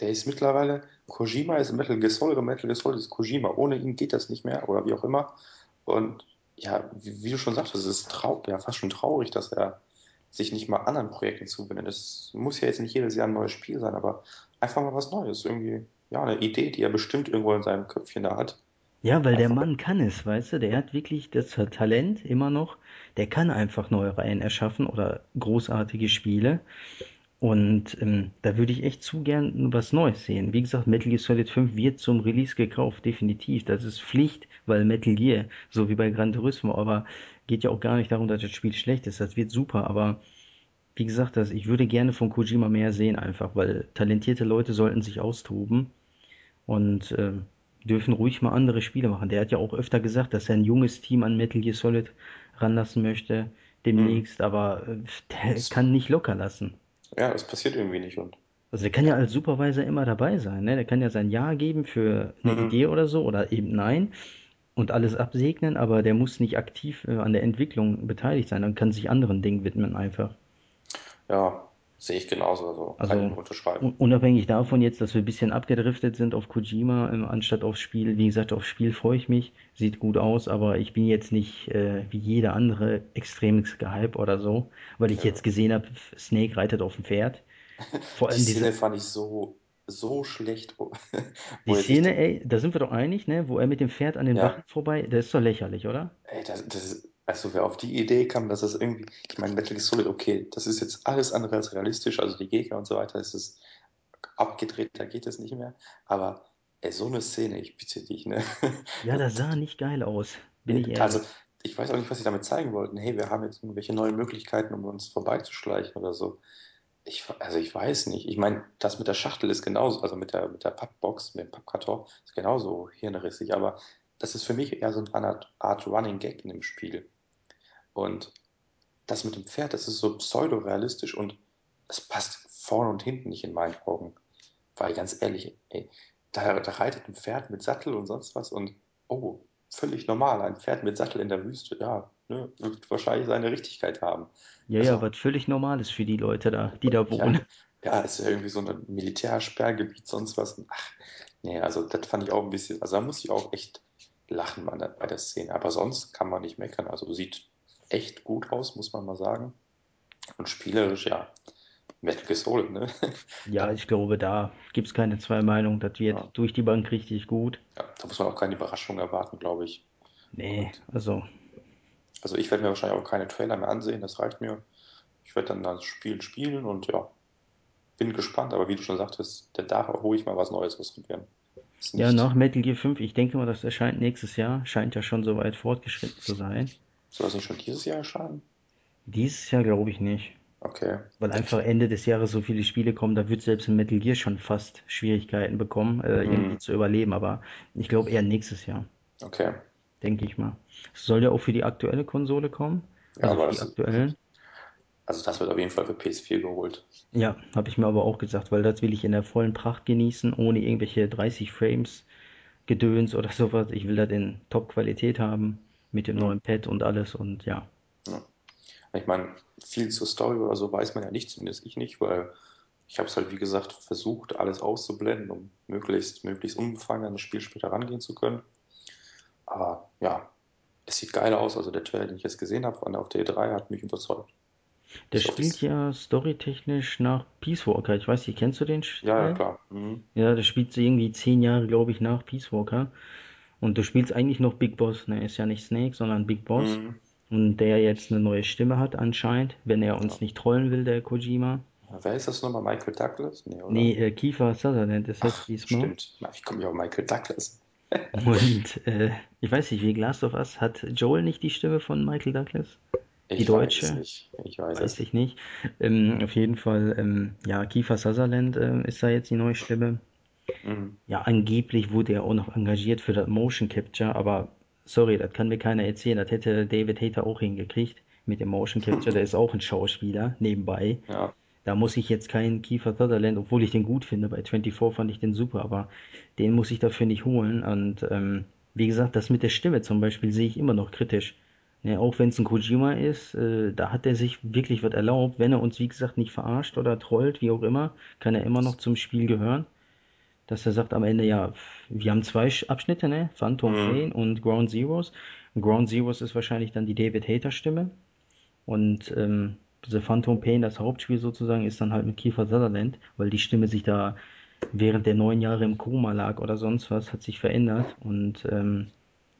[SPEAKER 1] der ist mittlerweile, Kojima ist Metal Gear Solid und Metal Gear Solid ist Kojima. Ohne ihn geht das nicht mehr oder wie auch immer. Und ja, wie, wie du schon sagtest, es ist trau ja, fast schon traurig, dass er sich nicht mal anderen Projekten zuwendet. Es muss ja jetzt nicht jedes Jahr ein neues Spiel sein, aber einfach mal was Neues. Irgendwie, ja, eine Idee, die er bestimmt irgendwo in seinem Köpfchen da hat.
[SPEAKER 2] Ja, weil der
[SPEAKER 1] Einfach,
[SPEAKER 2] Mann kann es, weißt du, der hat wirklich das Talent immer noch, der kann einfach neue Reihen erschaffen oder großartige Spiele. Und ähm, da würde ich echt zu gern was Neues sehen. Wie gesagt, Metal Gear Solid 5 wird zum Release gekauft, definitiv. Das ist Pflicht, weil Metal Gear, so wie bei Gran Turismo, aber geht ja auch gar nicht darum, dass das Spiel schlecht ist. Das wird super, aber wie gesagt, das, ich würde gerne von Kojima mehr sehen, einfach, weil talentierte Leute sollten sich austoben und äh, dürfen ruhig mal andere Spiele machen. Der hat ja auch öfter gesagt, dass er ein junges Team an Metal Gear Solid ranlassen möchte demnächst, aber äh, der
[SPEAKER 1] das,
[SPEAKER 2] kann nicht locker lassen.
[SPEAKER 1] ja, das passiert irgendwie nicht. Und,
[SPEAKER 2] Also der kann ja als Supervisor immer dabei sein, ne? Der kann ja sein Ja geben für eine
[SPEAKER 1] hm,
[SPEAKER 2] Idee oder so oder eben Nein und alles absegnen, aber der muss nicht aktiv äh, an der Entwicklung beteiligt sein und kann sich anderen Dingen widmen einfach.
[SPEAKER 1] ja, Sehe ich genauso, also kann ich
[SPEAKER 2] Also
[SPEAKER 1] unterschreiben.
[SPEAKER 2] un- unabhängig davon jetzt, dass wir ein bisschen abgedriftet sind auf Kojima, ähm, anstatt aufs Spiel. Wie gesagt, aufs Spiel freue ich mich, sieht gut aus, aber ich bin jetzt nicht äh, wie jeder andere extrem gehypt oder so, weil ich
[SPEAKER 1] Ja.
[SPEAKER 2] jetzt gesehen habe, Snake reitet auf dem Pferd. Vor
[SPEAKER 1] Die
[SPEAKER 2] allem
[SPEAKER 1] Szene
[SPEAKER 2] diese,
[SPEAKER 1] fand ich so, so schlecht,
[SPEAKER 2] die Szene, ey, da sind wir doch einig, ne, wo er mit dem Pferd an den Wachen
[SPEAKER 1] ja,
[SPEAKER 2] vorbei, das ist doch lächerlich, oder?
[SPEAKER 1] ey, das, das, also wer auf die Idee kam, dass das irgendwie, ich meine, Metal Gear Solid, okay, das ist jetzt alles andere als realistisch, also die Gegner und so weiter, es ist abgedreht, da geht es nicht mehr, aber ey, so eine Szene, ich bitte dich, ne?
[SPEAKER 2] Ja, das sah nicht geil aus, bin ich
[SPEAKER 1] also
[SPEAKER 2] ehrlich.
[SPEAKER 1] ich weiß auch nicht, was sie damit zeigen wollten. Hey, wir haben jetzt irgendwelche neuen Möglichkeiten, um uns vorbeizuschleichen oder so. Ich, also ich weiß nicht. Ich meine, das mit der Schachtel ist genauso, also mit der, mit der Pappbox, mit dem Pappkarton, ist genauso hirnrissig, aber das ist für mich eher so eine Art Running Gag in dem Spiel. Und das mit dem Pferd, das ist so pseudo-realistisch und es passt vorne und hinten nicht in meinen Augen. Weil ganz ehrlich, ey, da, da reitet ein Pferd mit Sattel und sonst was und oh, völlig normal. Ein Pferd mit Sattel in der Wüste, ja, ne, wird wahrscheinlich seine Richtigkeit haben.
[SPEAKER 2] Ja, ja,
[SPEAKER 1] Also,
[SPEAKER 2] was völlig normal ist für die Leute da, die da wohnen.
[SPEAKER 1] ja, ja, ist ja irgendwie so ein Militärsperrgebiet, sonst was. Ach, nee, also das fand ich auch ein bisschen, also da muss ich auch echt lachen bei der, bei der Szene. Aber sonst kann man nicht meckern. Also sieht echt gut aus, muss man mal sagen. Und spielerisch, ja, Metal Gear Solid, ne?
[SPEAKER 2] Ja, ich glaube, da gibt's keine zwei Meinungen. Das wird
[SPEAKER 1] ja,
[SPEAKER 2] durch die Bank richtig gut.
[SPEAKER 1] ja, da muss man auch keine Überraschung erwarten, glaube ich.
[SPEAKER 2] Nee,
[SPEAKER 1] Und
[SPEAKER 2] also,
[SPEAKER 1] also ich werde mir wahrscheinlich auch keine Trailer mehr ansehen, das reicht mir. Ich werde dann das Spiel spielen und ja, bin gespannt, aber wie du schon sagtest, da auch ruhig mal was Neues ausprobieren.
[SPEAKER 2] Ja, nach Metal Gear 5, ich denke mal, das erscheint nächstes Jahr. Scheint ja schon so weit fortgeschritten zu sein.
[SPEAKER 1] Soll das nicht schon dieses Jahr erscheinen?
[SPEAKER 2] Dieses Jahr glaube ich nicht.
[SPEAKER 1] Okay.
[SPEAKER 2] Weil einfach Ende des Jahres so viele Spiele kommen, da wird selbst ein Metal Gear schon fast Schwierigkeiten bekommen, äh, irgendwie
[SPEAKER 1] Hm,
[SPEAKER 2] zu überleben. Aber ich glaube eher nächstes Jahr,
[SPEAKER 1] okay.
[SPEAKER 2] denke ich mal. Es soll ja auch für die aktuelle Konsole kommen.
[SPEAKER 1] Ja,
[SPEAKER 2] Also
[SPEAKER 1] aber
[SPEAKER 2] für die
[SPEAKER 1] das,
[SPEAKER 2] aktuellen.
[SPEAKER 1] also das wird auf jeden Fall für PS4 geholt.
[SPEAKER 2] Ja, habe ich mir aber auch gesagt, weil das will ich in der vollen Pracht genießen, ohne irgendwelche 30 Frames Gedöns oder sowas. Ich will das in Top-Qualität haben, mit dem neuen Pad und alles und ja.
[SPEAKER 1] ja. Ich meine, viel zur Story oder so weiß man ja nicht, zumindest ich nicht, weil ich habe es halt, wie gesagt, versucht, alles auszublenden, um möglichst, möglichst unbefangen an das Spiel später rangehen zu können. Aber ja, es sieht geil aus. Also der Trailer, den ich jetzt gesehen habe auf der E3, hat mich überzeugt.
[SPEAKER 2] Der
[SPEAKER 1] Ich
[SPEAKER 2] spielt ja storytechnisch nach Peace Walker. Ich weiß nicht, kennst du den
[SPEAKER 1] ja, ja,
[SPEAKER 2] Teil?
[SPEAKER 1] klar. Mhm.
[SPEAKER 2] Ja, der spielt so irgendwie zehn Jahre, glaube ich, nach Peace Walker. Und du spielst eigentlich noch Big Boss. Ne, ist ja nicht Snake, sondern Big Boss.
[SPEAKER 1] Mhm.
[SPEAKER 2] Und der jetzt eine neue Stimme hat anscheinend, wenn er
[SPEAKER 1] Ja.
[SPEAKER 2] uns nicht trollen will, der Kojima.
[SPEAKER 1] Wer ist das nochmal? Michael Douglas? Nee,
[SPEAKER 2] Nee,
[SPEAKER 1] oder?
[SPEAKER 2] äh, Kiefer Sutherland ist das
[SPEAKER 1] Ach,
[SPEAKER 2] diesmal.
[SPEAKER 1] stimmt. Ich komme ja auf Michael Douglas.
[SPEAKER 2] Und äh, ich weiß nicht, wie Last of Us hat Joel nicht die Stimme von Michael Douglas? Die
[SPEAKER 1] Ich weiß es
[SPEAKER 2] deutsche?
[SPEAKER 1] nicht. Ich weiß
[SPEAKER 2] Weiß
[SPEAKER 1] es
[SPEAKER 2] ich
[SPEAKER 1] nicht.
[SPEAKER 2] Ähm, auf jeden Fall, ähm, ja, Kiefer Sutherland ähm, ist da jetzt die neue Stimme.
[SPEAKER 1] Mhm.
[SPEAKER 2] Ja, angeblich wurde er auch noch engagiert für das Motion Capture, aber sorry, das kann mir keiner erzählen. Das hätte David Hayter auch hingekriegt mit dem Motion Capture. Der ist auch ein Schauspieler nebenbei.
[SPEAKER 1] Ja.
[SPEAKER 2] Da muss ich jetzt keinen Kiefer Sutherland, obwohl ich den gut finde. Bei 24 fand ich den super, aber den muss ich dafür nicht holen. Und ähm, wie gesagt, das mit der Stimme zum Beispiel sehe ich immer noch kritisch. Ne, auch wenn es ein Kojima ist, äh, da hat er sich wirklich was erlaubt. Wenn er uns, wie gesagt, nicht verarscht oder trollt, wie auch immer, kann er immer noch zum Spiel gehören. Dass er sagt am Ende, ja, wir haben zwei Sch- Abschnitte, ne? Phantom
[SPEAKER 1] Mhm.
[SPEAKER 2] Pain und Ground Zeroes. Und Ground Zeroes ist wahrscheinlich dann die David Hater Stimme. Und ähm, The Phantom Pain, das Hauptspiel sozusagen, ist dann halt mit Kiefer Sutherland, weil die Stimme sich da während der neun Jahre im Koma lag oder sonst was, hat sich verändert. Und ähm,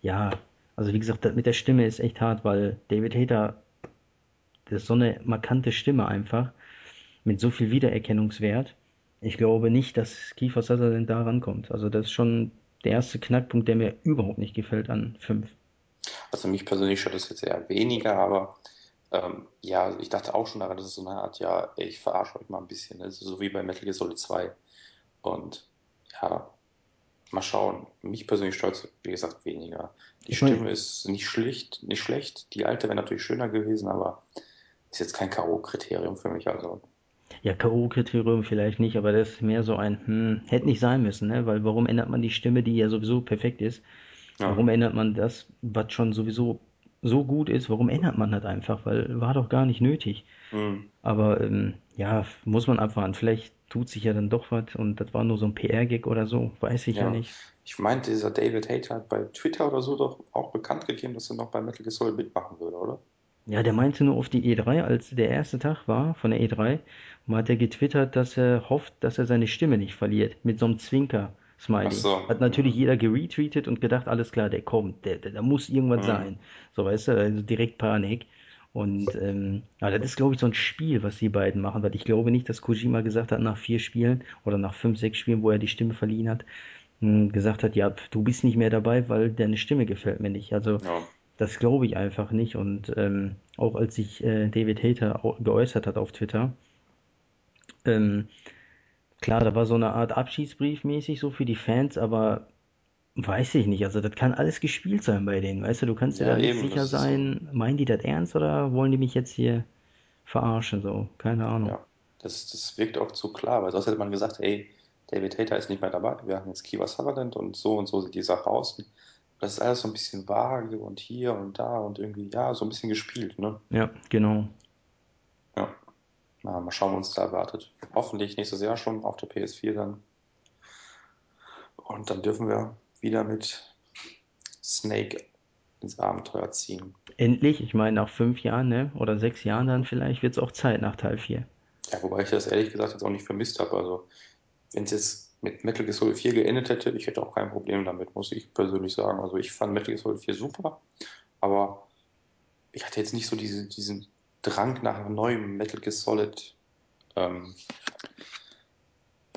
[SPEAKER 2] ja, also wie gesagt, das mit der Stimme ist echt hart, weil David Hayter, das ist so eine markante Stimme einfach, mit so viel Wiedererkennungswert. Ich glaube nicht, dass Kiefer Sutherland da rankommt. Also das ist schon der erste Knackpunkt, der mir überhaupt nicht gefällt an 5.
[SPEAKER 1] Also mich persönlich stört das jetzt eher weniger, aber ähm, ja, ich dachte auch schon daran, dass es so eine Art, ja, ich verarsche euch mal ein bisschen. Ne? So wie bei Metal Gear Solid 2. Und ja, mal schauen. Mich persönlich stört es, wie gesagt, weniger. Die
[SPEAKER 2] Ich
[SPEAKER 1] Stimme ist nicht schlicht, nicht schlecht. Die alte wäre natürlich schöner gewesen, aber ist jetzt kein K.O.-Kriterium für mich. Also,
[SPEAKER 2] Ja, K.O.-Kriterium vielleicht nicht, aber das ist mehr so ein, hm, hätte nicht sein müssen, ne? Weil warum ändert man die Stimme, die ja sowieso perfekt ist? Warum
[SPEAKER 1] ja.
[SPEAKER 2] ändert man das, was schon sowieso so gut ist, warum ändert man das einfach? Weil war doch gar nicht nötig.
[SPEAKER 1] Mhm.
[SPEAKER 2] Aber ähm, ja, muss man abwarten. Vielleicht tut sich ja dann doch was und das war nur so ein PR-Gag oder so, weiß ich ja
[SPEAKER 1] Ja,
[SPEAKER 2] nicht.
[SPEAKER 1] ich meinte, dieser David Hayter hat bei Twitter oder so doch auch bekannt gegeben, dass er noch bei Metal Gear Solid mitmachen würde, oder?
[SPEAKER 2] Ja, der meinte nur auf die E3, als der erste Tag war von der E3, und hat er getwittert, dass er hofft, dass er seine Stimme nicht verliert, mit so einem
[SPEAKER 1] Ach
[SPEAKER 2] Zwinker-Smiley.
[SPEAKER 1] so.
[SPEAKER 2] Hat natürlich jeder geretweetet und gedacht, alles klar, der kommt, der, der, da muss irgendwas
[SPEAKER 1] Mhm.
[SPEAKER 2] sein. So, weißt du, also direkt Panik. Und ähm, ja, das ist, glaube ich, so ein Spiel, was die beiden machen, weil ich glaube nicht, dass Kojima gesagt hat, nach vier Spielen oder nach fünf, sechs Spielen, wo er die Stimme verliehen hat, mh, gesagt hat, ja, du bist nicht mehr dabei, weil deine Stimme gefällt mir nicht. Also
[SPEAKER 1] Ja.
[SPEAKER 2] das glaube ich einfach nicht. Und ähm, auch als sich äh, David Hayter au- geäußert hat auf Twitter, ähm, klar, da war so eine Art Abschiedsbrief mäßig so für die Fans, aber weiß ich nicht. Also das kann alles gespielt sein bei denen. Weißt du, du kannst dir da
[SPEAKER 1] Ja,
[SPEAKER 2] nicht
[SPEAKER 1] eben,
[SPEAKER 2] sicher sein, meinen die das ernst oder wollen die mich jetzt hier verarschen? So, keine Ahnung.
[SPEAKER 1] ja, das, das wirkt auch zu klar, weil sonst hätte man gesagt, ey, David Hayter ist nicht mehr dabei, wir haben jetzt Kiefer Sutherland und so und so sieht die Sache aus. Das ist alles so ein bisschen vage und hier und da und irgendwie, ja, so ein bisschen gespielt, ne?
[SPEAKER 2] Ja, genau.
[SPEAKER 1] Na, mal schauen, was uns da erwartet. Hoffentlich nächstes Jahr schon auf der PS4 dann. Und dann dürfen wir wieder mit Snake ins Abenteuer ziehen.
[SPEAKER 2] Endlich, ich meine, nach fünf Jahren, ne? Oder sechs Jahren dann vielleicht wird es auch Zeit nach Teil 4.
[SPEAKER 1] Ja, wobei ich das ehrlich gesagt jetzt auch nicht vermisst habe. Also, wenn es jetzt mit Metal Gear Solid 4 geendet hätte, ich hätte auch kein Problem damit, muss ich persönlich sagen. Also, ich fand Metal Gear Solid 4 super, aber ich hatte jetzt nicht so diese, diesen Drang nach neuem Metal Gear Solid, ähm,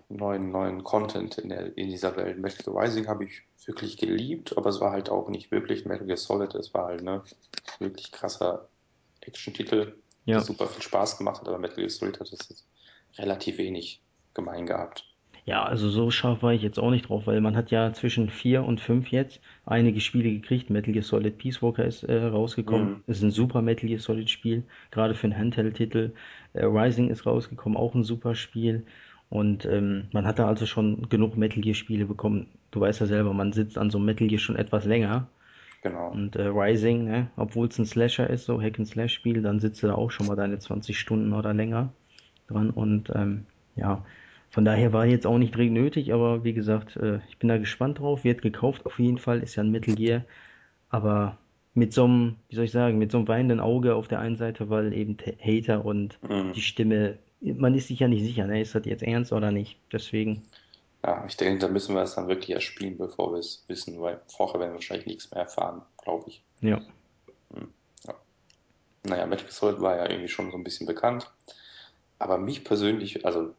[SPEAKER 1] neuen, neuen Content in, der, in dieser Welt. Metal Gear Rising habe ich wirklich geliebt, aber es war halt auch nicht wirklich Metal Gear Solid. Es war halt ne wirklich krasser Action-Titel, der
[SPEAKER 2] Ja.
[SPEAKER 1] super viel Spaß gemacht hat, aber Metal Gear Solid hat das jetzt relativ wenig gemein gehabt.
[SPEAKER 2] Ja, also so scharf war ich jetzt auch nicht drauf, weil man hat ja zwischen 4 und 5 jetzt einige Spiele gekriegt. Metal Gear Solid Peace Walker ist äh, rausgekommen.
[SPEAKER 1] Mhm.
[SPEAKER 2] Ist ein super Metal Gear Solid Spiel, gerade für einen Handheld-Titel. Äh, Rising ist rausgekommen, auch ein super Spiel. Und ähm, man hat da also schon genug Metal Gear Spiele bekommen. Du weißt ja selber, man sitzt an so einem Metal Gear schon etwas länger.
[SPEAKER 1] Genau.
[SPEAKER 2] Und äh, Rising, ne, obwohl es ein Slasher ist, so Hack and Slash Spiel, dann sitzt du da auch schon mal deine 20 Stunden oder länger dran. Und ähm, ja, von daher war jetzt auch nicht dringend nötig, aber wie gesagt, äh, ich bin da gespannt drauf. Wird gekauft auf jeden Fall, ist ja ein Metal Gear, aber mit so einem, wie soll ich sagen, mit so einem weinenden Auge auf der einen Seite, weil eben Hater und die
[SPEAKER 1] Mhm.
[SPEAKER 2] Stimme, man ist sich ja nicht sicher, ne, ist das jetzt ernst oder nicht? Deswegen,
[SPEAKER 1] Ja, ich denke, da müssen wir es dann wirklich erst spielen, bevor wir es wissen, weil vorher werden wir wahrscheinlich nichts mehr erfahren, glaube ich.
[SPEAKER 2] ja.
[SPEAKER 1] Mhm. Ja. Naja, Metal Gear Solid war ja irgendwie schon so ein bisschen bekannt, aber mich persönlich, also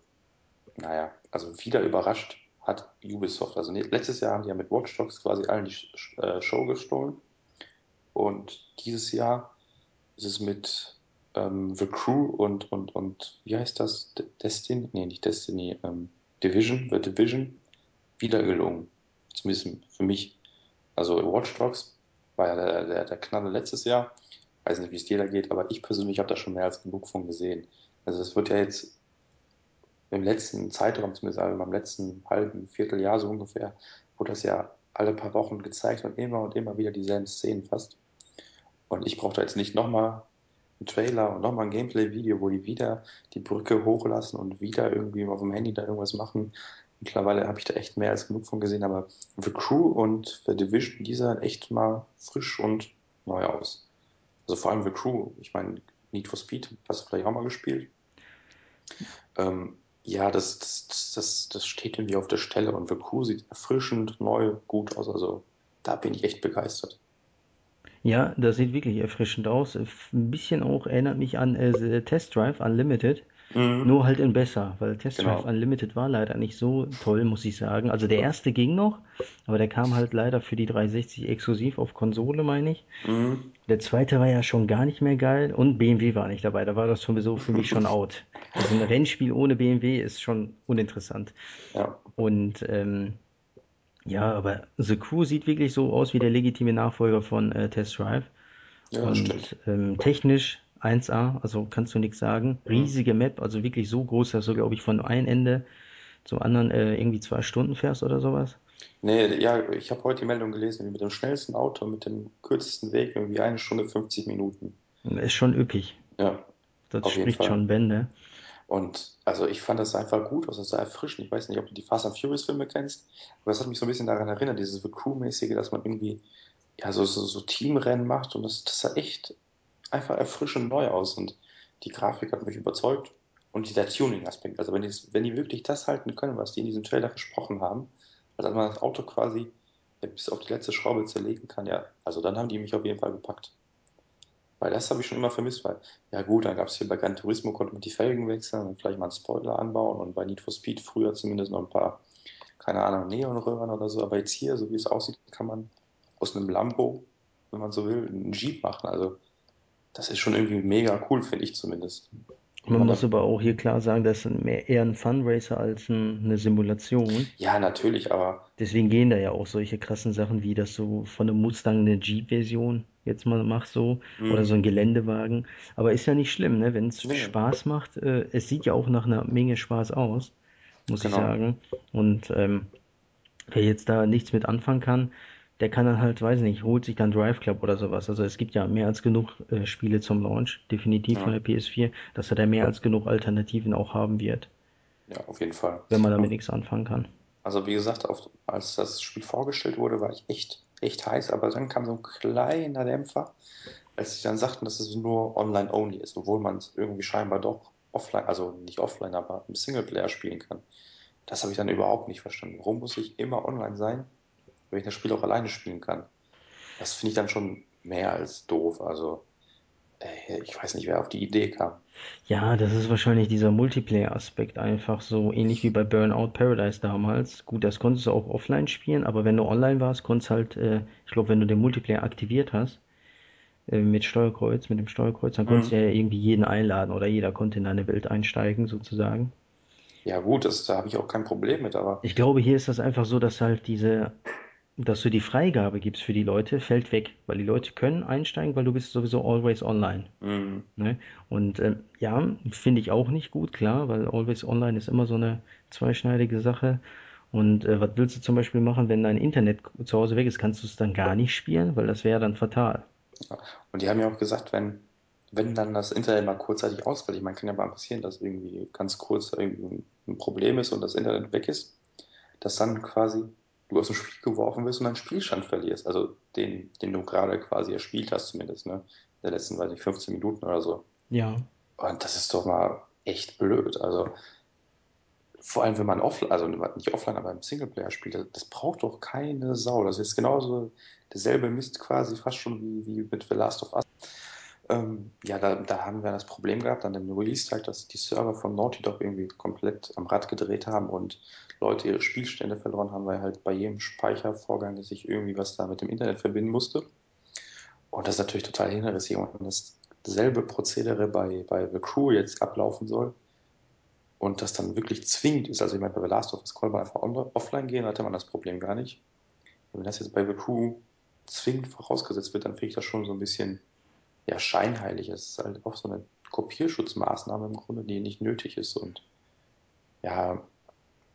[SPEAKER 1] Naja, also wieder überrascht hat Ubisoft. Also letztes Jahr haben die ja mit Watch Dogs quasi allen die äh, Show gestohlen. Und dieses Jahr ist es mit ähm, The Crew und, und, und wie heißt das? Destiny? Nee, nicht Destiny, ähm, Division, The Division wieder gelungen. Zumindest für mich. Also Watch Dogs war ja der, der, der Knaller letztes Jahr. Weiß nicht, wie es dir da geht, aber ich persönlich habe da schon mehr als genug von gesehen. Also es wird ja jetzt im letzten Zeitraum, zumindest also beim letzten halben Vierteljahr so ungefähr, wurde das ja alle paar Wochen gezeigt und immer und immer wieder dieselben Szenen fast. Und ich brauche da jetzt nicht nochmal einen Trailer und nochmal ein Gameplay-Video, wo die wieder die Brücke hochlassen und wieder irgendwie auf dem Handy da irgendwas machen. Mittlerweile habe ich da echt mehr als genug von gesehen, aber The Crew und The Division, die sahen echt mal frisch und neu aus. Also vor allem The Crew, ich meine, Need for Speed, hast du vielleicht auch mal gespielt? Ähm, ja, das, das, das, das steht irgendwie auf der Stelle und Crew sieht erfrischend, neu, gut aus. Also da bin ich echt begeistert.
[SPEAKER 2] Ja, das sieht wirklich erfrischend aus. Ein bisschen auch erinnert mich an äh, Test Drive Unlimited.
[SPEAKER 1] Mhm.
[SPEAKER 2] Nur halt in besser, weil Test Drive
[SPEAKER 1] Genau.
[SPEAKER 2] Unlimited war leider nicht so toll, muss ich sagen. Also der erste ging noch, aber der kam halt leider für die 360 exklusiv auf Konsole, meine ich.
[SPEAKER 1] Mhm.
[SPEAKER 2] Der zweite war ja schon gar nicht mehr geil und BMW war nicht dabei. Da war das sowieso für mich schon out. Also ein Rennspiel ohne BMW ist schon uninteressant.
[SPEAKER 1] Ja,
[SPEAKER 2] Und ähm, ja, aber The Crew sieht wirklich so aus wie der legitime Nachfolger von äh, Test Drive.
[SPEAKER 1] ja.
[SPEAKER 2] Und ähm, technisch 1A, also kannst du nichts sagen.
[SPEAKER 1] Mhm.
[SPEAKER 2] Riesige Map, also wirklich so groß, dass du, glaube ich, von einem Ende zum anderen äh, irgendwie zwei Stunden fährst oder sowas.
[SPEAKER 1] Nee, ja, ich habe heute die Meldung gelesen, mit dem schnellsten Auto, mit dem kürzesten Weg, irgendwie eine Stunde 50 Minuten.
[SPEAKER 2] Ist schon üppig.
[SPEAKER 1] Ja,
[SPEAKER 2] Das spricht schon Bände.
[SPEAKER 1] Und also ich fand das einfach gut das sah erfrischend. Ich weiß nicht, ob du die Fast and Furious Filme kennst, aber das hat mich so ein bisschen daran erinnert, dieses The Crew-mäßige, dass man irgendwie ja so, so, so Teamrennen macht und das, das sah echt einfach erfrischend neu aus und die Grafik hat mich überzeugt und dieser Tuning-Aspekt. Also wenn die, wenn die wirklich das halten können, was die in diesem Trailer versprochen haben, also dass man das Auto quasi bis auf die letzte Schraube zerlegen kann, ja, also dann haben die mich auf jeden Fall gepackt. Weil das habe ich schon immer vermisst, weil, ja gut, dann gab es hier bei Gran Turismo, konnte man die Felgen wechseln und vielleicht mal einen Spoiler anbauen und bei Need for Speed früher zumindest noch ein paar, keine Ahnung, Neonröhren oder so. Aber jetzt hier, so wie es aussieht, kann man aus einem Lambo, wenn man so will, einen Jeep machen. Also das ist schon irgendwie mega cool, finde ich zumindest.
[SPEAKER 2] Man
[SPEAKER 1] man
[SPEAKER 2] muss aber auch hier klar sagen, das ist mehr eher ein Funracer als ein, eine Simulation.
[SPEAKER 1] ja, natürlich, aber
[SPEAKER 2] Deswegen gehen da ja auch solche krassen Sachen wie, dass du von einem Mustang eine Jeep-Version jetzt mal machst so oder so ein Geländewagen. Aber ist ja nicht schlimm, ne? Wenn es
[SPEAKER 1] nee,
[SPEAKER 2] Spaß macht, äh, es sieht ja auch nach einer Menge Spaß aus, muss ich
[SPEAKER 1] genau.
[SPEAKER 2] sagen. Und ähm, wer jetzt da nichts mit anfangen kann, der kann dann halt, weiß nicht, holt sich dann Drive Club oder sowas. Also es gibt ja mehr als genug äh, Spiele zum Launch, definitiv von
[SPEAKER 1] Ja,
[SPEAKER 2] der PS4, dass er da mehr als genug Alternativen auch haben wird,
[SPEAKER 1] ja, auf jeden Fall.
[SPEAKER 2] wenn man damit
[SPEAKER 1] Und
[SPEAKER 2] nichts anfangen kann.
[SPEAKER 1] Also wie gesagt, auf, als das Spiel vorgestellt wurde, war ich echt, echt heiß, aber dann kam so ein kleiner Dämpfer, als sie dann sagten, dass es nur online-only ist, obwohl man es irgendwie scheinbar doch offline, also nicht offline, aber im Singleplayer spielen kann. Das habe ich dann überhaupt nicht verstanden. Warum muss ich immer online sein, wenn ich das Spiel auch alleine spielen kann? Das finde ich dann schon mehr als doof. Also, äh, ich weiß nicht, wer auf die Idee kam.
[SPEAKER 2] Ja, das ist wahrscheinlich dieser Multiplayer-Aspekt einfach so ähnlich wie bei Burnout Paradise damals. Gut, das konntest du auch offline spielen, aber wenn du online warst, konntest halt, äh, ich glaube, wenn du den Multiplayer aktiviert hast, äh, mit Steuerkreuz, mit dem Steuerkreuz, dann konntest du
[SPEAKER 1] Mhm.
[SPEAKER 2] ja irgendwie jeden einladen oder jeder konnte in deine Welt einsteigen, sozusagen.
[SPEAKER 1] Ja gut, das, da habe ich auch kein Problem mit, aber
[SPEAKER 2] Ich glaube, hier ist das einfach so, dass halt diese, dass du die Freigabe gibst für die Leute, fällt weg, weil die Leute können einsteigen, weil du bist sowieso always online.
[SPEAKER 1] mhm.
[SPEAKER 2] Ne? Und ähm, ja, finde ich auch nicht gut, klar, weil Always Online ist immer so eine zweischneidige Sache. Und äh, was willst du zum Beispiel machen, wenn dein Internet zu Hause weg ist? Kannst du es dann gar nicht spielen? Weil das wäre dann fatal.
[SPEAKER 1] Und die haben ja auch gesagt, wenn, wenn dann das Internet mal kurzzeitig ausfällt, ich meine, kann ja mal passieren, dass irgendwie ganz kurz irgendwie ein Problem ist und das Internet weg ist, dass dann quasi du aus dem Spiel geworfen wirst und deinen Spielstand verlierst. Also den, den du gerade quasi erspielt hast, zumindest, ne? Der letzten, weiß ich, 15 Minuten oder so.
[SPEAKER 2] Ja,
[SPEAKER 1] Und das ist doch mal echt blöd. Also vor allem, wenn man offline, also nicht offline, aber im Singleplayer spielt, das, das braucht doch keine Sau. Das ist genauso derselbe Mist quasi fast schon wie, wie mit The Last of Us. Ähm, ja, da, da haben wir das Problem gehabt an dem Release-Tag, dass die Server von Naughty Dog irgendwie komplett am Rad gedreht haben und Leute ihre Spielstände verloren haben, weil halt bei jedem Speichervorgang sich irgendwie was da mit dem Internet verbinden musste. Und das ist natürlich total hinterrissig. Und das dasselbe Prozedere bei, bei The Crew jetzt ablaufen soll und das dann wirklich zwingend ist. Also ich meine, bei The Last of Us konnte man einfach offline gehen, hatte man das Problem gar nicht. Und wenn das jetzt bei The Crew zwingend vorausgesetzt wird, dann finde ich das schon so ein bisschen ja, scheinheilig. Es ist halt auch so eine Kopierschutzmaßnahme im Grunde, die nicht nötig ist und ja,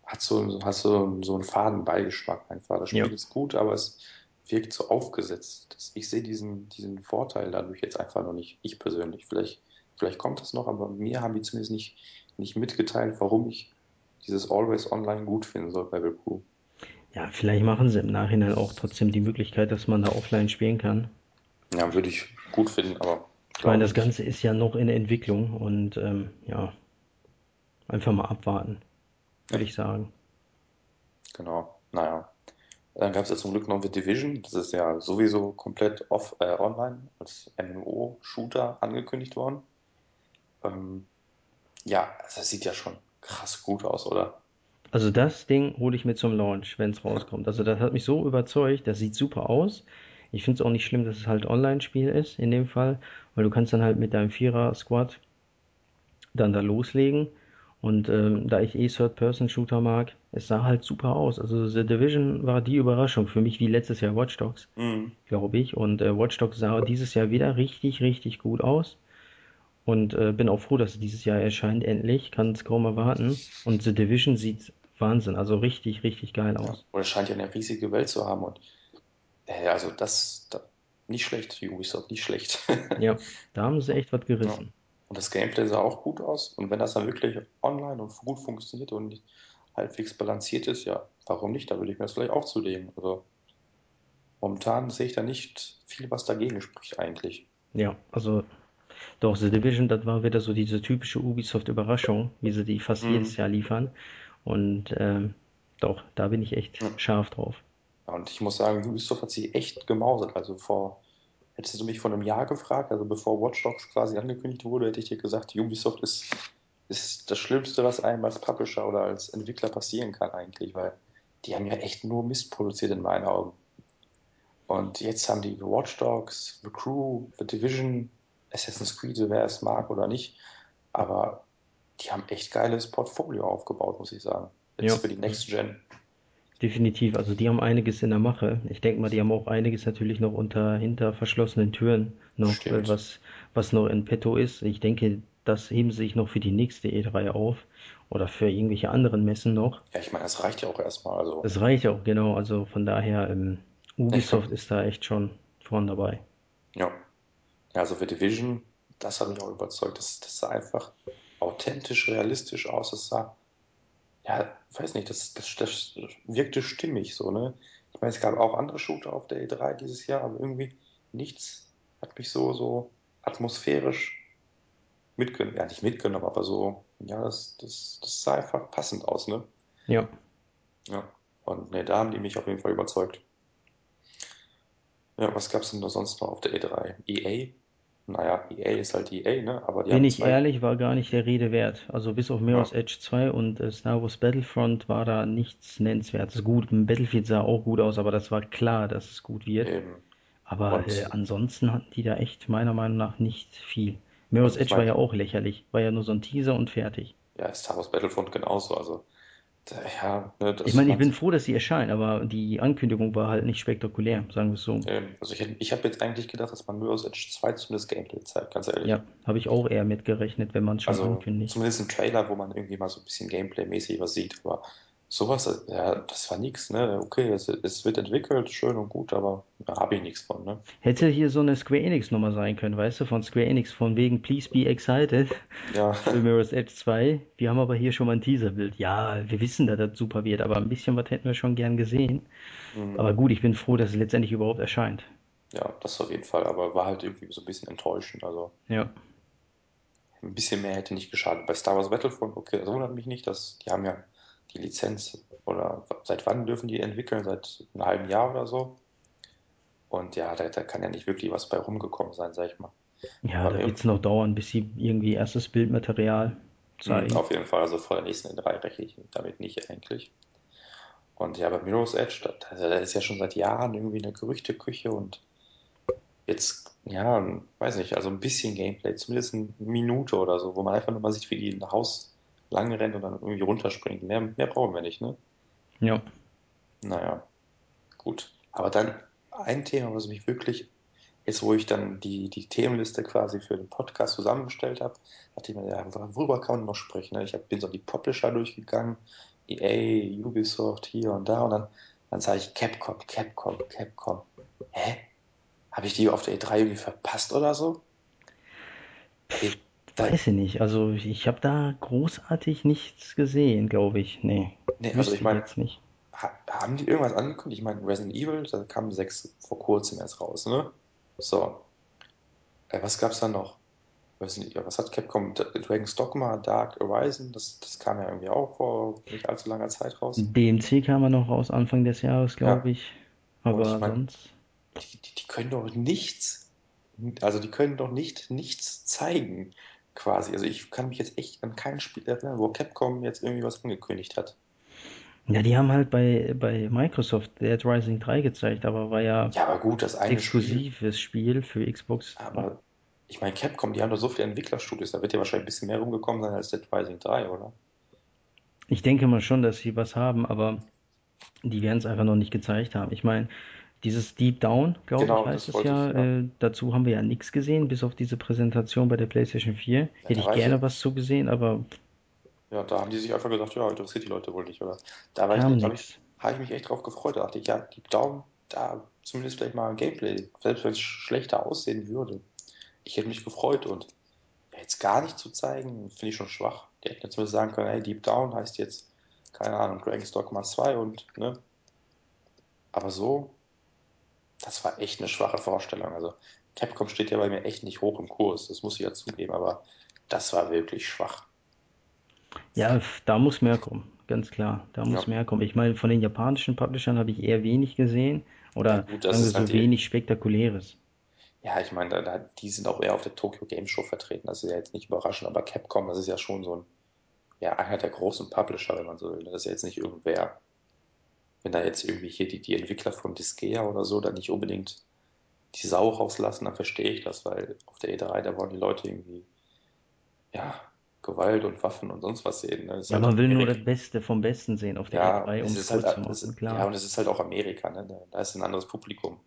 [SPEAKER 1] hat so, hat so, so einen faden Beigeschmack einfach. Das
[SPEAKER 2] ja.
[SPEAKER 1] Spiel ist gut, aber es wirkt so aufgesetzt. Ich sehe diesen, diesen Vorteil dadurch jetzt einfach noch nicht, ich persönlich. Vielleicht, vielleicht kommt das noch, aber mir haben die zumindest nicht, nicht mitgeteilt, warum ich dieses Always Online gut finden soll bei Webku.
[SPEAKER 2] Ja, vielleicht machen sie im Nachhinein auch trotzdem die Möglichkeit, dass man da offline spielen kann.
[SPEAKER 1] Ja, würde ich gut finden, aber
[SPEAKER 2] Ich meine, das. Ganze ist ja noch in der Entwicklung und ähm, ja, einfach mal abwarten,
[SPEAKER 1] Ja,
[SPEAKER 2] würde ich sagen.
[SPEAKER 1] genau. Naja. Dann gab es ja zum Glück noch The Division. Das ist ja sowieso komplett off, äh, online als MMO-Shooter angekündigt worden. Ähm, ja, also das sieht ja schon krass gut aus, oder?
[SPEAKER 2] Also das Ding hole ich mir zum Launch, wenn es rauskommt. Also das hat mich so überzeugt, das sieht super aus. Ich finde es auch nicht schlimm, dass es halt Online-Spiel ist in dem Fall, weil du kannst dann halt mit deinem Vierer-Squad dann da loslegen. Und ähm, da ich eh Third-Person-Shooter mag, es sah halt super aus. Also The Division war die Überraschung für mich wie letztes Jahr Watch Dogs,
[SPEAKER 1] Mhm.
[SPEAKER 2] glaube ich. Und äh, Watch Dogs sah dieses Jahr wieder richtig, richtig gut aus. Und äh, bin auch froh, dass es dieses Jahr erscheint, endlich. Kann es kaum erwarten. Und The Division sieht Wahnsinn. Also richtig, richtig geil aus.
[SPEAKER 1] Und es scheint ja eine riesige Welt zu haben. Und also das, da, nicht schlecht, Ubisoft, nicht schlecht.
[SPEAKER 2] Ja, da haben sie echt was
[SPEAKER 1] Ja.
[SPEAKER 2] gerissen.
[SPEAKER 1] Und das Gameplay sah auch gut aus. Und wenn das dann wirklich online und gut funktioniert und halbwegs balanciert ist, ja, warum nicht? Da würde ich mir das vielleicht auch zulegen. Also momentan sehe ich da nicht viel, was dagegen spricht eigentlich.
[SPEAKER 2] Ja, also doch, The Division, das war wieder so diese typische Ubisoft-Überraschung, wie sie die fast jedes
[SPEAKER 1] Mhm.
[SPEAKER 2] Jahr liefern. Und ähm, doch, da bin ich echt
[SPEAKER 1] Ja.
[SPEAKER 2] scharf drauf.
[SPEAKER 1] Und ich muss sagen, Ubisoft hat sich echt gemausert. Also vor, hättest du mich vor einem Jahr gefragt, also bevor Watch Dogs quasi angekündigt wurde, hätte ich dir gesagt, Ubisoft ist, ist das Schlimmste, was einem als Publisher oder als Entwickler passieren kann eigentlich, weil die haben ja echt nur Mist produziert in meinen Augen. Und jetzt haben die Watch Dogs, The Crew, The Division, Assassin's Creed, wer es mag oder nicht, aber die haben echt geiles Portfolio aufgebaut, muss ich sagen. Jetzt
[SPEAKER 2] Ja,
[SPEAKER 1] für die Next Gen.
[SPEAKER 2] definitiv. Also die haben einiges in der Mache. Ich denke mal, die haben auch einiges natürlich noch unter hinter verschlossenen Türen noch, äh,
[SPEAKER 1] Stimmt.
[SPEAKER 2] was, was noch in petto ist. Ich denke, das heben sie sich noch für die nächste E3 auf oder für irgendwelche anderen Messen noch.
[SPEAKER 1] Ja, ich meine, das reicht ja auch erstmal. Also,
[SPEAKER 2] Das reicht auch, genau. Also von daher, ähm, Ubisoft ist da echt schon vorn dabei.
[SPEAKER 1] ja. Ja, also für Division, das hat mich auch überzeugt. Das, das sah einfach authentisch, realistisch aus. Es sah, ja, weiß nicht, das, das, das wirkte stimmig so, ne? Ich meine, es gab auch andere Shooter auf der E3 dieses Jahr, aber irgendwie nichts hat mich so, so atmosphärisch mitgenommen. Ja, nicht mitgenommen, aber so, ja, das, das, das sah einfach passend aus, ne?
[SPEAKER 2] Ja,
[SPEAKER 1] Ja. Und ne, da haben die mich auf jeden Fall überzeugt. Ja, was gab es denn da sonst noch auf der E3? EA? Naja, EA ist halt EA, ne? Aber die
[SPEAKER 2] bin ich
[SPEAKER 1] zwei.
[SPEAKER 2] ehrlich, war gar nicht der Rede wert. Also bis auf Mirror's
[SPEAKER 1] Ja,
[SPEAKER 2] Edge 2 und äh, Star Wars Battlefront war da nichts Nennenswertes. Gut, Battlefield sah auch gut aus, aber das war klar, dass es gut wird.
[SPEAKER 1] eben.
[SPEAKER 2] Aber äh, ansonsten hatten die da echt meiner Meinung nach nicht viel. Mirror's
[SPEAKER 1] ich
[SPEAKER 2] Edge war ja auch lächerlich. War ja nur so ein Teaser und fertig.
[SPEAKER 1] ja, Star Wars Battlefront genauso. Also, ja, ne,
[SPEAKER 2] Ich meine, ich bin froh, dass sie erscheinen, aber die Ankündigung war halt nicht spektakulär, sagen wir es so.
[SPEAKER 1] ähm, also ich, ich habe jetzt eigentlich gedacht, dass man Mirror's Edge 2 zumindest Gameplay zeigt, ganz ehrlich.
[SPEAKER 2] Ja, habe ich auch eher mitgerechnet, wenn man es schon
[SPEAKER 1] Also
[SPEAKER 2] ankündigt.
[SPEAKER 1] zumindest ein Trailer, wo man irgendwie mal so ein bisschen Gameplay-mäßig was sieht. Aber sowas, äh, ja, das war nix, ne? Okay, es, es wird entwickelt, schön und gut, aber da habe ich nichts von, ne?
[SPEAKER 2] Hätte hier so eine Square Enix Nummer sein können, weißt du, von Square Enix, von wegen Please be excited
[SPEAKER 1] Ja,
[SPEAKER 2] für Mirror's Edge 2. Wir haben aber hier schon mal ein Teaserbild. Ja, wir wissen, dass das super wird, aber ein bisschen was hätten wir schon gern gesehen.
[SPEAKER 1] mhm.
[SPEAKER 2] Aber gut, ich bin froh, dass es letztendlich überhaupt erscheint.
[SPEAKER 1] ja, das auf jeden Fall, aber war halt irgendwie so ein bisschen enttäuschend. Also
[SPEAKER 2] Ja,
[SPEAKER 1] ein bisschen mehr hätte nicht geschadet. Bei Star Wars Battlefront, okay, das wundert mich nicht, dass die haben ja die Lizenz oder seit wann dürfen die entwickeln? Seit einem halben Jahr oder so. Und ja, da, da kann ja nicht wirklich was bei rumgekommen sein, sag ich mal.
[SPEAKER 2] ja,
[SPEAKER 1] Aber
[SPEAKER 2] da wird es noch dauern, bis sie irgendwie erstes Bildmaterial
[SPEAKER 1] mh,
[SPEAKER 2] zeigen.
[SPEAKER 1] auf jeden Fall, also vor der nächsten E3 rechne ich damit nicht eigentlich. Und ja, bei Mirror's Edge, da, da da ist ja schon seit Jahren irgendwie eine Gerüchteküche und jetzt, ja, weiß nicht, also ein bisschen Gameplay, zumindest eine Minute oder so, wo man einfach nur mal sieht, wie die ein Haus lang rennt und dann irgendwie runterspringt. Mehr, mehr brauchen wir nicht, ne?
[SPEAKER 2] Ja,
[SPEAKER 1] Naja, gut. Aber dann ein Thema, was mich wirklich, jetzt wo ich dann die, die Themenliste quasi für den Podcast zusammengestellt habe, dachte ich mir, ja, worüber kann man noch sprechen? Ne? Ich hab, bin so die Publisher durchgegangen, EA, Ubisoft, hier und da, und dann, dann sage ich Capcom, Capcom, Capcom. Hä? Habe ich die auf der E3 irgendwie verpasst oder so? Da,
[SPEAKER 2] weiß ich nicht. Also ich habe da großartig nichts gesehen, glaube ich. Nee,
[SPEAKER 1] nee, also ich meine,
[SPEAKER 2] jetzt nicht.
[SPEAKER 1] haben die irgendwas angekündigt? Ich meine, Resident Evil, da kam sechs vor kurzem erst raus, ne? So, äh, was gab's da noch? Weiß nicht, was hat Capcom? Dragon's Dogma, Dark Horizon, das, das kam ja irgendwie auch vor nicht allzu langer Zeit raus.
[SPEAKER 2] DMC kam ja noch raus Anfang des Jahres, glaube
[SPEAKER 1] Ja,
[SPEAKER 2] ich.
[SPEAKER 1] und ich
[SPEAKER 2] Aber
[SPEAKER 1] meine,
[SPEAKER 2] sonst.
[SPEAKER 1] die, die, die können doch nichts, also die können doch nicht nichts zeigen, quasi. Also ich kann mich jetzt echt an kein Spiel erinnern, wo Capcom jetzt irgendwie was angekündigt hat.
[SPEAKER 2] Ja, die haben halt bei, bei Microsoft Dead Rising 3 gezeigt, aber war ja
[SPEAKER 1] Ja, aber gut, das eine Spiel,
[SPEAKER 2] exklusives Spiel für Xbox.
[SPEAKER 1] aber ich meine, Capcom, die haben doch so viele Entwicklerstudios, da wird ja wahrscheinlich ein bisschen mehr rumgekommen sein als Dead Rising 3, oder?
[SPEAKER 2] Ich denke mal schon, dass sie was haben, aber die werden es einfach noch nicht gezeigt haben. Ich meine, dieses Deep Down, glaube ich,
[SPEAKER 1] Genau,
[SPEAKER 2] heißt
[SPEAKER 1] das
[SPEAKER 2] es
[SPEAKER 1] ich,
[SPEAKER 2] ja.
[SPEAKER 1] ja.
[SPEAKER 2] Äh, dazu haben wir ja nichts gesehen, bis auf diese Präsentation bei der PlayStation 4.
[SPEAKER 1] Ja,
[SPEAKER 2] Hätte ich
[SPEAKER 1] ich
[SPEAKER 2] gerne
[SPEAKER 1] jetzt,
[SPEAKER 2] was zu gesehen, aber
[SPEAKER 1] Ja, da haben die sich einfach gesagt, ja, interessiert die Leute wohl nicht, oder? Da war ich,
[SPEAKER 2] Kam
[SPEAKER 1] da habe ich, ich mich echt drauf gefreut. Da dachte ich, ja, Deep Down, da zumindest vielleicht mal ein Gameplay, selbst wenn es schlechter aussehen würde. Ich hätte mich gefreut und jetzt gar nicht zu zeigen, finde ich schon schwach. Die hätten jetzt zumindest sagen können, hey, Deep Down heißt jetzt, keine Ahnung, Dragon's Dogma 2 und, ne? Aber so, das war echt eine schwache Vorstellung. Also, Capcom steht ja bei mir echt nicht hoch im Kurs, das muss ich ja zugeben, aber das war wirklich schwach.
[SPEAKER 2] Ja, da muss mehr kommen, ganz klar. Da muss
[SPEAKER 1] Ja,
[SPEAKER 2] mehr kommen. Ich meine, von den japanischen Publishern habe ich eher wenig gesehen
[SPEAKER 1] ja
[SPEAKER 2] oder
[SPEAKER 1] gut, ist halt
[SPEAKER 2] so
[SPEAKER 1] die,
[SPEAKER 2] wenig Spektakuläres.
[SPEAKER 1] Ja, ich meine, da, da, die sind auch eher auf der Tokyo Game Show vertreten. Das ist ja jetzt nicht überraschend, aber Capcom, das ist ja schon so ein, ja, einer der großen Publisher, wenn man so will. Das ist ja jetzt nicht irgendwer. Wenn da jetzt irgendwie hier die, die Entwickler von Disgaea oder so da nicht unbedingt die Sau rauslassen, dann verstehe ich das, weil auf der E3, da wollen die Leute irgendwie, ja, Gewalt und Waffen und sonst was sehen. Ne? Ist
[SPEAKER 2] Ja,
[SPEAKER 1] halt
[SPEAKER 2] man will nur
[SPEAKER 1] Amerika.
[SPEAKER 2] das Beste vom Besten sehen auf der
[SPEAKER 1] Ja,
[SPEAKER 2] E3, um
[SPEAKER 1] es ist halt,
[SPEAKER 2] zu machen,
[SPEAKER 1] ja,
[SPEAKER 2] klar.
[SPEAKER 1] und es ist halt auch Amerika, ne? Da, da ist ein anderes Publikum.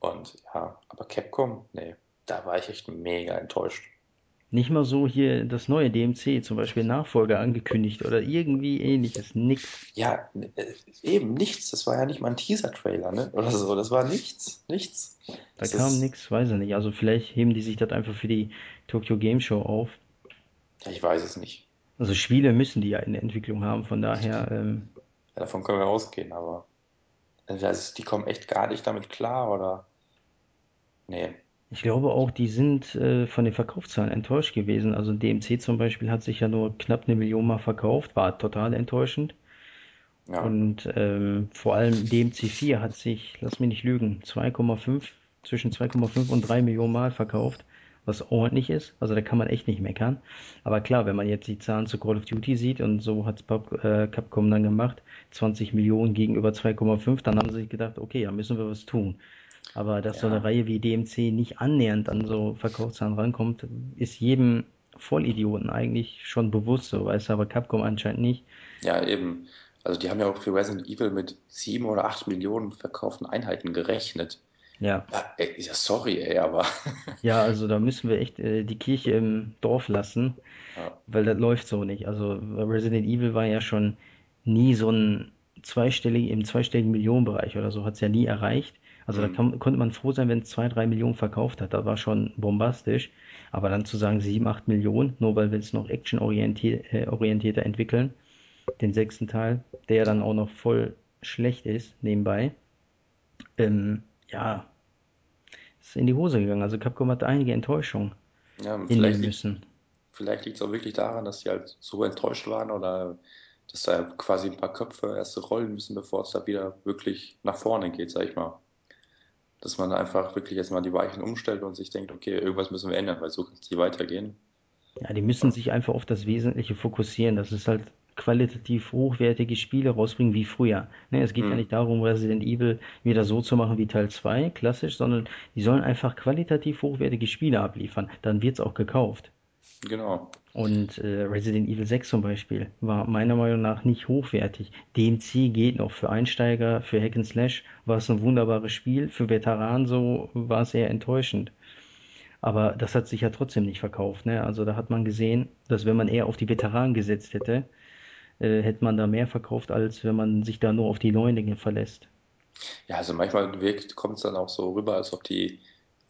[SPEAKER 1] Und ja, aber Capcom, nee, da war ich echt mega enttäuscht.
[SPEAKER 2] Nicht mal so hier das neue DMC, zum Beispiel Nachfolger angekündigt oder irgendwie ähnliches. Nix.
[SPEAKER 1] Ja, äh, eben nichts. Das war ja nicht mal ein Teaser-Trailer, ne? Oder so. Das war nichts. Nichts.
[SPEAKER 2] Da
[SPEAKER 1] Das
[SPEAKER 2] kam nix, weiß ich nicht. Also vielleicht heben die sich das einfach für die Tokyo Game Show auf.
[SPEAKER 1] ja, ich weiß es nicht.
[SPEAKER 2] Also Spiele müssen die ja in der Entwicklung haben, von daher, ähm,
[SPEAKER 1] Ja, davon können wir ausgehen, aber also, die kommen echt gar nicht damit klar, oder? Nee.
[SPEAKER 2] Ich glaube auch, die sind äh, von den Verkaufszahlen enttäuscht gewesen. Also DMC zum Beispiel hat sich ja nur knapp eine Million Mal verkauft, war total enttäuschend.
[SPEAKER 1] Ja.
[SPEAKER 2] Und ähm, vor allem DMC4 hat sich, lass mich nicht lügen, 2,5, zwischen 2,5 und 3 Millionen Mal verkauft, was ordentlich ist. Also da kann man echt nicht meckern. Aber klar, wenn man jetzt die Zahlen zu Call of Duty sieht und so hat es äh, Capcom dann gemacht, 20 Millionen gegenüber 2,5, dann haben sie sich gedacht, okay, da müssen wir was tun. Aber dass so eine
[SPEAKER 1] Ja.
[SPEAKER 2] Reihe wie DMC nicht annähernd an so Verkaufszahlen rankommt, ist jedem Vollidioten eigentlich schon bewusst so, weißt du, aber Capcom anscheinend nicht.
[SPEAKER 1] Ja, eben. Also die haben ja auch für Resident Evil mit sieben oder acht Millionen verkauften Einheiten gerechnet.
[SPEAKER 2] Ja,
[SPEAKER 1] Ja, ey, ja, sorry, ey, aber
[SPEAKER 2] Ja, also da müssen wir echt äh, die Kirche im Dorf lassen,
[SPEAKER 1] ja.
[SPEAKER 2] weil das läuft so nicht. Also Resident Evil war ja schon nie so ein zweistellig, im zweistelligen Millionenbereich oder so, hat es ja nie erreicht. Also da
[SPEAKER 1] Hm.
[SPEAKER 2] kann, konnte man froh sein, wenn es zwei, drei Millionen verkauft hat. Das war schon bombastisch. Aber dann zu sagen sieben, acht Millionen, nur weil wir es noch actionorientiert, äh, orientierter entwickeln, den sechsten Teil, der ja dann auch noch voll schlecht ist nebenbei, ähm, ja, ist in die Hose gegangen. Also Capcom hat einige Enttäuschungen
[SPEAKER 1] Ja, vielleicht liegt
[SPEAKER 2] müssen.
[SPEAKER 1] Vielleicht liegt es auch wirklich daran, dass die halt so enttäuscht waren oder dass da quasi ein paar Köpfe erst rollen müssen, bevor es da wieder wirklich nach vorne geht, sag ich mal. Dass man einfach wirklich jetzt mal die Weichen umstellt und sich denkt, okay, irgendwas müssen wir ändern, weil so kann es nicht weitergehen.
[SPEAKER 2] Ja, die müssen sich einfach auf das Wesentliche fokussieren. Das ist halt qualitativ hochwertige Spiele rausbringen wie früher. Ne, es geht ja
[SPEAKER 1] Hm,
[SPEAKER 2] nicht darum, Resident Evil wieder so zu machen wie Teil 2, klassisch, sondern die sollen einfach qualitativ hochwertige Spiele abliefern. Dann wird's auch gekauft.
[SPEAKER 1] Genau.
[SPEAKER 2] Und äh, Resident Evil 6 zum Beispiel war meiner Meinung nach nicht hochwertig. DMC geht noch. Für Einsteiger, für Hack and Slash war es ein wunderbares Spiel. Für Veteranen so war es eher enttäuschend. Aber das hat sich ja trotzdem nicht verkauft. Ne? Also da hat man gesehen, dass wenn man eher auf die Veteranen gesetzt hätte, äh, hätte man da mehr verkauft, als wenn man sich da nur auf die Neulinge verlässt.
[SPEAKER 1] Ja, also manchmal kommt es dann auch so rüber, als ob die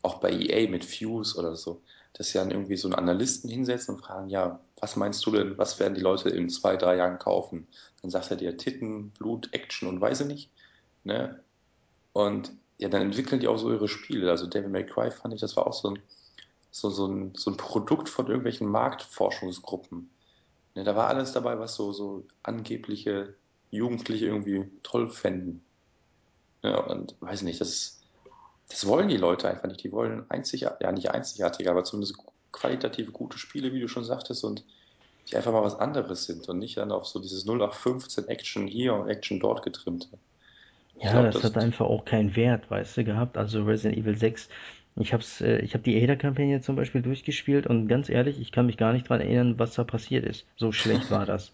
[SPEAKER 1] auch bei EA mit Fuse oder so, dass sie dann irgendwie so einen Analysten hinsetzen und fragen, ja, was meinst du denn, was werden die Leute in zwei, drei Jahren kaufen? Dann sagt er dir Titten, Blut, Action und weiß ich nicht, ne? Und ja, dann entwickeln die auch so ihre Spiele. Also Devil May Cry fand ich, das war auch so ein, so, so ein, so ein Produkt von irgendwelchen Marktforschungsgruppen. Ne, da war alles dabei, was so, so angebliche Jugendliche irgendwie toll fänden. Ja, und weiß nicht, das, das wollen die Leute einfach nicht. Die wollen einzigartig, ja nicht einzigartige, aber zumindest qualitativ gute Spiele, wie du schon sagtest, und die einfach mal was anderes sind und nicht dann auf so dieses 0815 Action hier und Action dort getrimmt. Ich
[SPEAKER 2] Ja,
[SPEAKER 1] glaube,
[SPEAKER 2] das hat
[SPEAKER 1] das,
[SPEAKER 2] einfach auch keinen Wert, weißt du, gehabt. Also Resident Evil 6, ich hab's, äh, ich habe die Ada-Kampagne zum Beispiel durchgespielt und ganz ehrlich, ich kann mich gar nicht dran erinnern, was da passiert ist. So schlecht war das.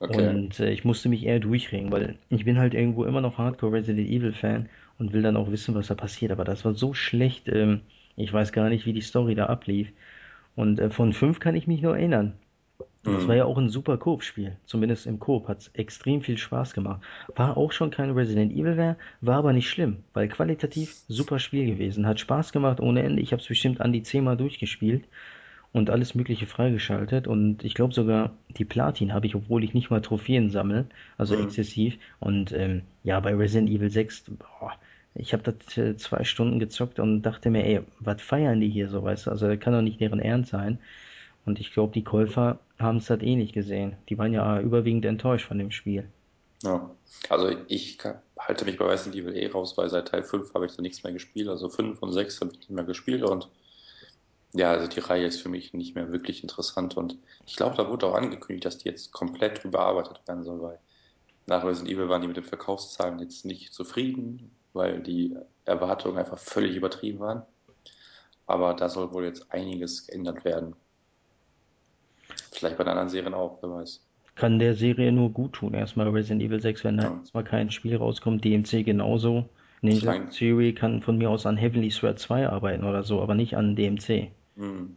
[SPEAKER 1] okay.
[SPEAKER 2] Und äh, ich musste mich eher durchringen, weil ich bin halt irgendwo immer noch Hardcore Resident Evil Fan und will dann auch wissen, was da passiert. Aber das war so schlecht, ähm, ich weiß gar nicht, wie die Story da ablief. Und äh, von 5 kann ich mich nur erinnern. Das war ja auch ein super Koop-Spiel. Zumindest im Koop hat es extrem viel Spaß gemacht. War auch schon kein Resident Evil mehr, war aber nicht schlimm, weil qualitativ super Spiel gewesen. Hat Spaß gemacht ohne Ende. Ich habe es bestimmt an die zehnmal durchgespielt und alles Mögliche freigeschaltet. Und ich glaube sogar die Platin habe ich, obwohl ich nicht mal Trophäen sammle, also
[SPEAKER 1] Mhm.
[SPEAKER 2] exzessiv. Und ähm, ja, bei Resident Evil 6, boah, ich habe das äh, zwei Stunden gezockt und dachte mir, ey, was feiern die hier so, weißt du? Also das kann doch nicht deren Ernst sein. Und ich glaube, die Käufer haben es halt ähnlich gesehen. Die waren ja überwiegend enttäuscht von dem Spiel.
[SPEAKER 1] Ja. Also ich halte mich bei Resident Evil eh raus, weil seit Teil 5 habe ich da nichts mehr gespielt. Also 5 und 6 habe ich nicht mehr gespielt und ja, also die Reihe ist für mich nicht mehr wirklich interessant und ich glaube, da wurde auch angekündigt, dass die jetzt komplett überarbeitet werden soll, weil nach Resident Evil waren die mit den Verkaufszahlen jetzt nicht zufrieden, weil die Erwartungen einfach völlig übertrieben waren. Aber da soll wohl jetzt einiges geändert werden. Vielleicht bei den anderen Serien auch, wer weiß.
[SPEAKER 2] Kann der Serie nur gut tun. Erstmal Resident Evil 6, wenn da
[SPEAKER 1] Ja.
[SPEAKER 2] erstmal kein Spiel rauskommt. DMC genauso. Ninja. Theory kann von mir aus an Heavenly Sword 2 arbeiten oder so, aber nicht an DMC.
[SPEAKER 1] Hm.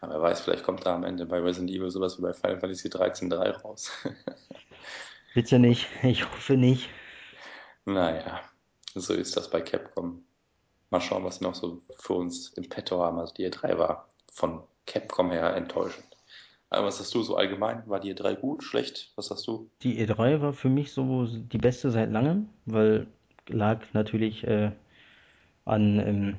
[SPEAKER 1] Aber wer weiß, vielleicht kommt da am Ende bei Resident Evil sowas wie bei Final Fantasy 13.3 raus.
[SPEAKER 2] Bitte nicht. Ich hoffe nicht.
[SPEAKER 1] Naja, so ist das bei Capcom. Mal schauen, was sie noch so für uns im Petto haben. Also die E3 war von Capcom her enttäuschend. Aber was hast du so allgemein? War die E3 gut, schlecht? Was hast du?
[SPEAKER 2] Die E3 war für mich so die beste seit langem, weil lag natürlich äh, an ähm,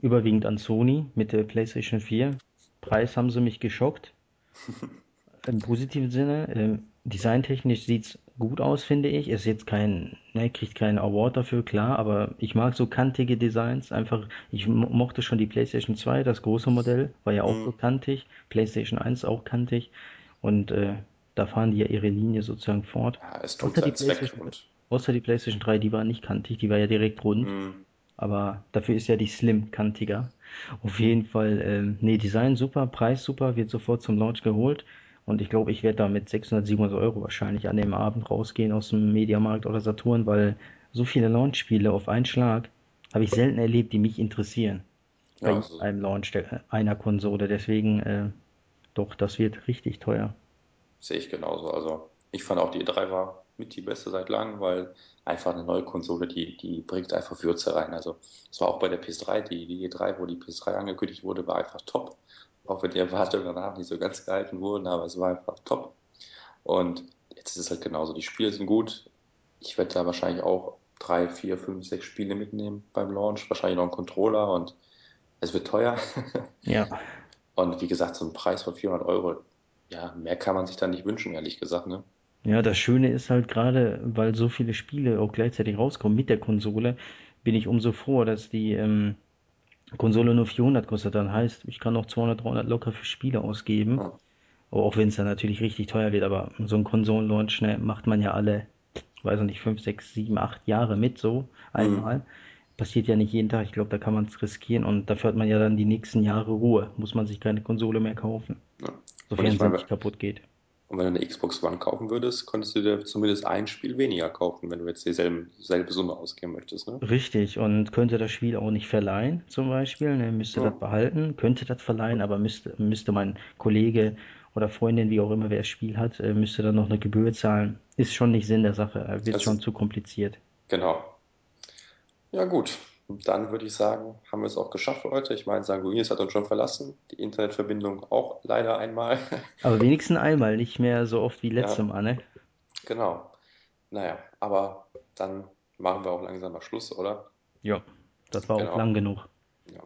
[SPEAKER 2] überwiegend an Sony mit der PlayStation 4. Preis haben sie mich geschockt. Im positiven Sinne. Ähm, designtechnisch sieht's gut aus, finde ich. Ist jetzt kein, ne, kriegt keinen Award dafür, klar, aber ich mag so kantige Designs. Einfach, ich mo- mochte schon die PlayStation 2, das große Modell, war ja auch so
[SPEAKER 1] Hm.
[SPEAKER 2] kantig. PlayStation 1 auch kantig. Und äh, da fahren die ja ihre Linie sozusagen fort.
[SPEAKER 1] Ja, es tut
[SPEAKER 2] Außer die
[SPEAKER 1] Zweck
[SPEAKER 2] PlayStation,
[SPEAKER 1] und
[SPEAKER 2] außer die PlayStation 3, die war nicht kantig, die war ja direkt rund.
[SPEAKER 1] hm,
[SPEAKER 2] Aber dafür ist ja die Slim kantiger. Auf jeden Fall, ähm, nee, Design super, Preis super, wird sofort zum Launch geholt. Und ich glaube, ich werde da mit 600, 700 Euro wahrscheinlich an dem Abend rausgehen aus dem Mediamarkt oder Saturn, weil so viele Launch-Spiele auf einen Schlag habe ich selten erlebt, die mich interessieren.
[SPEAKER 1] ja,
[SPEAKER 2] Bei
[SPEAKER 1] also,
[SPEAKER 2] einem Launch der, einer Konsole. Deswegen, äh, doch, das wird richtig teuer.
[SPEAKER 1] sehe ich genauso. Also ich fand auch die E3 war mit die beste seit langem, weil einfach eine neue Konsole, die, die bringt einfach Würze rein. Also es war auch bei der PS3, die, die E3, wo die PS3 angekündigt wurde, war einfach top. Auch wenn die Erwartungen danach nicht so ganz gehalten wurden, aber es war einfach top. Und jetzt ist es halt genauso. Die Spiele sind gut. Ich werde da wahrscheinlich auch drei, vier, fünf, sechs Spiele mitnehmen beim Launch. Wahrscheinlich noch einen Controller und es wird teuer.
[SPEAKER 2] Ja,
[SPEAKER 1] Und wie gesagt, so ein Preis von 400 Euro, ja, mehr kann man sich da nicht wünschen, ehrlich gesagt, ne?
[SPEAKER 2] Ja, das Schöne ist halt gerade, weil so viele Spiele auch gleichzeitig rauskommen mit der Konsole, bin ich umso froher, dass die ähm, Konsole nur 400 kostet. Dann heißt, ich kann noch 200, 300 locker für Spiele ausgeben.
[SPEAKER 1] Ja.
[SPEAKER 2] Auch wenn es dann natürlich richtig teuer wird, aber so ein Konsolenlaunch, ne, macht man ja alle, weiß ich nicht, 5, 6, 7, 8 Jahre mit so
[SPEAKER 1] Mhm.
[SPEAKER 2] einmal. Passiert ja nicht jeden Tag. Ich glaube, da kann man es riskieren und dafür hat man ja dann die nächsten Jahre Ruhe. Muss man sich keine Konsole mehr kaufen.
[SPEAKER 1] Ja.
[SPEAKER 2] Sofern sie
[SPEAKER 1] meine,
[SPEAKER 2] nicht kaputt geht.
[SPEAKER 1] Und wenn du eine Xbox One kaufen würdest, konntest du dir zumindest ein Spiel weniger kaufen, wenn du jetzt dieselbe selbe Summe ausgeben möchtest, ne?
[SPEAKER 2] Richtig, und könnte das Spiel auch nicht verleihen, zum Beispiel, ne, müsste
[SPEAKER 1] Ja.
[SPEAKER 2] das behalten, könnte das verleihen, aber müsste, müsste mein Kollege oder Freundin, wie auch immer, wer das Spiel hat, äh, müsste dann noch eine Gebühr zahlen. Ist schon nicht Sinn der Sache, äh, wird
[SPEAKER 1] Also,
[SPEAKER 2] schon zu kompliziert.
[SPEAKER 1] genau. Ja, gut. Dann würde ich sagen, haben wir es auch geschafft für heute. Ich meine, Sanguinis hat uns schon verlassen. Die Internetverbindung auch leider einmal.
[SPEAKER 2] Aber wenigstens einmal, nicht mehr so oft wie letztes
[SPEAKER 1] Ja,
[SPEAKER 2] Mal, ne?
[SPEAKER 1] genau. Naja, aber dann machen wir auch langsam mal Schluss, oder?
[SPEAKER 2] Ja, das war auch
[SPEAKER 1] Genau.
[SPEAKER 2] lang genug.
[SPEAKER 1] Ja.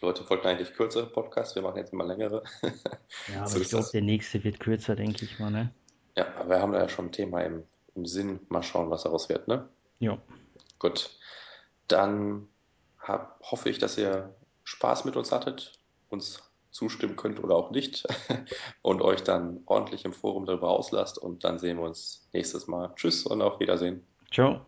[SPEAKER 1] Die Leute wollten eigentlich kürzere Podcasts, wir machen jetzt immer längere.
[SPEAKER 2] Ja, aber
[SPEAKER 1] So
[SPEAKER 2] ich glaube, der nächste wird kürzer, denke ich mal, ne?
[SPEAKER 1] Ja, aber wir haben da ja schon ein Thema im, im Sinn. Mal schauen, was daraus wird, ne?
[SPEAKER 2] Ja,
[SPEAKER 1] Gut. Dann hab, hoffe ich, dass ihr Spaß mit uns hattet, uns zustimmen könnt oder auch nicht und euch dann ordentlich im Forum darüber auslasst und dann sehen wir uns nächstes Mal. Tschüss und auf Wiedersehen.
[SPEAKER 2] ciao.